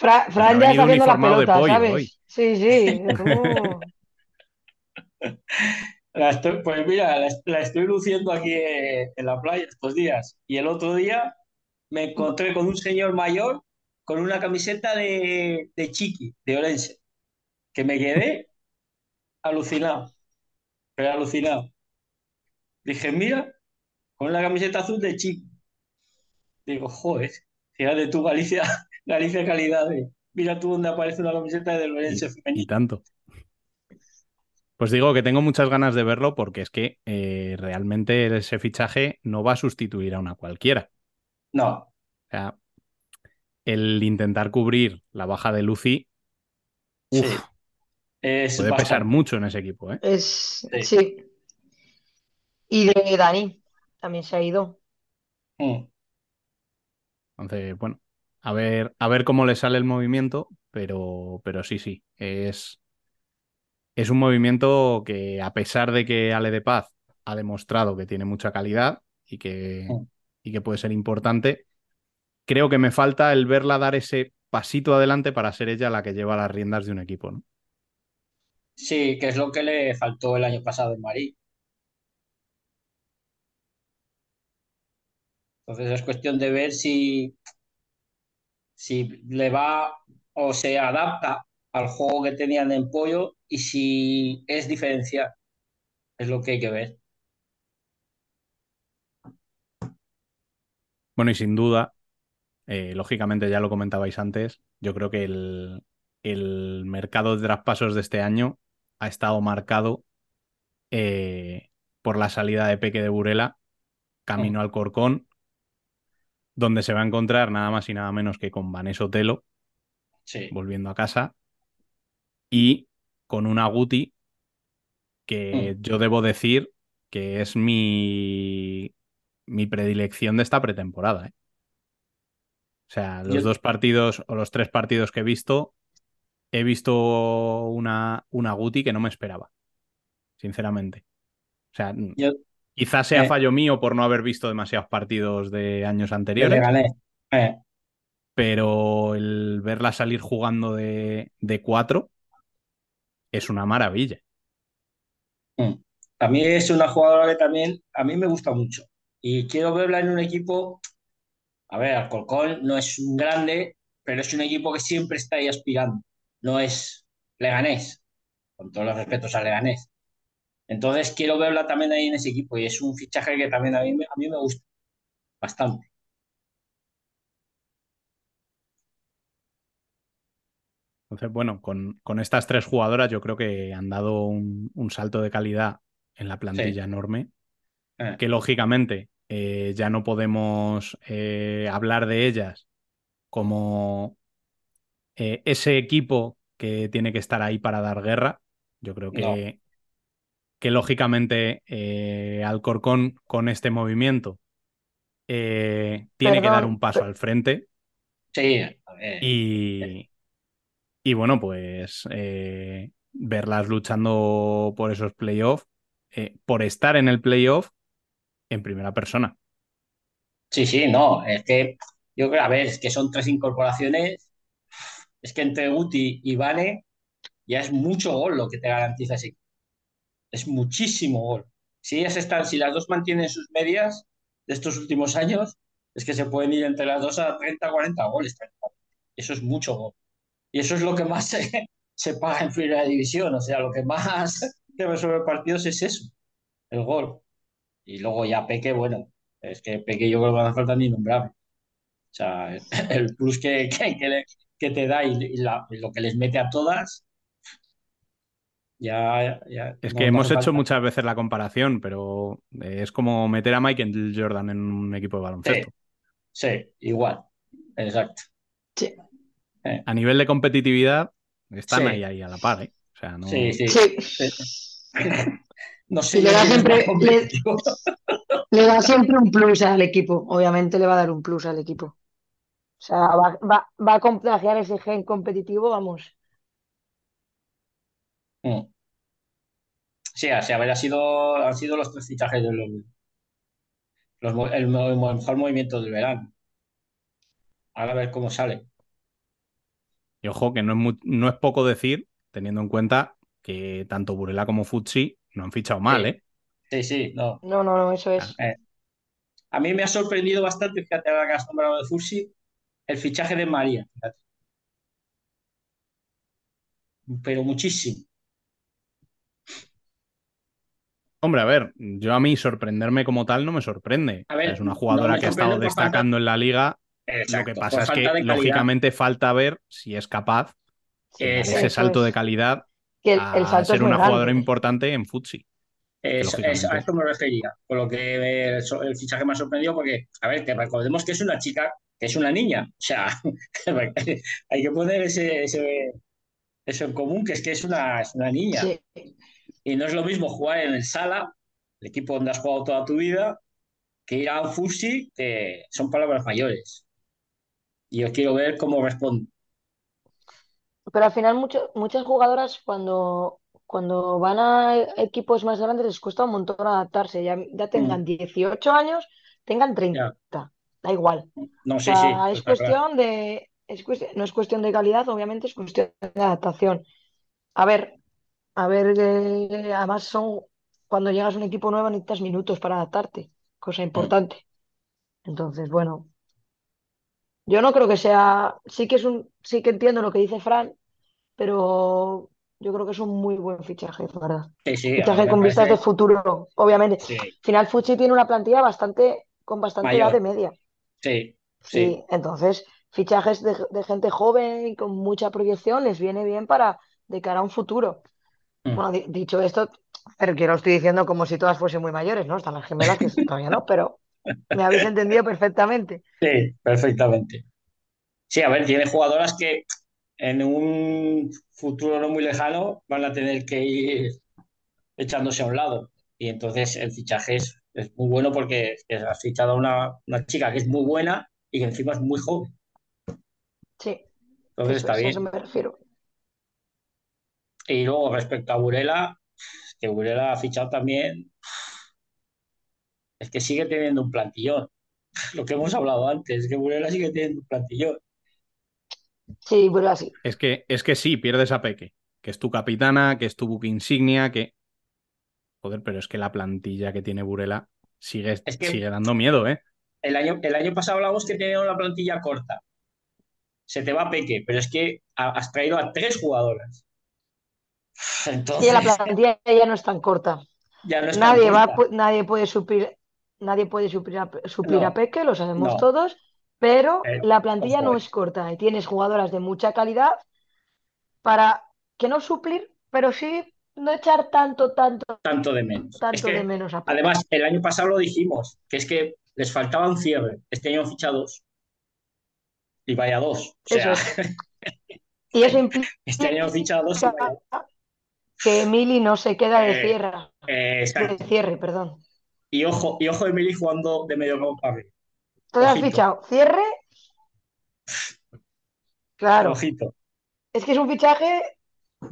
Fra- Fran ya está viendo la pelota, pollo ¿sabes? hoy. Sí, sí. Uh. la estoy- pues mira, la, la estoy luciendo aquí en la playa estos días. Y el otro día me encontré con un señor mayor con una camiseta de, de Chiqui, de Orense, que me quedé alucinado, pero alucinado. Dije, mira, con una camiseta azul de Chiqui. Digo, joder, fíjate tú, Galicia, Galicia calidad. eh. Mira tú donde aparece una camiseta de Orense Y femenina. tanto. Pues digo que tengo muchas ganas de verlo porque es que eh, realmente ese fichaje no va a sustituir a una cualquiera. No, O sea, el intentar cubrir la baja de Lucy sí, uf, es puede pesar bastante. mucho en ese equipo, ¿eh? Es, Sí. sí. Y de Dani, también se ha ido. Mm. Entonces, bueno, a ver, a ver cómo le sale el movimiento, pero, pero sí, sí, es, es un movimiento que a pesar de que Ale de Paz ha demostrado que tiene mucha calidad y que, y que puede ser importante, creo que me falta el verla dar ese pasito adelante para ser ella la que lleva las riendas de un equipo, ¿no? Sí, que es lo que le faltó el año pasado en Marí. Entonces es cuestión de ver si, si le va o se adapta al juego que tenían en Pollo y si es diferencial. Es lo que hay que ver. Bueno, y sin duda, eh, lógicamente ya lo comentabais antes, yo creo que el, el mercado de traspasos de este año ha estado marcado eh, por la salida de Peque de Burela, camino al Corcón, donde se va a encontrar nada más y nada menos que con Vanessa Otelo, Sí. volviendo a casa, y con una Guti que yo debo decir que es mi, mi predilección de esta pretemporada. ¿eh? O sea, los Yo- dos partidos o los tres partidos que he visto, he visto una, una Guti que no me esperaba, sinceramente. O sea, Yo, quizás sea eh. fallo mío por no haber visto demasiados partidos de años anteriores. Eh, pero el verla salir jugando de, de cuatro es una maravilla. mm. A mí es una jugadora que también a mí me gusta mucho. Y quiero verla en un equipo. A ver, Alcorcón no es un grande, pero es un equipo que siempre está ahí aspirando. No es Leganés, con todos los respetos a Leganés. Entonces quiero verla también ahí en ese equipo y es un fichaje que también a mí, a mí me gusta bastante. Entonces, bueno, con, con estas tres jugadoras yo creo que han dado un, un salto de calidad en la plantilla enorme, Eh, que lógicamente eh, ya no podemos eh, hablar de ellas como eh, ese equipo que tiene que estar ahí para dar guerra. Yo creo que, que lógicamente eh, Alcorcón con este movimiento eh, tiene que dar un paso al frente. Sí, a ver, Y, y bueno, pues eh, verlas luchando por esos playoffs, eh, por estar en el playoff en primera persona. sí, sí, no, es que yo creo, a ver, es que son tres incorporaciones, es que entre Guti y Vane ya es mucho gol lo que te garantiza equipo. Es muchísimo gol. Si ellas están, si las dos mantienen sus medias de estos últimos años, es que se pueden ir entre las dos a 30, 40 goles. Eso es mucho gol. Y eso es lo que más se, se paga en primera división. O sea, lo que más que resuelve partidos es eso, el gol. Y luego ya Peque, bueno, es que Peque yo creo que no hace falta ni nombrarlo. O sea, el plus que, que, que, le- que te da y, y la- y lo que les mete a todas, ya, ya Es no- que no hemos hecho falta. muchas veces la comparación, pero eh, es como meter a Michael Jordan en un equipo de baloncesto. Sí, igual, exacto. Sí. Eh, A nivel de competitividad, están Sí. ahí, ahí a la par, ¿eh? O sea, no... sí, sí. Sí. No sé le da siempre-. Le da siempre un plus al equipo. Obviamente le va a dar un plus al equipo. O sea, va, va, va a contagiar ese gen competitivo, vamos. Mm. Sí, o sea, ha sido, han sido los tres fichajes de los, el, el mejor movimiento del verano. Ahora a ver cómo sale. Y ojo, que no es, mu- no es poco decir, teniendo en cuenta que tanto Burela como Futsi no han fichado mal, Sí. ¿eh? Sí, sí, no. No, no, no, eso es. Eh, A mí me ha sorprendido bastante, fíjate ahora que has nombrado de Fursi, el fichaje de María, fíjate. Pero muchísimo. Hombre, a ver, yo a mí sorprenderme como tal no me sorprende. A ver, es una jugadora que ha estado destacando en la liga. Exacto, Lo que por pasa es que, calidad. lógicamente, falta ver si es capaz de ese salto de calidad Que el, a el salto es ser una jugadora importante en Futsi. Es- es- a esto me refería, con lo que el, el fichaje me ha sorprendido, porque, a ver, que recordemos que es una chica, que es una niña. O sea, hay que poner ese, ese- eso en común, que es que es una, es una niña. Sí. Y no es lo mismo jugar en el Sala, el equipo donde has jugado toda tu vida, que ir a un Fusi, que son palabras mayores. Y yo quiero ver cómo responde. Pero al final mucho- muchas jugadoras cuando, cuando van a equipos más grandes les cuesta un montón adaptarse. Ya, ya tengan 18 años, tengan 30. Da igual. No, O sí, sea, es claro. cuestión de, es cuestión- no es cuestión de calidad, obviamente es cuestión de adaptación. A ver, a ver, eh, además son, cuando llegas a un equipo nuevo necesitas minutos para adaptarte, cosa importante. Entonces, bueno, yo no creo que sea, sí que es un, sí que entiendo lo que dice Fran, pero yo creo que es un muy buen fichaje, la verdad. Sí, sí, Fichaje con vistas de futuro, obviamente. Sí, Al final Fuchi tiene una plantilla bastante, con bastante Mayor. edad de media. sí, Sí, entonces fichajes de, de gente joven y con mucha proyección les viene bien para de cara a un futuro. Mm. Bueno, di- dicho esto, pero que lo estoy diciendo como si todas fuesen muy mayores, ¿no? Están las gemelas que todavía no, pero me habéis entendido perfectamente. Sí, perfectamente. Sí, a ver, tiene jugadoras que en un futuro no muy lejano van a tener que ir echándose a un lado. Y entonces el fichaje es, es muy bueno porque has fichado a una, una chica que es muy buena y que encima es muy joven. Sí, Entonces eso está a bien. eso me refiero. Y luego respecto a Burela, que Burela ha fichado también, es que sigue teniendo un plantillón. Lo que hemos hablado antes, que Burela sigue teniendo un plantillón. Sí, pero así. Es que, es que sí, pierdes a Peque, que es tu capitana, que es tu buque insignia, que. Joder, pero es que la plantilla que tiene Burela sigue, Es que- sigue dando miedo, ¿eh? El año, el año pasado hablamos que tenía una plantilla corta. Se te va Peque, pero es que ha- has traído a tres jugadoras. Entonces, Y la plantilla ya no es tan corta. ya no es tan Nadie va, nadie puede suplir, nadie puede suplir a, suplir No, a Peque, lo sabemos no. todos, pero Eh, la plantilla no es corta y tienes jugadoras de mucha calidad para que no suplir, pero sí no echar tanto, tanto, Tanto de menos. Es tanto que, de menos a además, el año pasado lo dijimos, que es que les faltaba un cierre. Este año han fichado dos. Y vaya dos. O Eso es. Y eso implica este año han fichado dos y vaya que Emily no se queda de Eh, cierre, Eh, de cierre, perdón. Y ojo, y ojo Emily jugando de medio campo para arriba. ¿Tú has fichado? ¿Cierre? Claro. Ojito. Es que es un fichaje,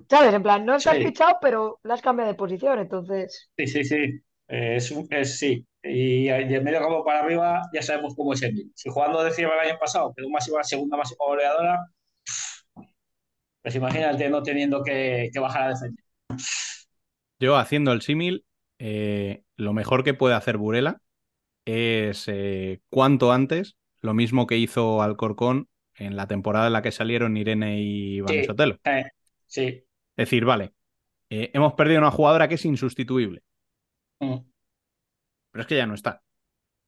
¿sabes? En plan, no estás Sí. fichado, pero la has cambiado de posición, entonces. Sí, sí, sí. Eh, es, un- es- sí. Y de medio campo para arriba ya sabemos cómo es Emily. Si jugando de cierre el año pasado quedó máxima, segunda máxima goleadora, pues imagínate no teniendo que, que bajar a defender. Yo haciendo el símil, eh, lo mejor que puede hacer Burela es eh, cuanto antes, lo mismo que hizo Alcorcón en la temporada en la que salieron Irene y Van Sí, Sotelo. eh, sí. Decir, vale, eh, hemos perdido una jugadora que es insustituible, Mm. pero es que ya no está.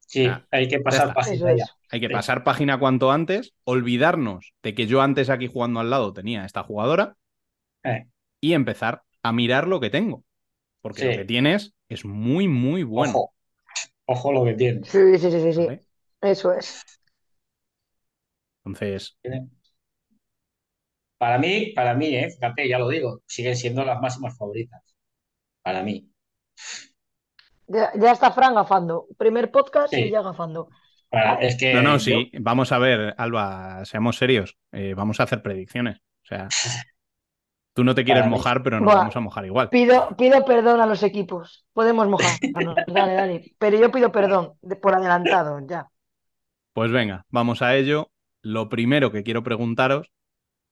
Sí, Ah, hay que pasar página ya. es. Hay que Sí. pasar página cuanto antes, olvidarnos de que yo antes aquí jugando al lado tenía a esta jugadora Eh, y empezar a mirar lo que tengo. Porque Sí. lo que tienes es muy, muy bueno. Ojo, ojo lo que tiene. Sí, sí, sí, sí, sí. ¿vale? Eso es. Entonces, Para mí, para mí, eh, fíjate, ya lo digo, siguen siendo las máximas favoritas. Para mí. Ya, ya está Fran gafando. Primer podcast Sí. y ya gafando. Para- es que no, no, yo- sí. Vamos a ver, Alba, seamos serios. Eh, vamos a hacer predicciones. O sea, tú no te quieres Para mí- mojar, pero nos Buah. vamos a mojar igual. Pido, pido perdón a los equipos. Podemos mojarnos. Dale, dale. Pero yo pido perdón de- por adelantado, ya. Pues venga, vamos a ello. Lo primero que quiero preguntaros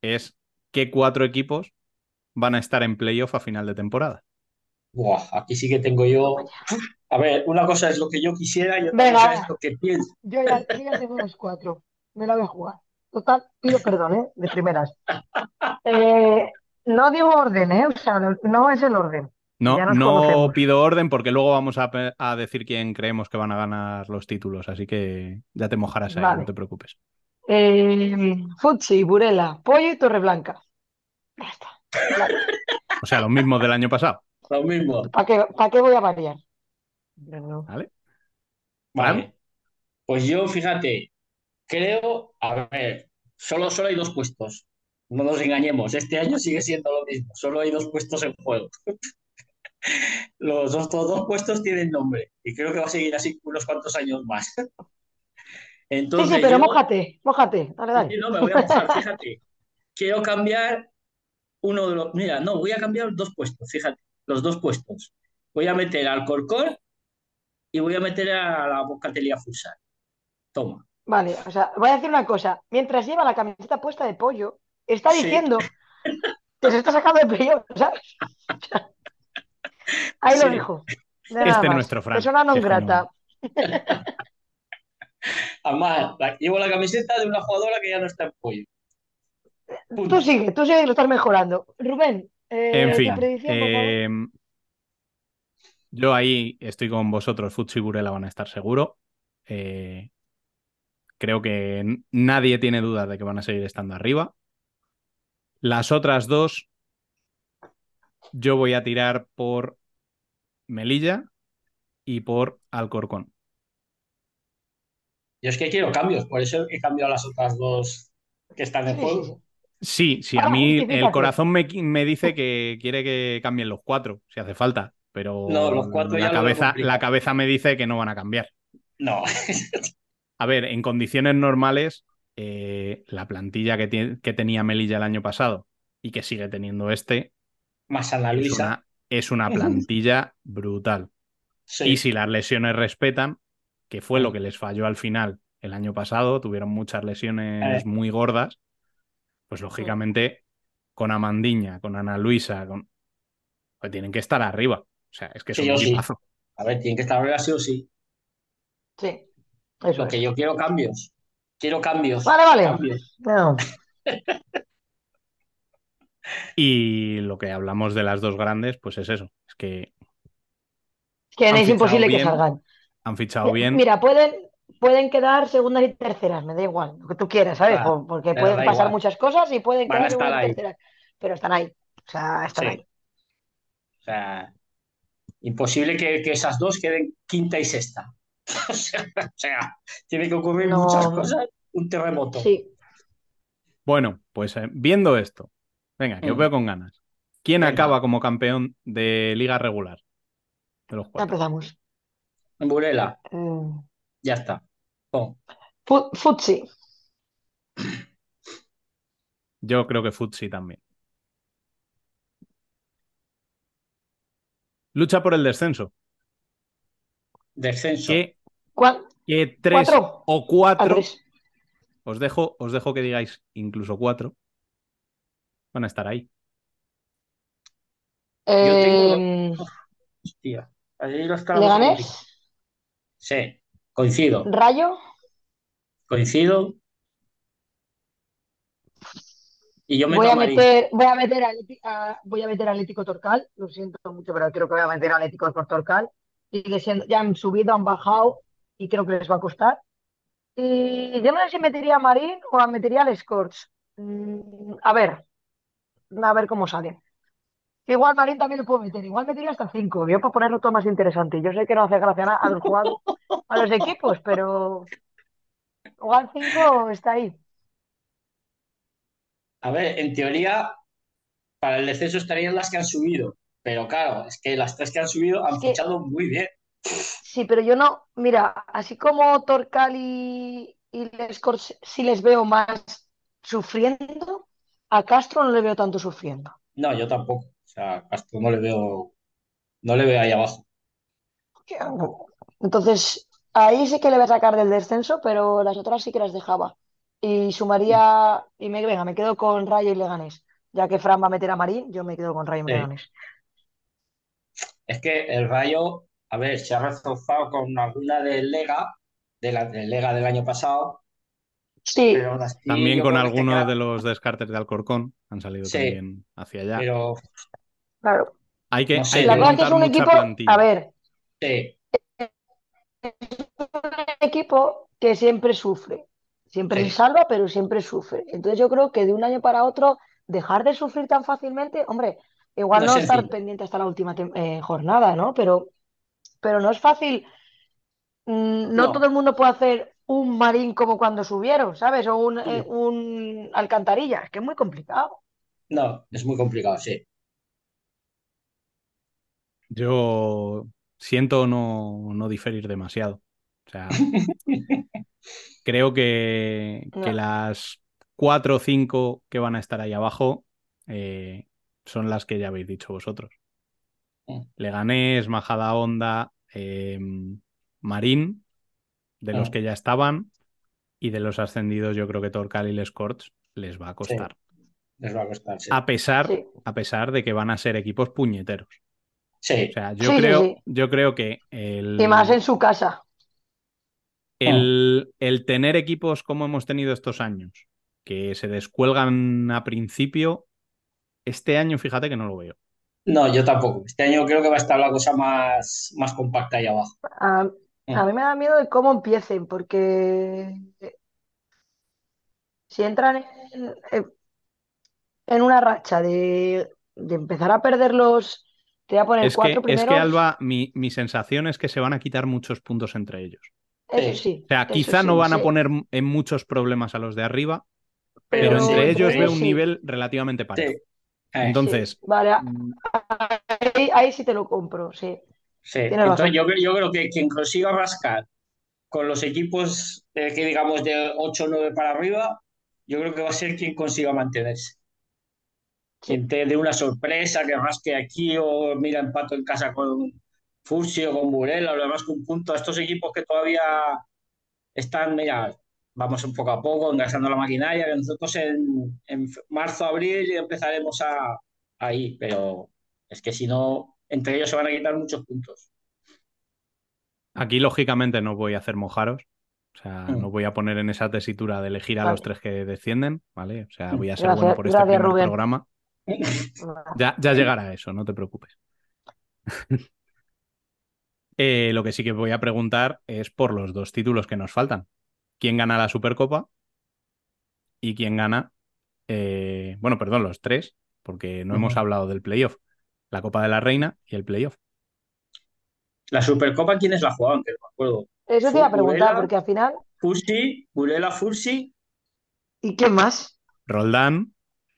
es qué cuatro equipos van a estar en playoff a final de temporada. Buah, aquí sí que tengo yo. A ver, una cosa es lo que yo quisiera y otra Venga, cosa es lo que pienso. Yo ya, yo ya tengo los cuatro. Me la voy a jugar. Total, pido perdón, ¿eh? De primeras. Eh, no digo orden, ¿eh? O sea, no- es el orden. No, no conocemos. pido orden porque luego vamos a, a decir quién creemos que van a ganar los títulos, así que ya te mojarás ahí, Vale. no te preocupes. Eh, Futsi, Burela, Pollo y Torreblanca. Ya está. Claro. O sea, los mismos del año pasado, Lo mismo. ¿Para qué, para qué voy a variar? No. ¿vale? Vale. Pues yo, fíjate, creo, a ver, solo, solo hay dos puestos. No nos engañemos, este año sigue siendo lo mismo, solo hay dos puestos en juego. Los otros dos puestos tienen nombre y creo que va a seguir así unos cuantos años más. Entonces, sí, pero yo- mójate, mójate. Dale, dale. Sí, no, me voy a mojar, fíjate. Quiero cambiar uno de los. Mira, no, voy a cambiar dos puestos, fíjate, los dos puestos. Voy a meter al Corcor y voy a meter a la Bocatelia Futsal. Toma. Vale, o sea, voy a decir una cosa. Mientras lleva la camiseta puesta de pollo, está Sí. diciendo que se está sacando de pello, ¿sabes? Ahí lo Sí. De Este es nuestro Fran, Persona no- grata. Además, llevo la camiseta de una jugadora que ya no está en pollo. Punto. Tú sigue, tú sigue y lo estás mejorando. Rubén, eh, En fin, eh, yo ahí estoy con vosotros, Futsi y Burela van a estar seguro. Eh, creo que nadie tiene dudas de que van a seguir estando arriba. Las otras dos, yo voy a tirar por Melilla y por Alcorcón. Yo es que quiero cambios, por eso he cambiado las otras dos que están en juego. sí, sí. A Ahora mí el corazón me, me dice que quiere que cambien los cuatro, si hace falta, pero No, los cuatro ya la cabeza, la cabeza me dice que no van a cambiar. No. A ver, en condiciones normales, eh, la plantilla que, que tenía Melilla el año pasado y que sigue teniendo este Más Ana es Luisa. una, es una plantilla brutal. Sí. Y si las lesiones respetan, que fue Mm. lo que les falló al final el año pasado, tuvieron muchas lesiones Eh. muy gordas, pues lógicamente con Amandiña, con Ana Luisa, con... pues tienen que estar arriba. O sea, es que es Sí, un sí. A ver, tienen que estar arriba sí o sí. Sí, eso Lo es. que yo quiero cambios. Quiero cambios. Vale, vale. Cambios. No. Y lo que hablamos de las dos grandes, pues es eso. Es que Que Han es imposible que salgan. han fichado bien. Mira, pueden, pueden quedar segundas y terceras, me da igual, lo que tú quieras, ¿sabes? Por- Porque pueden pasar igual. muchas cosas y pueden Van quedar segundas y terceras. Pero están ahí. O sea, están Sí. ahí. O sea, imposible que, que esas dos queden quinta y sexta. O sea, tiene que ocurrir No. muchas cosas. Un terremoto. Sí. Bueno, pues eh, viendo esto, venga, que os Mm. veo con ganas. ¿Quién Venga. acaba como campeón de liga regular? De los Ya cuatro. empezamos. Burela, Eh, ya está. Fu- Futsi. Yo creo que Futsi también. Lucha por el descenso. Descenso. ¿Qué, ¿Cuál? qué tres ¿Cuatro? o cuatro? tres. Os dejo, os dejo que digáis incluso cuatro. Van a estar ahí. Eh, Hostia, ahí lo estábamos Sí, coincido. Rayo, Coincido. Y yo meto voy a meter, voy a meter a, a- voy a meter a Atlético Torcal, lo siento mucho, pero creo que voy a meter a Atlético por Torcal. Sigue siendo, ya han subido, han bajado y creo que les va a costar. Y yo no sé si metería a Marín o a metería al Scorch. Mm, a ver, a ver cómo sale. Igual Marín también lo puedo meter, igual metería hasta 5, yo para ponerlo todo más interesante. Yo sé que no hace gracia nada a los jugadores, a los equipos, pero igual 5 está ahí. A ver, en teoría, para el descenso estarían las que han subido. Pero claro, es que las tres que han subido han Es que- fichado muy bien. Sí, pero yo no, mira, así como Torcal y, y Lescors sí les veo más sufriendo, a Castro no le veo tanto sufriendo. No, yo tampoco. O sea, Castro no le veo, no le veo ahí abajo. Entonces, ahí sí que le voy a sacar del descenso, pero las otras sí que las dejaba. Y sumaría, y me, venga, me quedo con Rayo y Leganés. Ya que Fran va a meter a Marín, yo me quedo con Rayo y Sí. Leganés. Es que el Rayo a ver, se ha reforzado con alguna del Lega, de la del Lega del año pasado, Sí, pero aún así También con este algunos queda- de los descartes de Alcorcón han salido Sí. también hacia allá. pero claro. Hay que, no sé, hay La verdad es que es un equipo, plantilla. a ver, sí, un equipo que siempre sufre. Siempre Sí. se salva, pero siempre sufre. Entonces yo creo que de un año para otro, dejar de sufrir tan fácilmente, hombre, igual No no, es estar sencillo. pendiente hasta la última eh, jornada, ¿no? Pero, pero no es fácil. Mm, No No. todo el mundo puede hacer un marín como cuando subieron, ¿sabes? O un, Sí. eh, un alcantarilla. Es que es muy complicado. no, es muy complicado, sí. Yo siento no, no diferir demasiado. O sea, creo que, que No. las cuatro o cinco que van a estar ahí abajo eh, son las que ya habéis dicho vosotros. Leganés, Majada Honda, eh, Marín, de los Mm. que ya estaban, y de los ascendidos, yo creo que Torcal y Les Corts les va a costar. Les va a costar, sí. A pesar, Sí. a pesar de que van a ser equipos puñeteros. Sí, O sea, yo Sí, sí, creo, sí. yo creo que el, Y más en su casa. el, el tener equipos como hemos tenido estos años, que se descuelgan a principio, este año fíjate que no lo veo. No, yo tampoco. Este año creo que va a estar la cosa más, más compacta ahí abajo. A, Mm. a mí me da miedo de cómo empiecen, porque si entran en, una racha de, de empezar a perder los, te voy a poner Es que, cuatro es que primeros, Alba, mi, mi sensación es que se van a quitar muchos puntos entre ellos. eso Sí. O sea, eso quizá no sí, van a poner en muchos problemas a los de arriba, Pero pero entre ellos veo un nivel relativamente parejo. Eh, Entonces, Sí, vale, a- mm, ahí, ahí sí te lo compro, sí. sí. Entonces yo, creo- yo creo que quien consiga rascar con los equipos eh, que digamos de 8 o 9 para arriba, yo creo que va a ser quien consiga mantenerse. Quien te dé una sorpresa, que rasque aquí o mira empato en casa con Fursi o con Burela o lo demás con un punto. Estos equipos que todavía están, mira, vamos un poco a poco engrasando la maquinaria, que nosotros en, en marzo, abril empezaremos a, a ir, pero es que si no, entre ellos se van a quitar muchos puntos. aquí lógicamente no voy a hacer mojaros. O sea, Mm. no voy a poner en esa tesitura de elegir a los tres que descienden, ¿vale? O sea, voy a ser Gracias- bueno por este primer Rubén. programa. Ya, ya llegará eso, no te preocupes. Eh, lo que sí que voy a preguntar es por los dos títulos que nos faltan. ¿Quién gana la Supercopa? ¿Y quién gana? eh, bueno, perdón, los tres, porque no hemos hablado del playoff. La Copa de la Reina y el playoff. La Supercopa, ¿quiénes la jugaban? Que no me acuerdo. Eso te iba a preguntar, Burela, porque al final, Fursi, Burela, Fursi, ¿y qué más? Roldán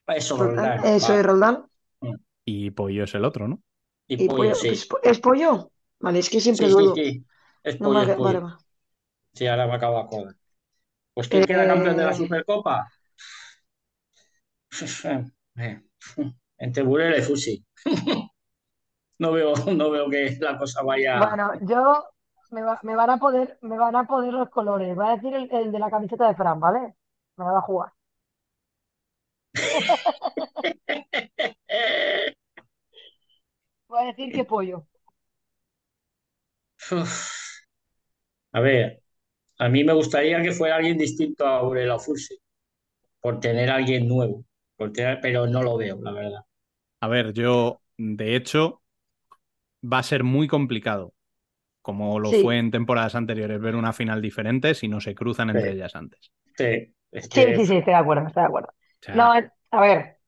eso, Roldán, Roldán, Eso es Roldán. y Pollo es el otro, ¿no? Y ¿Y Pollo, pollo? sí. ¿Es, po- es pollo? Vale, es que siempre Sí, sí, dudo. sí. Es No Pollo, me es ha- vale, Pollo. va. Sí, ahora me acabo de acordar. Pues ¿quién queda campeón de la Eh, Supercopa? Eh, Entre Burela y Fursi. No veo, no veo que la cosa vaya. Bueno, yo me, va- me van a poder, me van a poder los colores. Voy a decir el, el de la camiseta de Fran, ¿vale? Me la va a jugar. Voy a decir que pollo. Uf. A ver, a mí me gustaría que fuera alguien distinto a Burela o Fursi, por tener a alguien nuevo, por tener- pero no lo veo, la verdad. A ver, yo, de hecho, va a ser muy complicado, como lo Sí. fue en temporadas anteriores, ver una final diferente si no se cruzan entre ellas antes. Sí, es Sí, que sí, sí, estoy de acuerdo, estoy de acuerdo. O sea, No, a ver,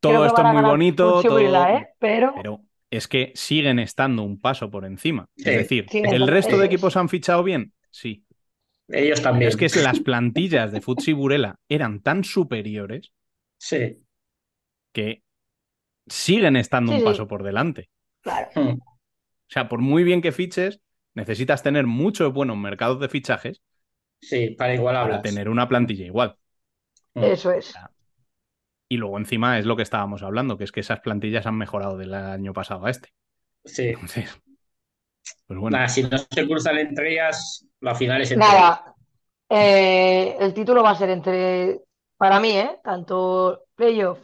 todo esto es muy bonito, todo- ¿eh? Pero pero es que siguen estando un paso por encima. Sí, Es decir, sí, ¿el resto de equipos han fichado bien? Sí. Ellos Pero también. es que es- las plantillas de Futsi Burela eran tan superiores Sí. que siguen estando Sí, un sí. paso por delante. claro, Mm. O sea, por muy bien que fiches, necesitas tener muchos buenos mercados de fichajes Sí, para para igualarlas. tener una plantilla igual. Mm. eso es. Y luego encima es lo que estábamos hablando, que es que esas plantillas han mejorado del año pasado a este. Sí. Entonces, pues bueno, Nada, si no se cruzan entre ellas, la final es entre Nada, eh, el título va a ser entre, para mí, ¿eh? Tanto playoff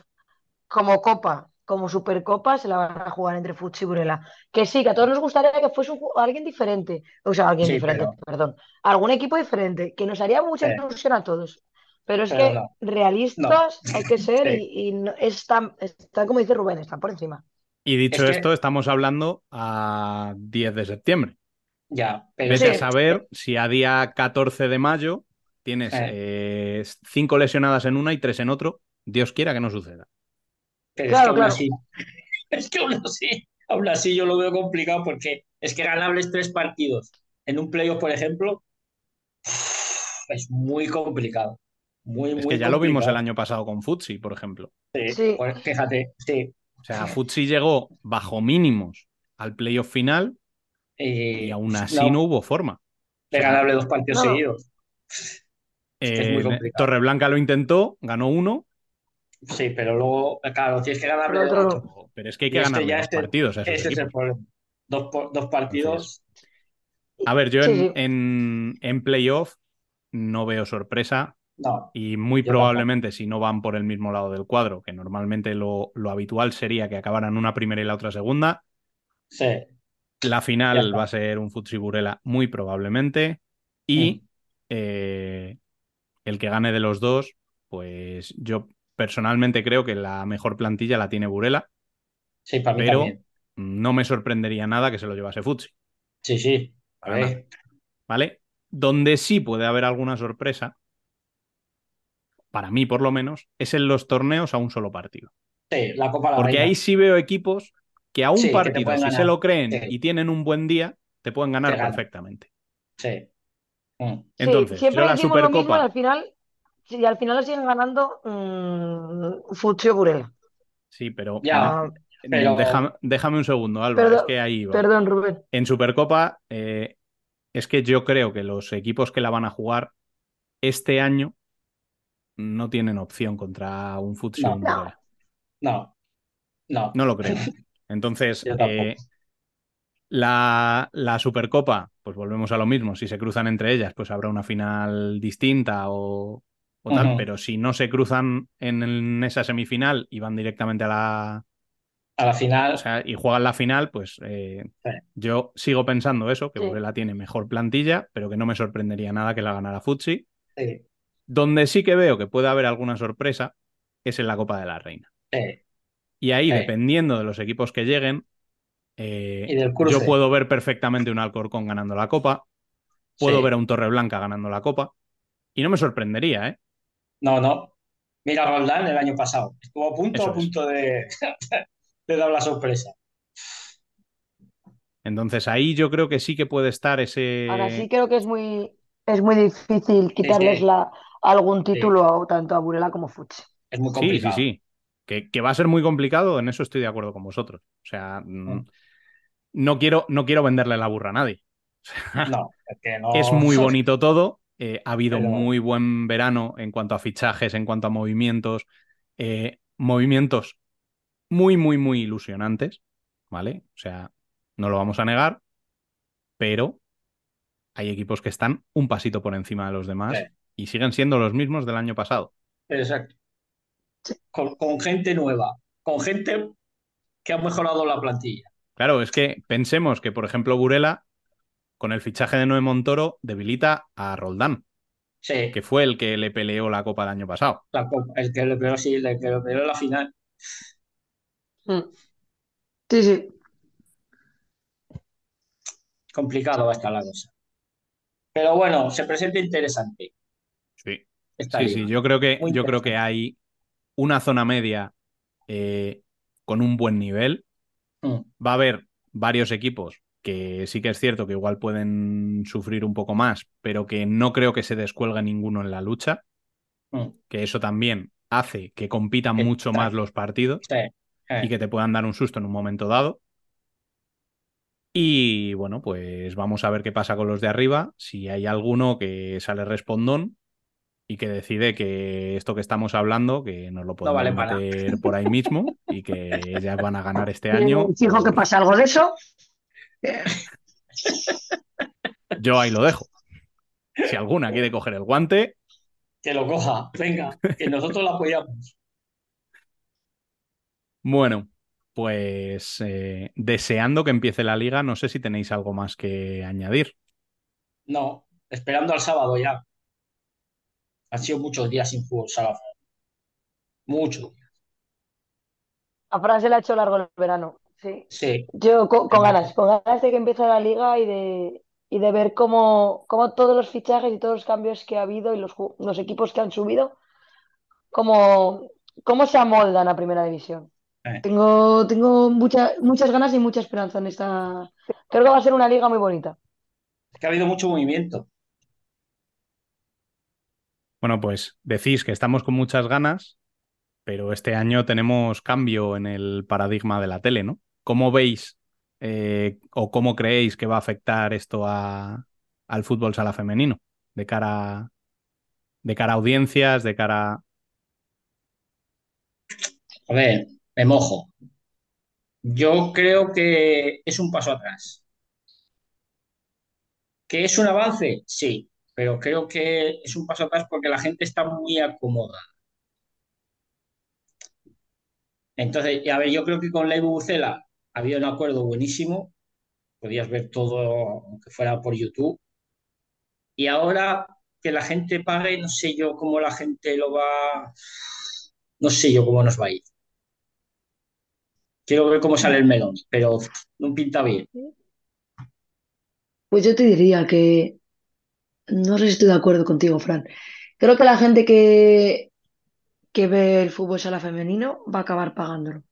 como Copa como Supercopa se la van a jugar entre Futsi y Burela. Que sí, que a todos nos gustaría que fuese un alguien diferente. O sea, alguien Sí, diferente, pero- perdón. Algún equipo diferente, que nos haría mucha ilusión a todos. Pero es Pero que no. realistas hay que ser Sí. y, y no- está, está, como dice Rubén, está por encima. Y dicho Es que- esto, estamos hablando a 10 de septiembre. Ya, pero Vete a saber si a día 14 de mayo tienes Eh. eh, cinco lesionadas en una y tres en otro. Dios quiera que no suceda. Pero Claro, es que aún claro. así, es que aún así, aún así yo lo veo complicado porque es que ganables tres partidos en un playoff, por ejemplo, es muy complicado. Muy, Es muy que ya lo vimos el año pasado con Futsi, por ejemplo. Sí, Sí. pues fíjate, sí. O sea, Futsi llegó bajo mínimos al playoff final Y, y aún así no, hubo forma. de ganarle dos partidos no. seguidos. que es muy Eh, complicado. Torreblanca lo intentó, ganó uno, Sí, pero luego, claro, tienes que ganarle Pero otro- pero es que hay que es que ganar dos este- partidos Ese es el problema. Dos, partidos. A ver, yo Sí, en, sí. en, en playoff no veo sorpresa No, y muy probablemente si no van por el mismo lado del cuadro, que normalmente lo, lo habitual sería que acabaran una primera y la otra segunda, sí. la final va a ser un Futsi Burela muy probablemente y Mm. eh, el que gane de los dos, pues yo personalmente creo que la mejor plantilla la tiene Burela, Sí, para mí pero también. no me sorprendería nada que se lo llevase Futsi. Sí, sí. A Para ver, ¿vale? Donde sí puede haber alguna sorpresa, para mí por lo menos, es en los torneos a un solo partido. sí, la Copa la Porque Reina. ahí sí veo equipos que a un Sí, partido, si ganar. se lo creen Sí. y tienen un buen día, te pueden ganar Te perfectamente. Sí. Mm. Entonces, sí, siempre yo la decimos lo mismo y Supercopa, al final, sí, al final lo siguen ganando mm, Futsi o Burela. sí, pero, Ya, mm, pero- déjame, déjame un segundo, Álvaro, Perdón- es que ahí va. Perdón, Rubén. En Supercopa, eh, es que yo creo que los equipos que la van a jugar este año no tienen opción contra un Futsi o No. un No. No, no. No lo creo. Entonces, eh, la, la Supercopa, pues volvemos a lo mismo. Si se cruzan entre ellas, pues habrá una final distinta o, o tal. Pero si no se cruzan en, en esa semifinal y van directamente a la. A la final, O sea, y juegan la final, pues eh, Sí. yo sigo pensando eso, que Sí. Tiene mejor plantilla, pero que no me sorprendería nada que la ganara Futsi. sí, Donde sí que veo que puede haber alguna sorpresa es en la Copa de la Reina. Y ahí, dependiendo de los equipos que lleguen, eh, yo puedo ver perfectamente un Alcorcón ganando la Copa, puedo Sí. ver a un Torreblanca ganando la Copa, y no me sorprendería, ¿eh? No, no. Mira Roldán el año pasado. Estuvo a punto, Eso a punto de, de dar la sorpresa. Entonces ahí yo creo que sí que puede estar ese... Ahora sí creo que es muy, es muy difícil quitarles sí. la, algún título tanto a Burela como a Futsi. Es muy Sí, sí, complicado. sí. Que, que va a ser muy complicado, en eso estoy de acuerdo con vosotros. O sea, mm, Mm. no, quiero, no quiero venderle la burra a nadie. No, es que no. Es muy bonito todo. eh, ha habido Pero- muy buen verano en cuanto a fichajes, en cuanto a movimientos. eh, movimientos muy, muy, muy ilusionantes. ¿Vale? O sea, no lo vamos a negar. Pero hay equipos que están un pasito por encima de los demás Sí. Y siguen siendo los mismos del año pasado. Exacto. Con, con gente nueva, con gente que ha mejorado la plantilla. Claro, es que pensemos que, por ejemplo, Burela, con el fichaje de Noé Montoro, debilita a Roldán, Sí, que fue el que le peleó la copa el año pasado. la Copa- el que le pegó, sí, el que le pegó en la final. Mm. Sí, sí. Complicado va a estar la cosa. Pero bueno, se presenta interesante. Sí, sí. Yo creo que, Muy yo creo que hay una zona media eh, con un buen nivel. Mm, Va a haber varios equipos que sí que es cierto que igual pueden sufrir un poco más, pero que no creo que se descuelgue ninguno en la lucha, mm. que eso también hace que compitan mucho más los partidos. Sí, eh, y que te puedan dar un susto en un momento dado. Y bueno, pues vamos a ver qué pasa con los de arriba, si hay alguno que sale respondón y que decide que esto que estamos hablando, que nos lo podemos vale para nada. meter por ahí mismo y que ya van a ganar este año. Fijo que pasa algo de eso. Yo ahí lo dejo. Si alguna quiere coger el guante, que lo coja. Venga, que nosotros la apoyamos. bueno, pues eh, deseando que empiece la liga, no sé si tenéis algo más que añadir. No, esperando al sábado ya. Han sido muchos días sin fútbol sala. Muchos días. A Fran se le ha hecho largo el verano. Sí. Sí. Yo con, con ganas, con ganas de que empiece la liga y de, y de ver cómo, cómo todos los fichajes y todos los cambios que ha habido y los, los equipos que han subido, cómo, cómo se amoldan a Primera División. Eh. Tengo, tengo mucha- muchas ganas y mucha esperanza en esta. Creo que va a ser una liga muy bonita. Es que ha habido mucho movimiento. Bueno, pues decís que estamos con muchas ganas, pero este año tenemos cambio en el paradigma de la tele, ¿no? ¿Cómo veis eh, o cómo creéis que va a afectar esto a- al fútbol sala femenino? De cara, de cara a audiencias, de cara... A ver, me mojo. Yo creo que es un paso atrás. ¿Que es un avance? Sí, pero creo que es un paso atrás porque la gente está muy acomodada. Entonces, a ver, yo creo que con Ley Bucela había un acuerdo buenísimo. Podías ver todo, aunque fuera por YouTube. Y ahora que la gente pague, no sé yo cómo la gente lo va. No sé yo cómo nos va a ir. Quiero ver cómo sale el melón, pero no pinta bien. Pues yo te diría que no sé si estoy de acuerdo contigo, Fran. Creo que la gente que, que ve el fútbol sala femenino va a acabar pagándolo.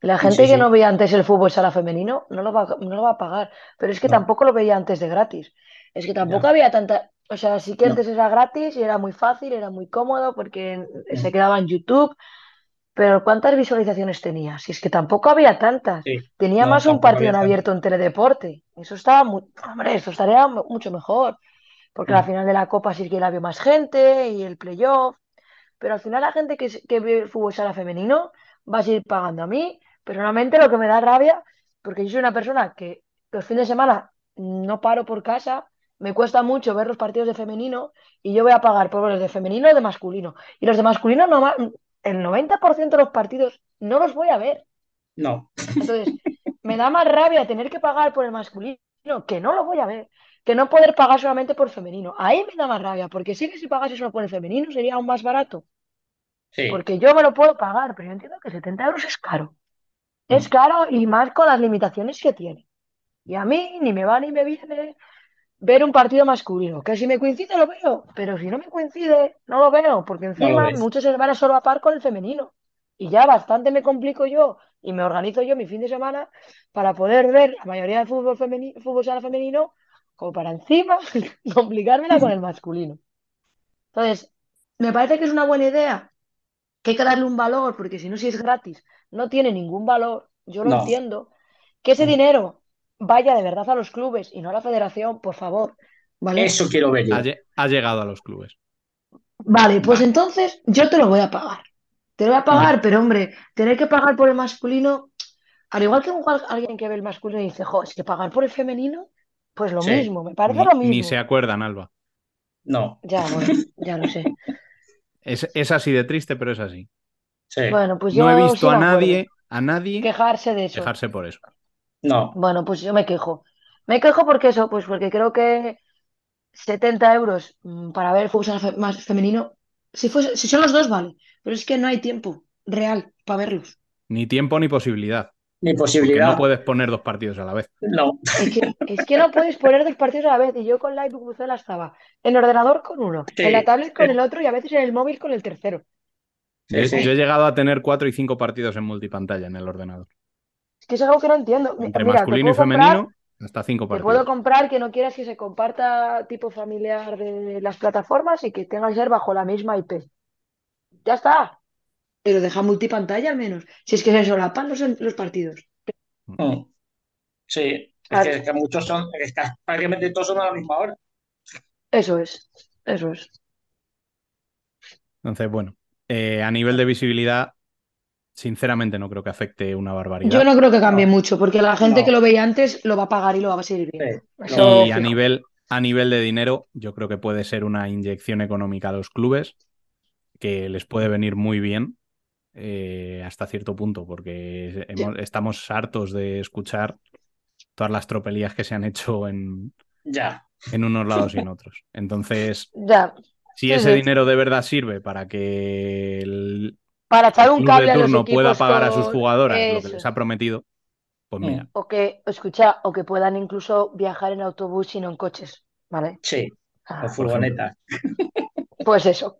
La gente Sí, que sí. no veía antes el fútbol sala femenino no lo va, a- no lo va a pagar. Pero es que No. tampoco lo veía antes de gratis. Es que tampoco había tanta. O sea, sí que antes era gratis y era muy fácil, era muy cómodo porque se quedaba en YouTube. Pero ¿cuántas visualizaciones tenía? Si es que tampoco había tantas. Tenía más un partido en abierto en Teledeporte. Eso estaba muy. Hombre, eso estaría mu- mucho mejor. Porque Mm. final de la Copa sí que la vio más gente y el playoff. Pero al final la gente que, que ve el fútbol sala femenino va a seguir pagando a mí. Personalmente lo que me da rabia, porque yo soy una persona que los fines de semana no paro por casa, me cuesta mucho ver los partidos de femenino y yo voy a pagar por los de femenino o de masculino. Y los de masculino, no, el 90% de los partidos no los voy a ver. No. Entonces, me da más rabia tener que pagar por el masculino, que no lo voy a ver, que no poder pagar solamente por femenino. Ahí me da más rabia, porque sí que si pagase solo por el femenino sería aún más barato. Sí. Porque yo me lo puedo pagar, pero yo entiendo que 70 euros es caro. Es caro y más con las limitaciones que tiene. Y a mí ni me va ni me viene ver un partido masculino. Que si me coincide lo veo, pero si no me coincide, no lo veo, porque encima ves. muchos se van a solapar con el femenino. Y ya bastante me complico yo y me organizo yo mi fin de semana para poder ver la mayoría de fútbol femenino, fútbol sala femenino, como para encima complicármela con el masculino. Entonces, me parece que es una buena idea, que hay que darle un valor, porque si no, si es gratis, no tiene ningún valor. Yo lo No. entiendo. Que ese dinero vaya de verdad a los clubes y no a la federación, por favor. ¿Vale? Eso quiero ver yo. Ha, lle- ha llegado a los clubes. Vale, pues Vale. entonces yo te lo voy a pagar. Te lo voy a pagar, pero hombre, tener que pagar por el masculino, al igual que alguien que ve el masculino y dice, jo, es que pagar por el femenino, pues lo Sí. mismo, me parece Ni, lo ni mismo. se acuerdan, Alba. No. Ya, bueno, ya lo sé. Es, es así de triste, pero es así. Sí. Bueno, pues yo No he sí visto a nadie, a nadie Quejarse de eso. quejarse por eso. No. Bueno, pues yo me quejo. Me quejo porque eso, pues porque creo que 70 euros mm, para ver fútbol más femenino, si fuese, si son los dos, vale, pero es que no hay tiempo real para verlos. Ni tiempo ni posibilidad. Ni Porque posibilidad. no puedes poner dos partidos a la vez. No. Es que, es que no puedes poner dos partidos a la vez. Y yo con la Bucela estaba en el ordenador con uno, Sí, en la tablet con el otro y a veces en el móvil con el tercero. Sí, Yo, sí. yo he llegado a tener cuatro y cinco partidos en multipantalla en el ordenador. Es que es algo que no entiendo. Entre Mira, te masculino y comprar, femenino, hasta cinco te partidos. puedo comprar que no quieras que se comparta tipo familiar de las plataformas y que tenga que ser bajo la misma IP. Ya está. Pero deja multipantalla al menos. Si es que se solapan los, los partidos. Mm. Sí. Es que, es que muchos son, es que prácticamente todos son a la misma hora. Eso es. Eso es. Entonces, bueno, eh, a nivel de visibilidad, sinceramente no creo que afecte una barbaridad. Yo no creo que cambie No. mucho, porque la gente No. que lo veía antes lo va a pagar y lo va a seguir Sí. viendo. Eso Y a nivel, a nivel de dinero, yo creo que puede ser una inyección económica a los clubes que les puede venir muy bien eh, hasta cierto punto, porque hemos- estamos hartos de escuchar todas las tropelías que se han hecho en, Ya. en unos lados y en otros. Entonces, Ya. si ese sí. dinero de verdad sirve para que el Para echar un club cable de a los turno pueda pagar a sus jugadoras lo que les ha prometido, pues mira, O que, escucha, o que puedan incluso viajar en autobús y no en coches, ¿vale? Sí, Ah, o furgoneta. Pues eso.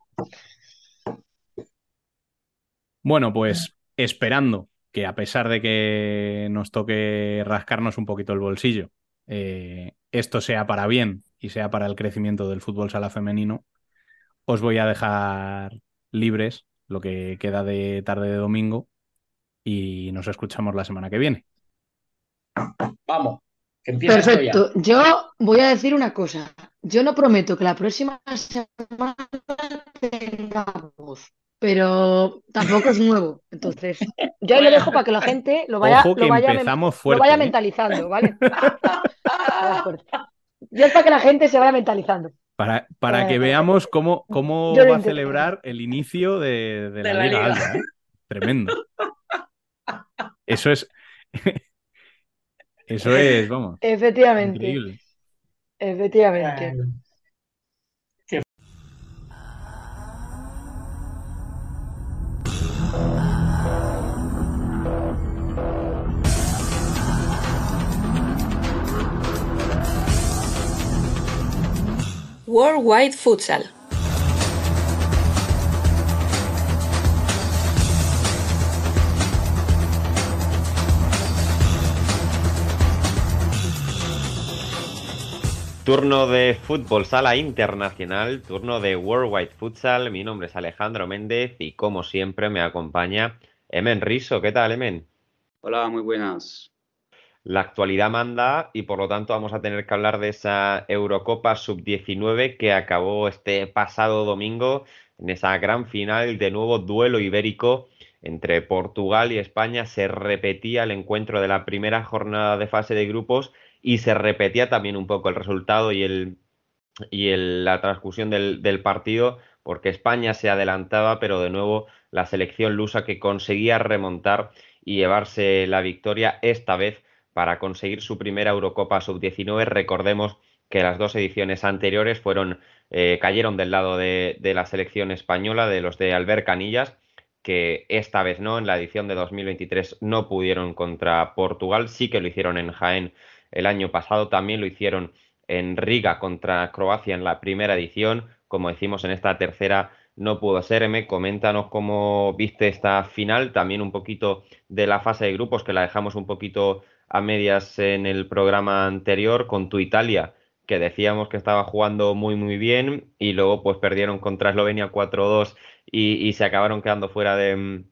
Bueno, pues esperando que a pesar de que nos toque rascarnos un poquito el bolsillo, eh, esto sea para bien y sea para el crecimiento del fútbol sala femenino, os voy a dejar libres lo que queda de tarde de domingo y nos escuchamos la semana que viene. Vamos, que esto ya. Perfecto. Yo voy a decir una cosa. Yo no prometo que la próxima semana tengamos, pero tampoco es nuevo. Entonces, yo ahí lo dejo para que la gente lo vaya, Ojo que lo vaya, empezamos lo fuerte, vaya ¿eh? mentalizando, ¿vale? Vaya. Yo es para que la gente se vaya mentalizando. Para, para que veamos cómo, cómo lo va a celebrar el inicio de, de la, De la Liga liga. Alta, ¿eh? Tremendo. Eso es. Eso es, vamos, Efectivamente, increíble. efectivamente. Worldwide Futsal. Turno de fútbol sala internacional, turno de Worldwide Futsal. Mi nombre es Alejandro Méndez y como siempre me acompaña Emen Riso. ¿Qué tal, Emen? Hola, muy buenas. La actualidad manda y por lo tanto vamos a tener que hablar de esa Eurocopa Sub-19 que acabó este pasado domingo en esa gran final de nuevo duelo ibérico entre Portugal y España. Se repetía el encuentro de la primera jornada de fase de grupos y se repetía también un poco el resultado y, el, y el- la transcursión del, partido porque España se adelantaba, pero de nuevo la selección lusa que conseguía remontar y llevarse la victoria esta vez para conseguir su primera Eurocopa Sub-19. Recordemos que las dos ediciones anteriores fueron, eh, cayeron del lado de, de la selección española, de los de Albert Canillas, que esta vez no, en la edición de 2023 no pudieron contra Portugal, sí que lo hicieron en Jaén el año pasado, también lo hicieron en Riga contra Croacia en la primera edición, como decimos en esta tercera no pudo ser. M, coméntanos cómo viste esta final, también un poquito de la fase de grupos, que la dejamos un poquito a medias en el programa anterior con tu Italia, que decíamos que estaba jugando muy muy bien y luego pues perdieron contra Eslovenia 4-2 y, y se acabaron quedando fuera de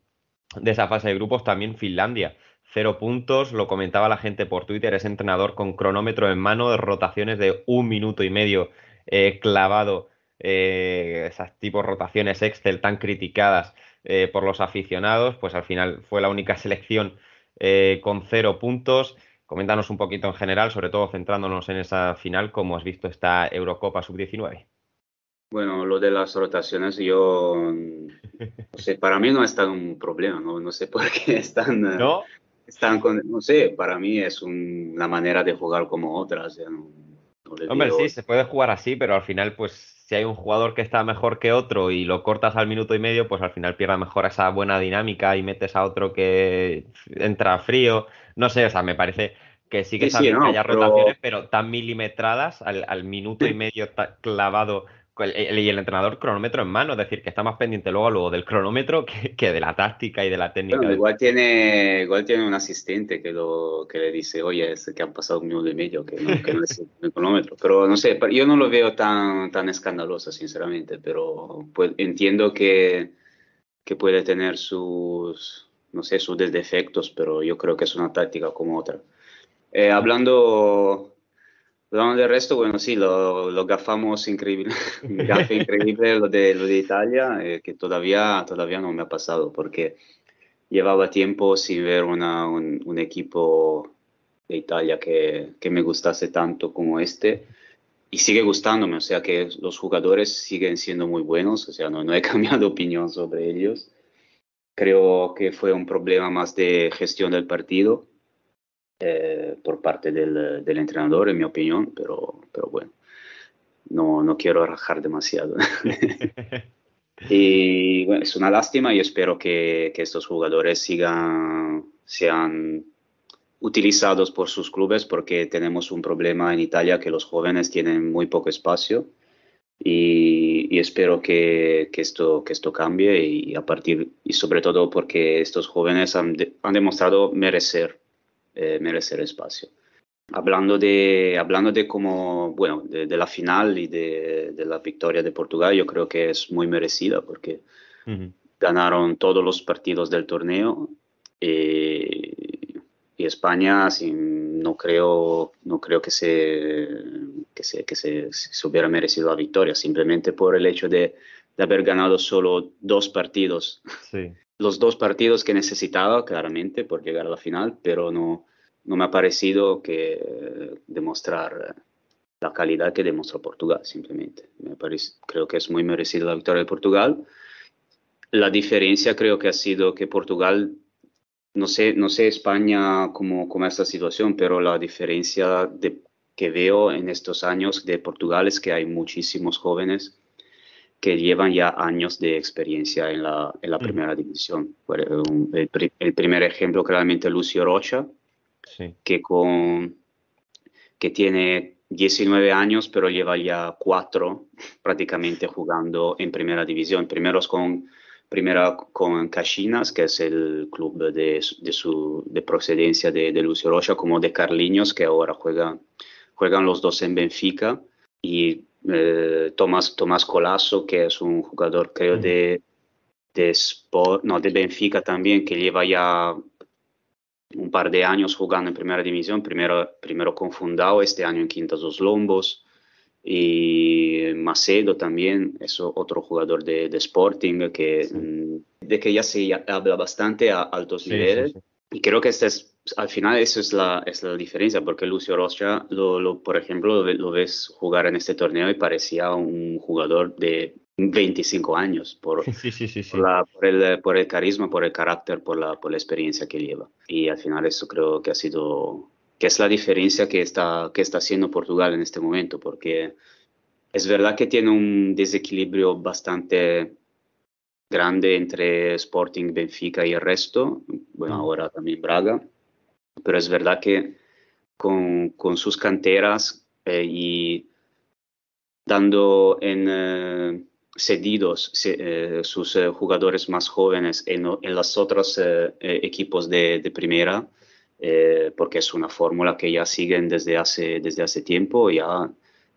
esa fase de grupos. También Finlandia, cero puntos, lo comentaba la gente por Twitter, es entrenador con cronómetro en mano rotaciones de un minuto y medio eh, clavado, eh, esas tipos rotaciones Excel tan criticadas eh, por los aficionados, pues al final fue la única selección eh, con cero puntos. Coméntanos un poquito en general, sobre todo centrándonos en esa final, cómo has visto esta Eurocopa Sub-19. Bueno, lo de las rotaciones, yo, no sé, para mí no es tan un problema, no, no sé por qué están, ¿No? Están con, no sé, para mí es un- una manera de jugar como otras, no, no Hombre, sí, se puede jugar así, pero al final, pues, si hay un jugador que está mejor que otro y lo cortas al minuto y medio, pues al final pierde mejor esa buena dinámica y metes a otro que entra frío. No sé, o sea, me parece que sí que Sí, que haya pero- rotaciones, pero tan milimetradas al, al minuto y medio clavado con el- el- y el entrenador cronómetro en mano, es decir, que está más pendiente luego, luego del cronómetro que, que de la táctica y de la técnica. Bueno, igual tiene, igual tiene un asistente que, lo, que le dice, oye, es que han pasado un minuto y medio, que no, que no es el cronómetro. Pero no sé, yo no lo veo tan, tan escandaloso, sinceramente, pero pues, entiendo que, que puede tener sus, no sé, sus defectos, pero yo creo que es una táctica como otra. Eh, hablando, hablando del resto, bueno, sí, lo, lo gafamos increíble, gafe increíble lo de, lo de Italia, eh, que todavía, todavía no me ha pasado, porque llevaba tiempo sin ver una, un, un equipo de Italia que, que me gustase tanto como este. Y sigue gustándome, o sea que los jugadores siguen siendo muy buenos, o sea, no, no he cambiado opinión sobre ellos. creo que fue un problema más de gestión del partido eh, por parte del, del, entrenador, en mi opinión, pero, pero bueno, no, no quiero rajar demasiado. y bueno, es una lástima y espero que, que estos jugadores sigan, sean utilizados por sus clubes porque tenemos un problema en Italia que los jóvenes tienen muy poco espacio y, y espero que, que, esto, que esto cambie y a partir y sobre todo porque estos jóvenes han, de, han demostrado merecer eh, merecer espacio. Hablando de, hablando de como, bueno, de, de la final y de, de, la victoria de Portugal, yo creo que es muy merecida porque uh -huh. ganaron todos los partidos del torneo y, y España sin, no creo, no creo que, se, que, se, que se, se, hubiera merecido la victoria, simplemente por el hecho de, de haber ganado solo dos partidos. Sí. Los dos partidos que necesitaba, claramente, por llegar a la final, pero no, no me ha parecido que demostrar la calidad que demostró Portugal, simplemente. Me parece, creo que es muy merecido la victoria de Portugal. La diferencia creo que ha sido que Portugal no sé, no sé España cómo, cómo esta situación, pero la diferencia de, que veo en estos años de Portugal es que hay muchísimos jóvenes que llevan ya años de experiencia en la, en la mm. primera división. El, el, primer ejemplo claramente Lucio Rocha, sí. que, con, que tiene 19 años, pero lleva ya cuatro prácticamente jugando en primera división. Primeros con primero con Caxinas, que es el club de, de, su, de procedencia de, de, Lucio Rocha, como de Carliños, que ahora juega, juegan los dos en Benfica, y eh, Tomás, Tomás Colasso, que es un jugador, creo, mm. de, de, Sport, no, de Benfica también, que lleva ya un par de años jugando en primera división, primero, primero con Fundao, este año en Quintas dos Lombos, y Macedo también es otro jugador de, de Sporting que, sí. de que ya se habla bastante a altos sí, niveles. Sí, y creo que este es, al final eso es la, es la diferencia, porque Lucio Rocha, lo, lo, por ejemplo, lo, lo, ves jugar en este torneo y parecía un jugador de 25 años por, por, la, por, el, por el carisma, por el carácter, por la, por la experiencia que lleva. Y al final eso creo que ha sido que es la diferencia que está, que está haciendo Portugal en este momento, porque es verdad que tiene un desequilibrio bastante grande entre Sporting, Benfica y el resto, bueno, ahora también Braga, pero es verdad que con, con sus canteras eh, y dando en eh, cedidos eh, sus jugadores más jóvenes en, en los otros equipos de, de primera, porque es una fórmula que ya siguen desde hace, desde hace tiempo, ya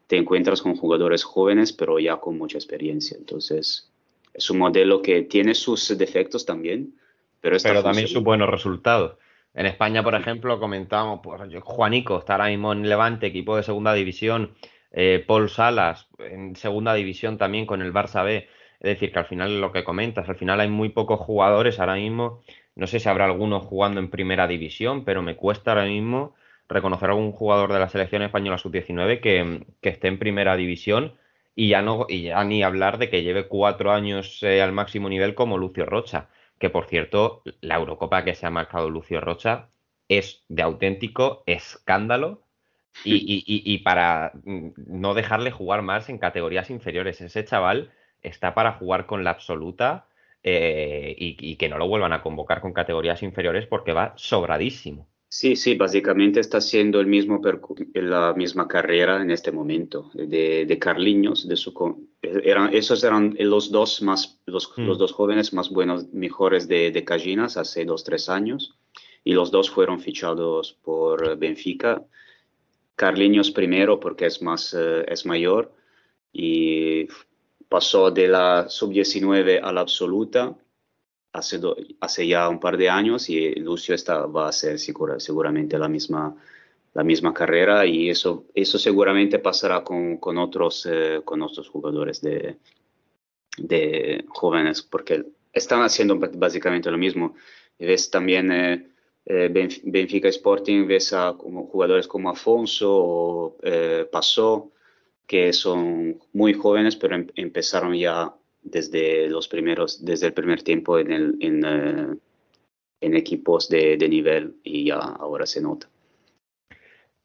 te encuentras con jugadores jóvenes, pero ya con mucha experiencia. Entonces, es un modelo que tiene sus defectos también, pero, pero también sus buenos resultados. En España, por ejemplo, comentamos, pues, Juanico está ahora mismo en Levante, equipo de segunda división, eh, Paul Salas en segunda división también con el Barça B. Es decir, que al final lo que comentas, al final hay muy pocos jugadores ahora mismo no sé si habrá alguno jugando en primera división, pero me cuesta ahora mismo reconocer a algún jugador de la selección española sub-19 que, que, esté en primera división y ya, no, y ya ni hablar de que lleve cuatro años eh, al máximo nivel como Lucio Rocha, que por cierto, la Eurocopa que se ha marcado Lucio Rocha es de auténtico escándalo y, y, y, para no dejarle jugar más en categorías inferiores. Ese chaval está para jugar con la absoluta eh, y, que no lo vuelvan a convocar con categorías inferiores porque va sobradísimo. Sí, sí, básicamente está haciendo el mismo la misma carrera en este momento de, de Carliños, de su, eran, esos eran los dos más los, mm. los dos jóvenes más buenos, mejores de, de Cajinas hace dos tres años y los dos fueron fichados por Benfica. Carliños primero porque es más uh, es mayor y pasó de la sub-19 a la absoluta hace, do, hace, ya un par de años y Lucio está, va a hacer segura, seguramente la misma, la misma carrera y eso, eso seguramente pasará con, con otros, eh, con otros jugadores de, de jóvenes porque están haciendo básicamente lo mismo. Y ves también eh, eh, Benfica Sporting, ves a como jugadores como Afonso o eh, Pasó, que son muy jóvenes, pero em empezaron ya desde los primeros, desde el primer tiempo en, el, en, eh, en equipos de, de nivel y ya ahora se nota.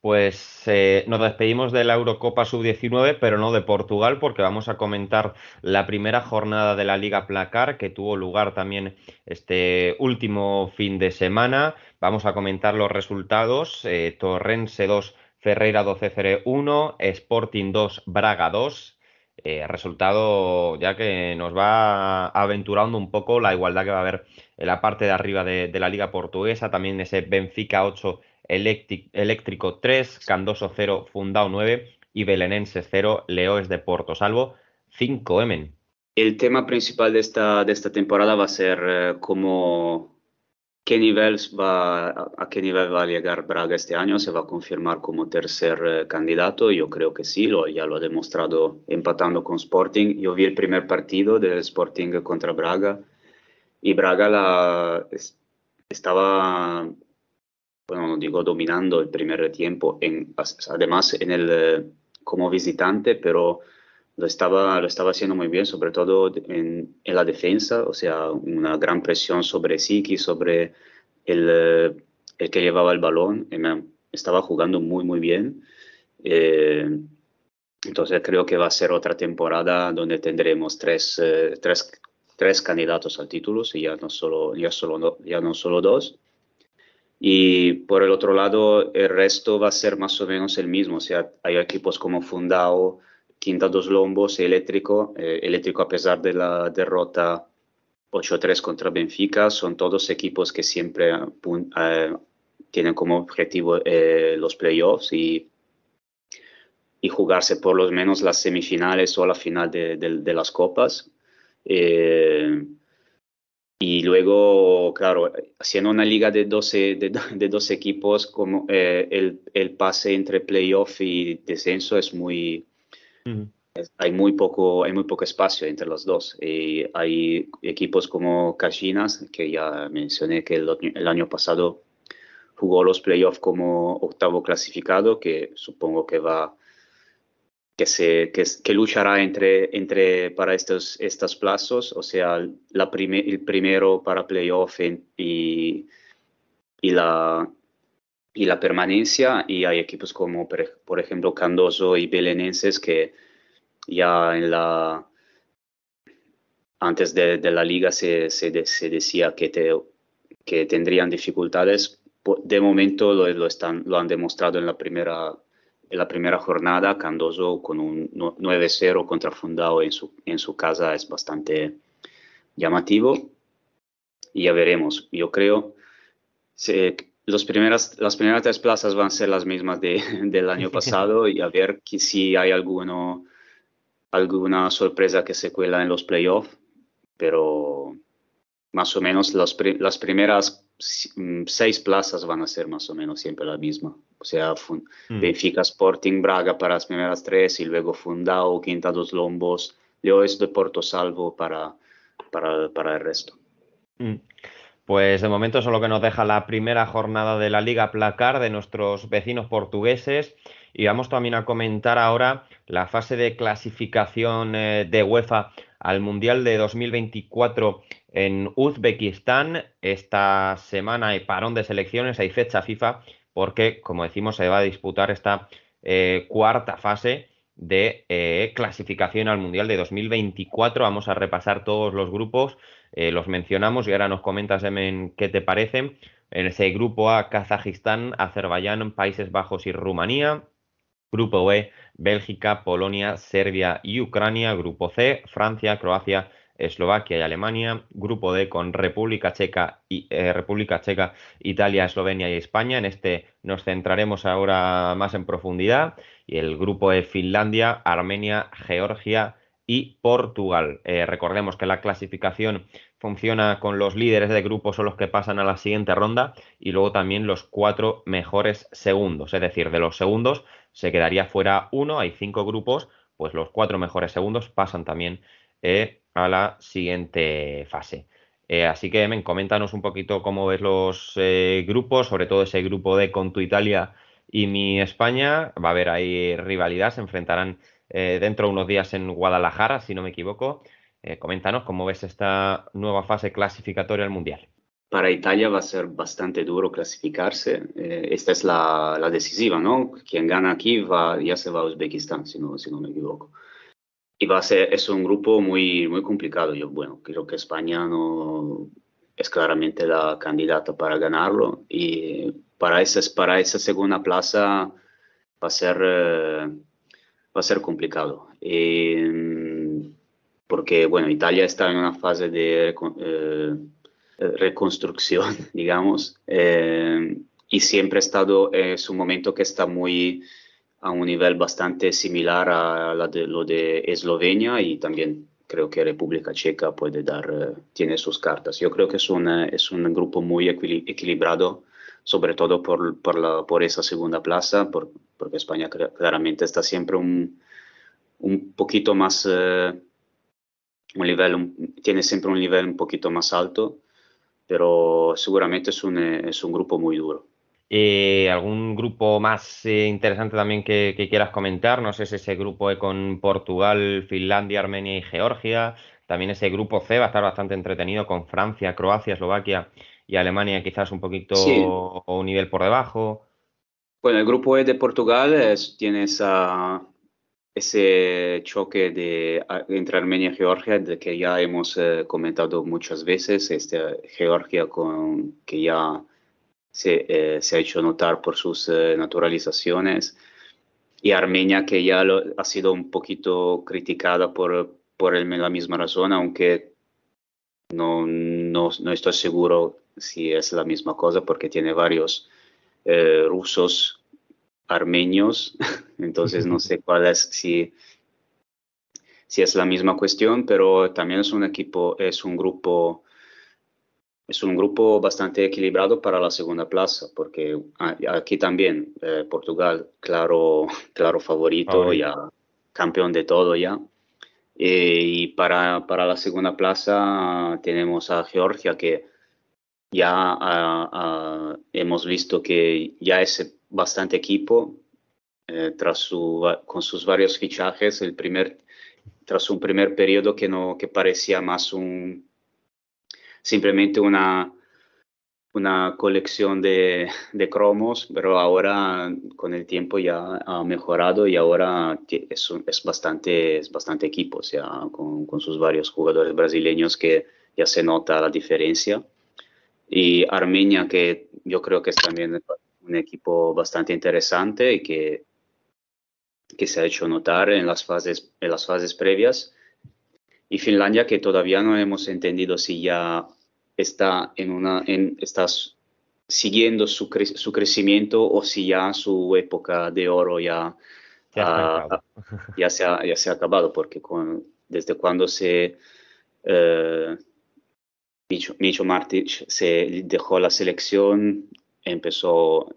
Pues eh, nos despedimos de la Eurocopa Sub-19, pero no de Portugal, porque vamos a comentar la primera jornada de la Liga Placar, que tuvo lugar también este último fin de semana. Vamos a comentar los resultados. Eh, Torrense 2, Ferreira 12 1, Sporting 2, Braga 2. Eh, resultado ya que nos va aventurando un poco la igualdad que va a haber en la parte de arriba de, de la Liga Portuguesa. También ese Benfica 8, Eléctrico 3, Candoso 0, Fundao 9 y Belenense 0, Leoes de Porto Salvo 5, Emen. El tema principal de esta, de esta temporada va a ser eh, cómo, qué nivel va, a qué nivel va a llegar Braga este año. ¿Se va a confirmar como tercer eh, candidato? Yo creo que sí, lo, ya lo ha demostrado empatando con Sporting. Yo vi el primer partido de Sporting contra Braga y Braga la, estaba bueno, no digo dominando el primer tiempo, en, además en el, eh, como visitante, pero lo estaba, lo estaba haciendo muy bien, sobre todo en, en la defensa, o sea, una gran presión sobre Siki, sobre el, eh, el que llevaba el balón, estaba jugando muy, muy bien. Eh, entonces creo que va a ser otra temporada donde tendremos tres, tres, tres candidatos al título, y ya no solo, ya solo, ya no solo dos. Y por el otro lado, el resto va a ser más o menos el mismo. O sea, hay equipos como Fundao, Quinta dos Lombos, Eléctrico. Eh, Eléctrico, a pesar de la derrota 8-3 contra Benfica, son todos equipos que siempre eh, tienen como objetivo eh, los playoffs y, y jugarse por lo menos las semifinales o la final de, de, de las copas. Y luego, claro, haciendo una liga de 12, de, de equipos, como eh, el, el, pase entre playoff y descenso es muy... hay, muy poco, hay muy poco espacio entre los dos. Y hay equipos como Cajinas, que ya mencioné que el, el año pasado jugó los playoffs como octavo clasificado, que supongo que va que, se, que, luchará entre, entre, para estos, estos plazos, o sea, la el primero para playoff y, y, la, y la permanencia, y hay equipos como, por, ejemplo, Candoso y Belenenses que ya en la, antes de, la liga se, se, se decía que, te, que tendrían dificultades. De momento lo, lo, están, lo han demostrado en la primera en la primera jornada, Candoso con un 9-0 contra Fundao en su, en su casa es bastante llamativo. Y ya veremos. Yo creo que los primeras, las primeras tres plazas van a ser las mismas de, del año pasado y a ver si hay alguno, alguna sorpresa que se cuela en los playoffs. Pero más o menos las, las primeras mm, seis plazas van a ser más o menos siempre la misma. O sea, mm. Benfica, Sporting, Braga para las primeras tres y luego Fundao, Quinta dos Lombos, Leoes de Porto Salvo para, para, para el resto. Mm. Pues de momento eso es lo que nos deja la primera jornada de la Liga Placar de nuestros vecinos portugueses. Y vamos también a comentar ahora la fase de clasificación eh, de UEFA al Mundial de 2024 en Uzbekistán. Esta semana hay parón de selecciones, hay fecha FIFA, porque, como decimos, se va a disputar esta eh, cuarta fase de eh, clasificación al Mundial de 2024. Vamos a repasar todos los grupos, eh, los mencionamos y ahora nos comentas, qué te parecen. En ese grupo A, Kazajistán, Azerbaiyán, Países Bajos y Rumanía. Grupo B, Bélgica, Polonia, Serbia y Ucrania. Grupo C, Francia, Croacia, Eslovaquia y Alemania, grupo D con República Checa, y, eh, República Checa, Italia, Eslovenia y España. En este nos centraremos ahora más en profundidad. Y el grupo E, Finlandia, Armenia, Georgia y Portugal. Eh, recordemos que la clasificación funciona con los líderes de grupo son los que pasan a la siguiente ronda y luego también los cuatro mejores segundos. Es decir, de los segundos se quedaría fuera uno, hay cinco grupos, pues los cuatro mejores segundos pasan también eh, a la siguiente fase. Eh, así que, men, coméntanos un poquito cómo ves los grupos, sobre todo ese grupo de con tu Italia y mi España. Va a haber ahí rivalidad, se enfrentarán dentro de unos días en Guadalajara, si no me equivoco. Eh, coméntanos cómo ves esta nueva fase clasificatoria al Mundial. Para Italia va a ser bastante duro clasificarse. Eh, esta es la, la, decisiva, ¿no? Quien gana aquí va, ya se va a Uzbekistán, si no, si no me equivoco. Y va a ser, es un grupo muy, muy complicado. Yo, bueno, creo que España no es claramente la candidata para ganarlo. Y para esa, para esa segunda plaza va a ser, eh, va a ser complicado. Y, porque, bueno, Italia está en una fase de... Eh, reconstrucción, digamos, eh, y siempre ha estado, es un momento que está muy a un nivel bastante similar a la de, lo de Eslovenia y también creo que República Checa puede dar, eh, tiene sus cartas. Yo creo que es, una, es un grupo muy equilibrado, sobre todo por, por, la, por esa segunda plaza, por, porque España claramente está siempre un, un poquito más, eh, un nivel, tiene siempre un nivel un poquito más alto pero seguramente es un, eh, es un grupo muy duro. Eh, ¿Algún grupo más eh, interesante también que, que, quieras comentar? No sé si ese grupo con Portugal, Finlandia, Armenia y Georgia. También ese grupo C va a estar bastante entretenido con Francia, Croacia, Eslovaquia y Alemania quizás un poquito Sí. o un nivel por debajo. Bueno, el grupo E de Portugal es- tiene esa, ese choque de, entre Armenia y Georgia, de que ya hemos eh, comentado muchas veces, este, Georgia con, que ya se, eh, se ha hecho notar por sus eh, naturalizaciones, y Armenia que ya lo- ha sido un poquito criticada por, por el- la misma razón, aunque no, no, no estoy seguro si es la misma cosa, porque tiene varios eh, rusos armenios, entonces no sé cuál es, si, si es la misma cuestión, pero también es un equipo, es un grupo, es un grupo bastante equilibrado para la segunda plaza, porque aquí también eh, Portugal, claro, claro favorito, ya campeón de todo ya. Eh, y para, para la segunda plaza tenemos a Georgia que ya ah, ah, hemos visto que ya es bastante equipo eh, tras su, con sus varios fichajes, el primer, tras un primer periodo que, no, que parecía más un, simplemente una, una colección de, de cromos, pero ahora con el tiempo ya ha mejorado y ahora es, es, bastante, es bastante equipo, o sea, con, con sus varios jugadores brasileños que ya se nota la diferencia. Y Armenia, que yo creo que es también un equipo bastante interesante y que, que se ha hecho notar en las fases, en las fases previas. Y Finlandia, que todavía no hemos entendido si ya está en una, en, está siguiendo su, cre- su crecimiento o si ya su época de oro ya, Se ah, ya, se ha, ya se ha acabado, porque con- desde cuando se eh, Micho, Micho Martic se dejó la selección, empezó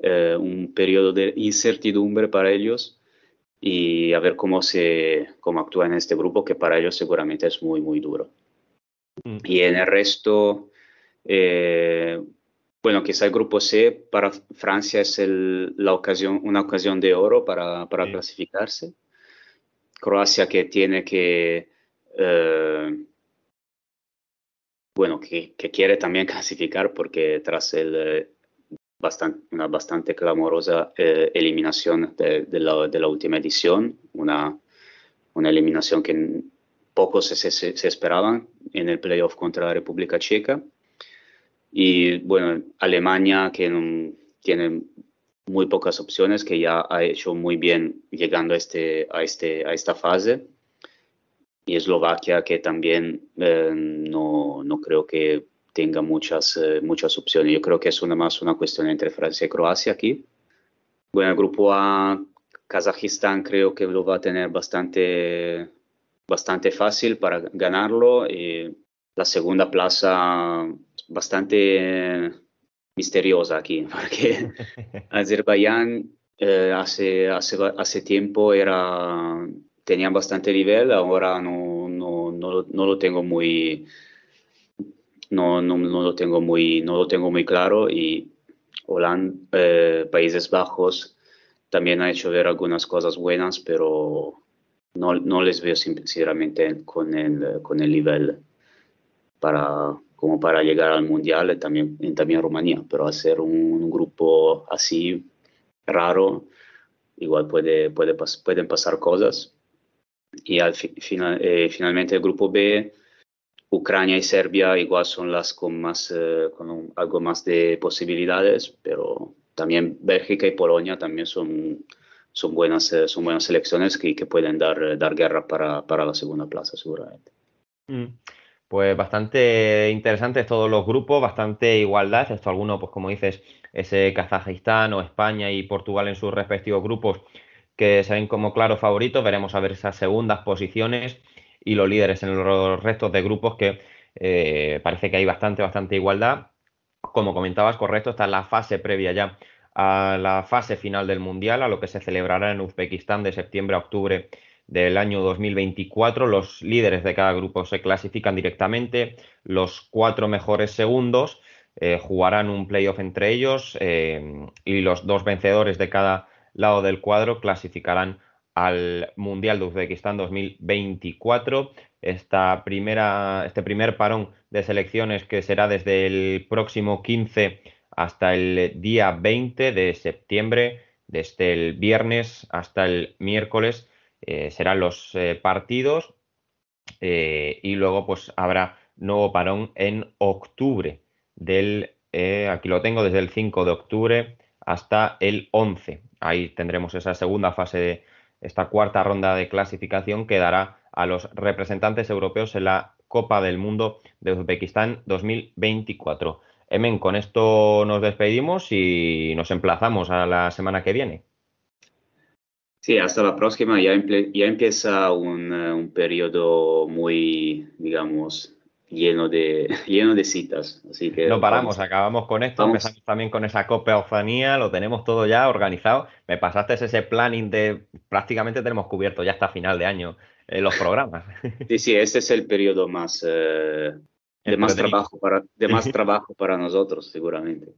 eh, un periodo de incertidumbre para ellos y a ver cómo se cómo actúa en este grupo que para ellos seguramente es muy muy duro. Mm. Y en el resto, eh, bueno, quizá el grupo C para Francia es el- la ocasión, una ocasión de oro para, para Sí. clasificarse. Croacia que tiene que, eh, bueno, que, quiere también clasificar porque tras el, eh, bastan- una bastante clamorosa eh, eliminación de, la, última edición, una, una eliminación que pocos se, esperaban en el playoff contra la República Checa. Y bueno, Alemania que no- tiene muy pocas opciones, que ya ha hecho muy bien llegando a, este, a, este, a esta fase. Y Eslovaquia que también eh, no, no creo que tenga muchas, eh, muchas opciones. Yo creo que es una más una cuestión entre Francia y Croacia aquí. Bueno, el grupo A, Kazajistán creo que lo va a tener bastante, bastante fácil para ganarlo. Y la segunda plaza bastante eh, misteriosa aquí, porque Azerbaiyán eh, hace, hace, hace tiempo era, tenía bastante nivel, ahora no, no, no, no lo tengo muy, no, no, no lo tengo muy, no lo tengo muy claro y Holanda, eh, Países Bajos también ha hecho ver algunas cosas buenas, pero no, no les veo sinceramente con el, con el nivel para, como para llegar al Mundial también, también Rumanía, pero hacer un, grupo así raro, igual puede, puede, pueden pasar cosas. Y al final, eh, finalmente el grupo B, Ucrania y Serbia igual son las con, más, eh, con algo más de posibilidades, pero también Bélgica y Polonia también son, son, buenas, eh, son buenas selecciones que, que pueden dar, dar guerra para, para la segunda plaza seguramente. Mm. Pues bastante interesantes todos los grupos, bastante igualdad, esto alguno, pues como dices, ese Kazajistán o España y Portugal en sus respectivos grupos que se ven como claros favoritos, veremos a ver esas segundas posiciones y los líderes en los restos de grupos que eh, parece que hay bastante, bastante igualdad. Como comentabas, correcto, está la fase previa ya a la fase final del Mundial, a lo que se celebrará en Uzbekistán de septiembre a octubre del año 2024. Los líderes de cada grupo se clasifican directamente. Los cuatro mejores segundos eh, jugarán un playoff entre ellos eh, y los dos vencedores de cada lado del cuadro clasificarán al Mundial de Uzbekistán 2024. Esta primera, este primer parón de selecciones que será desde el próximo 15 hasta el día 20 de septiembre, desde el viernes hasta el miércoles, eh, serán los eh, partidos eh, y luego pues habrá nuevo parón en octubre del, aquí lo tengo, desde el 5 de octubre hasta el 11. Ahí tendremos esa segunda fase de esta cuarta ronda de clasificación que dará a los representantes europeos en la Copa del Mundo de Uzbekistán 2024. Emen, con esto nos despedimos y nos emplazamos a la semana que viene. Sí, hasta la próxima. Ya, ya empieza un, eh, un periodo muy, digamos, lleno de, lleno de citas. Así que no paramos, acabamos con esto, empezamos también con esa Copa Oceanía, lo tenemos todo ya organizado. Me pasaste ese planning de prácticamente tenemos cubierto ya hasta final de año eh, los programas. Sí, sí, ese es el periodo más, eh, de, más trabajo para, de más trabajo para nosotros, seguramente.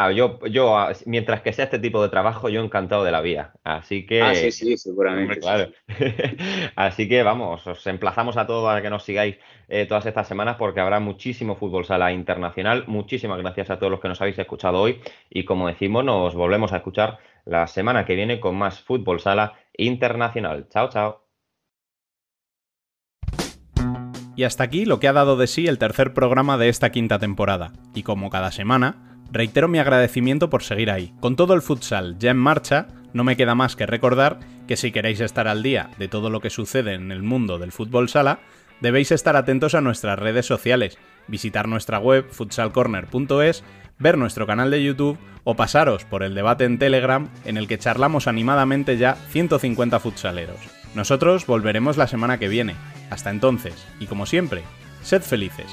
Ah, yo, yo, ah, mientras que sea este tipo de trabajo, yo encantado de la vida. Así que. Ah, sí, sí, seguramente. claro. Así que vamos, os emplazamos a todos a que nos sigáis eh, todas estas semanas porque habrá muchísimo fútbol sala internacional. Muchísimas gracias a todos los que nos habéis escuchado hoy. Y como decimos, nos volvemos a escuchar la semana que viene con más fútbol sala internacional. Chao, chao. Y hasta aquí lo que ha dado de sí el tercer programa de esta quinta temporada. Y como cada semana, Reitero mi agradecimiento por seguir ahí. Con todo el futsal ya en marcha, no me queda más que recordar que si queréis estar al día de todo lo que sucede en el mundo del fútbol sala, debéis estar atentos a nuestras redes sociales, visitar nuestra web futsalcorner.es, ver nuestro canal de YouTube o pasaros por el debate en Telegram en el que charlamos animadamente ya 150 futsaleros. Nosotros volveremos la semana que viene. Hasta entonces, y como siempre, sed felices.